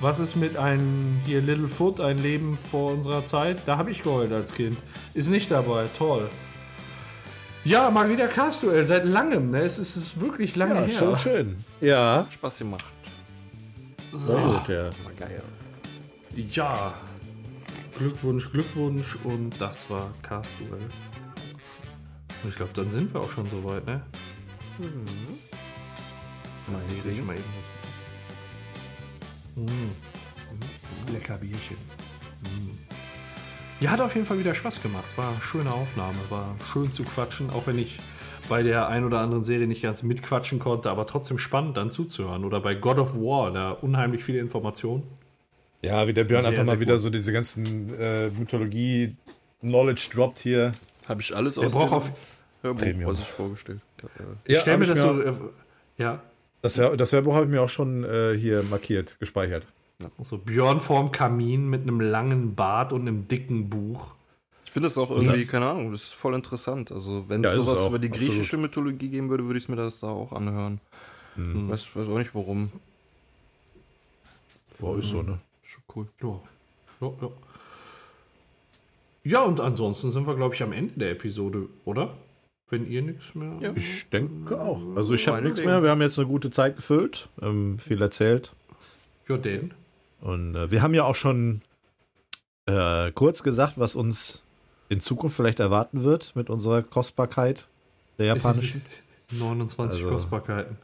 Was ist mit einem hier Littlefoot, ein Leben vor unserer Zeit? Da habe ich geheult als Kind. Ist nicht dabei, toll. Ja, mal wieder Cast-Duell, seit langem, ne? Es ist, es ist wirklich lange Ja, her. schon schön. Ja, Spaß gemacht. sehr gut, ja. Geil. Ja. Glückwunsch, Glückwunsch und das war Cast-Duell. Und ich glaube, dann sind wir auch schon soweit, ne? Meine Ich mal eben was. Mm. Lecker Bierchen. Mm. Ja, hat auf jeden Fall wieder Spaß gemacht. War eine schöne Aufnahme, war schön zu quatschen, auch wenn ich bei der ein oder anderen Serie nicht ganz mitquatschen konnte, aber trotzdem spannend dann zuzuhören. Oder bei God of War, da unheimlich viele Informationen. Ja, wie der Björn Sehr, einfach mal wieder gut. so diese ganzen äh, Mythologie-Knowledge droppt hier. Habe ich alles aus braucht dem auf. Hörbuch, Premium. was ich vorgestellt habe. Ich stell hab mir das so. auch- Äh, ja. Das, Hör- das Hörbuch habe ich mir auch schon äh, hier markiert, gespeichert. So Björn vorm Kamin mit einem langen Bart und einem dicken Buch. Ich finde das auch irgendwie, Das- keine Ahnung, das ist voll interessant. Also, wenn Ja, es sowas auch, über die absolut. griechische Mythologie geben würde, würde ich mir das da auch anhören. Mhm. Weiß, weiß auch nicht warum. Boah, ist so, ne? Schon cool. Ja. Ja, ja. ja, und ansonsten sind wir, glaube ich, am Ende der Episode, oder? Wenn ihr nichts mehr. Ja. Ich denke auch. Also ich habe nichts mehr. Wir haben jetzt eine gute Zeit gefüllt, ähm, viel erzählt. Ja, denn. Und äh, wir haben ja auch schon äh, kurz gesagt, was uns in Zukunft vielleicht erwarten wird mit unserer Kostbarkeit der japanischen. 29 Also- Kostbarkeiten.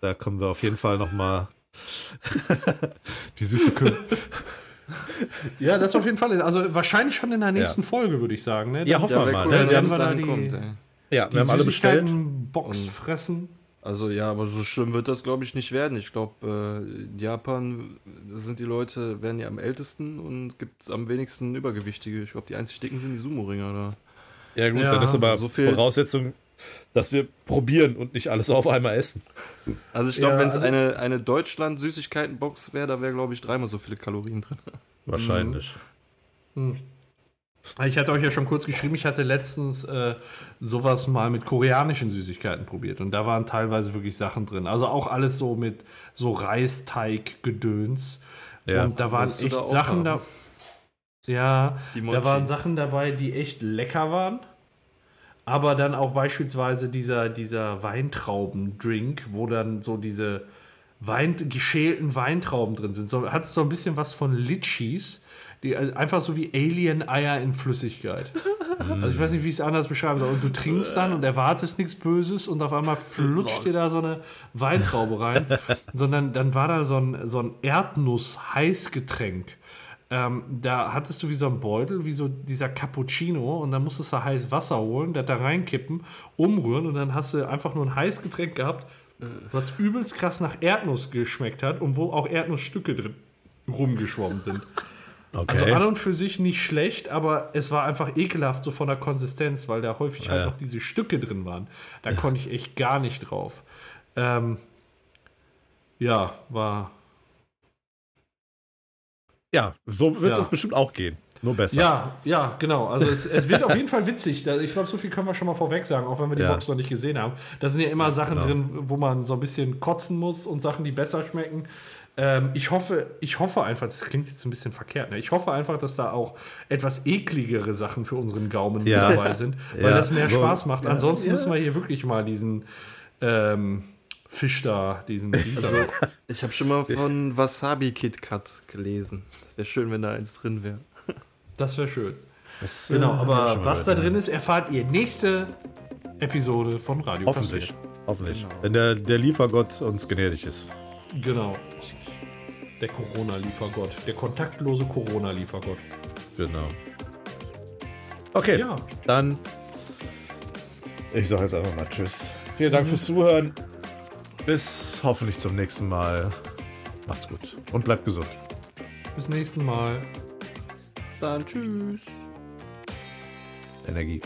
da kommen wir auf jeden Fall noch mal die süße Kü Ja, das auf jeden Fall. Also wahrscheinlich schon in der nächsten Folge, würde ich sagen. Ne? Ja, hoffen wir wär mal. cool, ne? wenn Wir haben, da dahin die- kommt. Ja, Die wir haben alle bestellt. Box fressen. Also ja, aber so schlimm wird das, glaube ich, nicht werden. Ich glaube, äh, in Japan sind die Leute, werden ja am ältesten und gibt es am wenigsten Übergewichtige. Ich glaube, die einzig dicken sind die Sumo-Ringer da. Ja gut, Ja, dann ist aber also so viel- Voraussetzung, dass wir probieren und nicht alles auf einmal essen. Also ich glaube, Ja, wenn es also- eine, eine Deutschland-Süßigkeiten-Box wäre, da wäre, glaube ich, dreimal so viele Kalorien drin. Wahrscheinlich. Ich hatte euch ja schon kurz geschrieben, ich hatte letztens äh, sowas mal mit koreanischen Süßigkeiten probiert und da waren teilweise wirklich Sachen drin. Also auch alles so mit so Reisteig-Gedöns. Ja. Und da waren echt da Sachen haben? da. Ja, da waren. Sachen dabei, die echt lecker waren. Aber dann auch beispielsweise dieser, dieser Weintraubendrink, wo dann so diese Wein, geschälten Weintrauben drin sind. So, hat so ein bisschen was von Litchis. Die, also einfach so wie Alien-Eier in Flüssigkeit. Also ich weiß nicht, wie ich es anders beschreiben soll. Und du trinkst dann und erwartest nichts Böses und auf einmal flutscht dir da so eine Weintraube rein. Sondern dann war da so ein, so ein Erdnuss-Heißgetränk. Ähm, da hattest du wie so ein Beutel, wie so dieser Cappuccino und dann musstest du heiß Wasser holen, das da reinkippen, umrühren und dann hast du einfach nur ein Heißgetränk gehabt, was übelst krass nach Erdnuss geschmeckt hat und wo auch Erdnussstücke drin rumgeschwommen sind. Also Okay. an und für sich nicht schlecht, aber es war einfach ekelhaft so von der Konsistenz, weil da häufig halt Ja. noch diese Stücke drin waren. Da konnte ich echt gar nicht drauf. Ähm, ja, war. ja, so wird Ja. es bestimmt auch gehen. Nur besser. Ja, ja, genau. Also es, es wird auf jeden Fall witzig. Ich glaube, so viel können wir schon mal vorweg sagen, auch wenn wir die Ja. Box noch nicht gesehen haben. Da sind ja immer Sachen genau. drin, wo man so ein bisschen kotzen muss und Sachen, die besser schmecken. Ähm, ich, hoffe, ich hoffe einfach, das klingt jetzt ein bisschen verkehrt, ne? ich hoffe einfach, dass da auch etwas ekligere Sachen für unseren Gaumen Ja. dabei sind, weil Ja, das mehr so- Spaß macht. ja, Ansonsten ja. müssen wir hier wirklich mal diesen ähm, Fisch da, diesen dieser. Also, ich habe schon mal von Wasabi Kit Kat gelesen. Das wäre schön, wenn da eins drin wäre. das wäre schön. Das, Genau, äh, ich aber was da drin ist, erfahrt ihr nächste Episode von Radio Hoffentlich. Kastriert. Hoffentlich. Genau. Wenn der, der Liefergott uns gnädig ist. Genau. Der Corona-Liefergott. Der kontaktlose Corona-Liefergott. Genau. Okay, Ja. dann. Ich sage jetzt einfach mal Tschüss. Vielen Dank fürs Zuhören. Bis hoffentlich zum nächsten Mal. Macht's gut und bleibt gesund. Bis nächsten Mal. Bis dann, tschüss. Energie.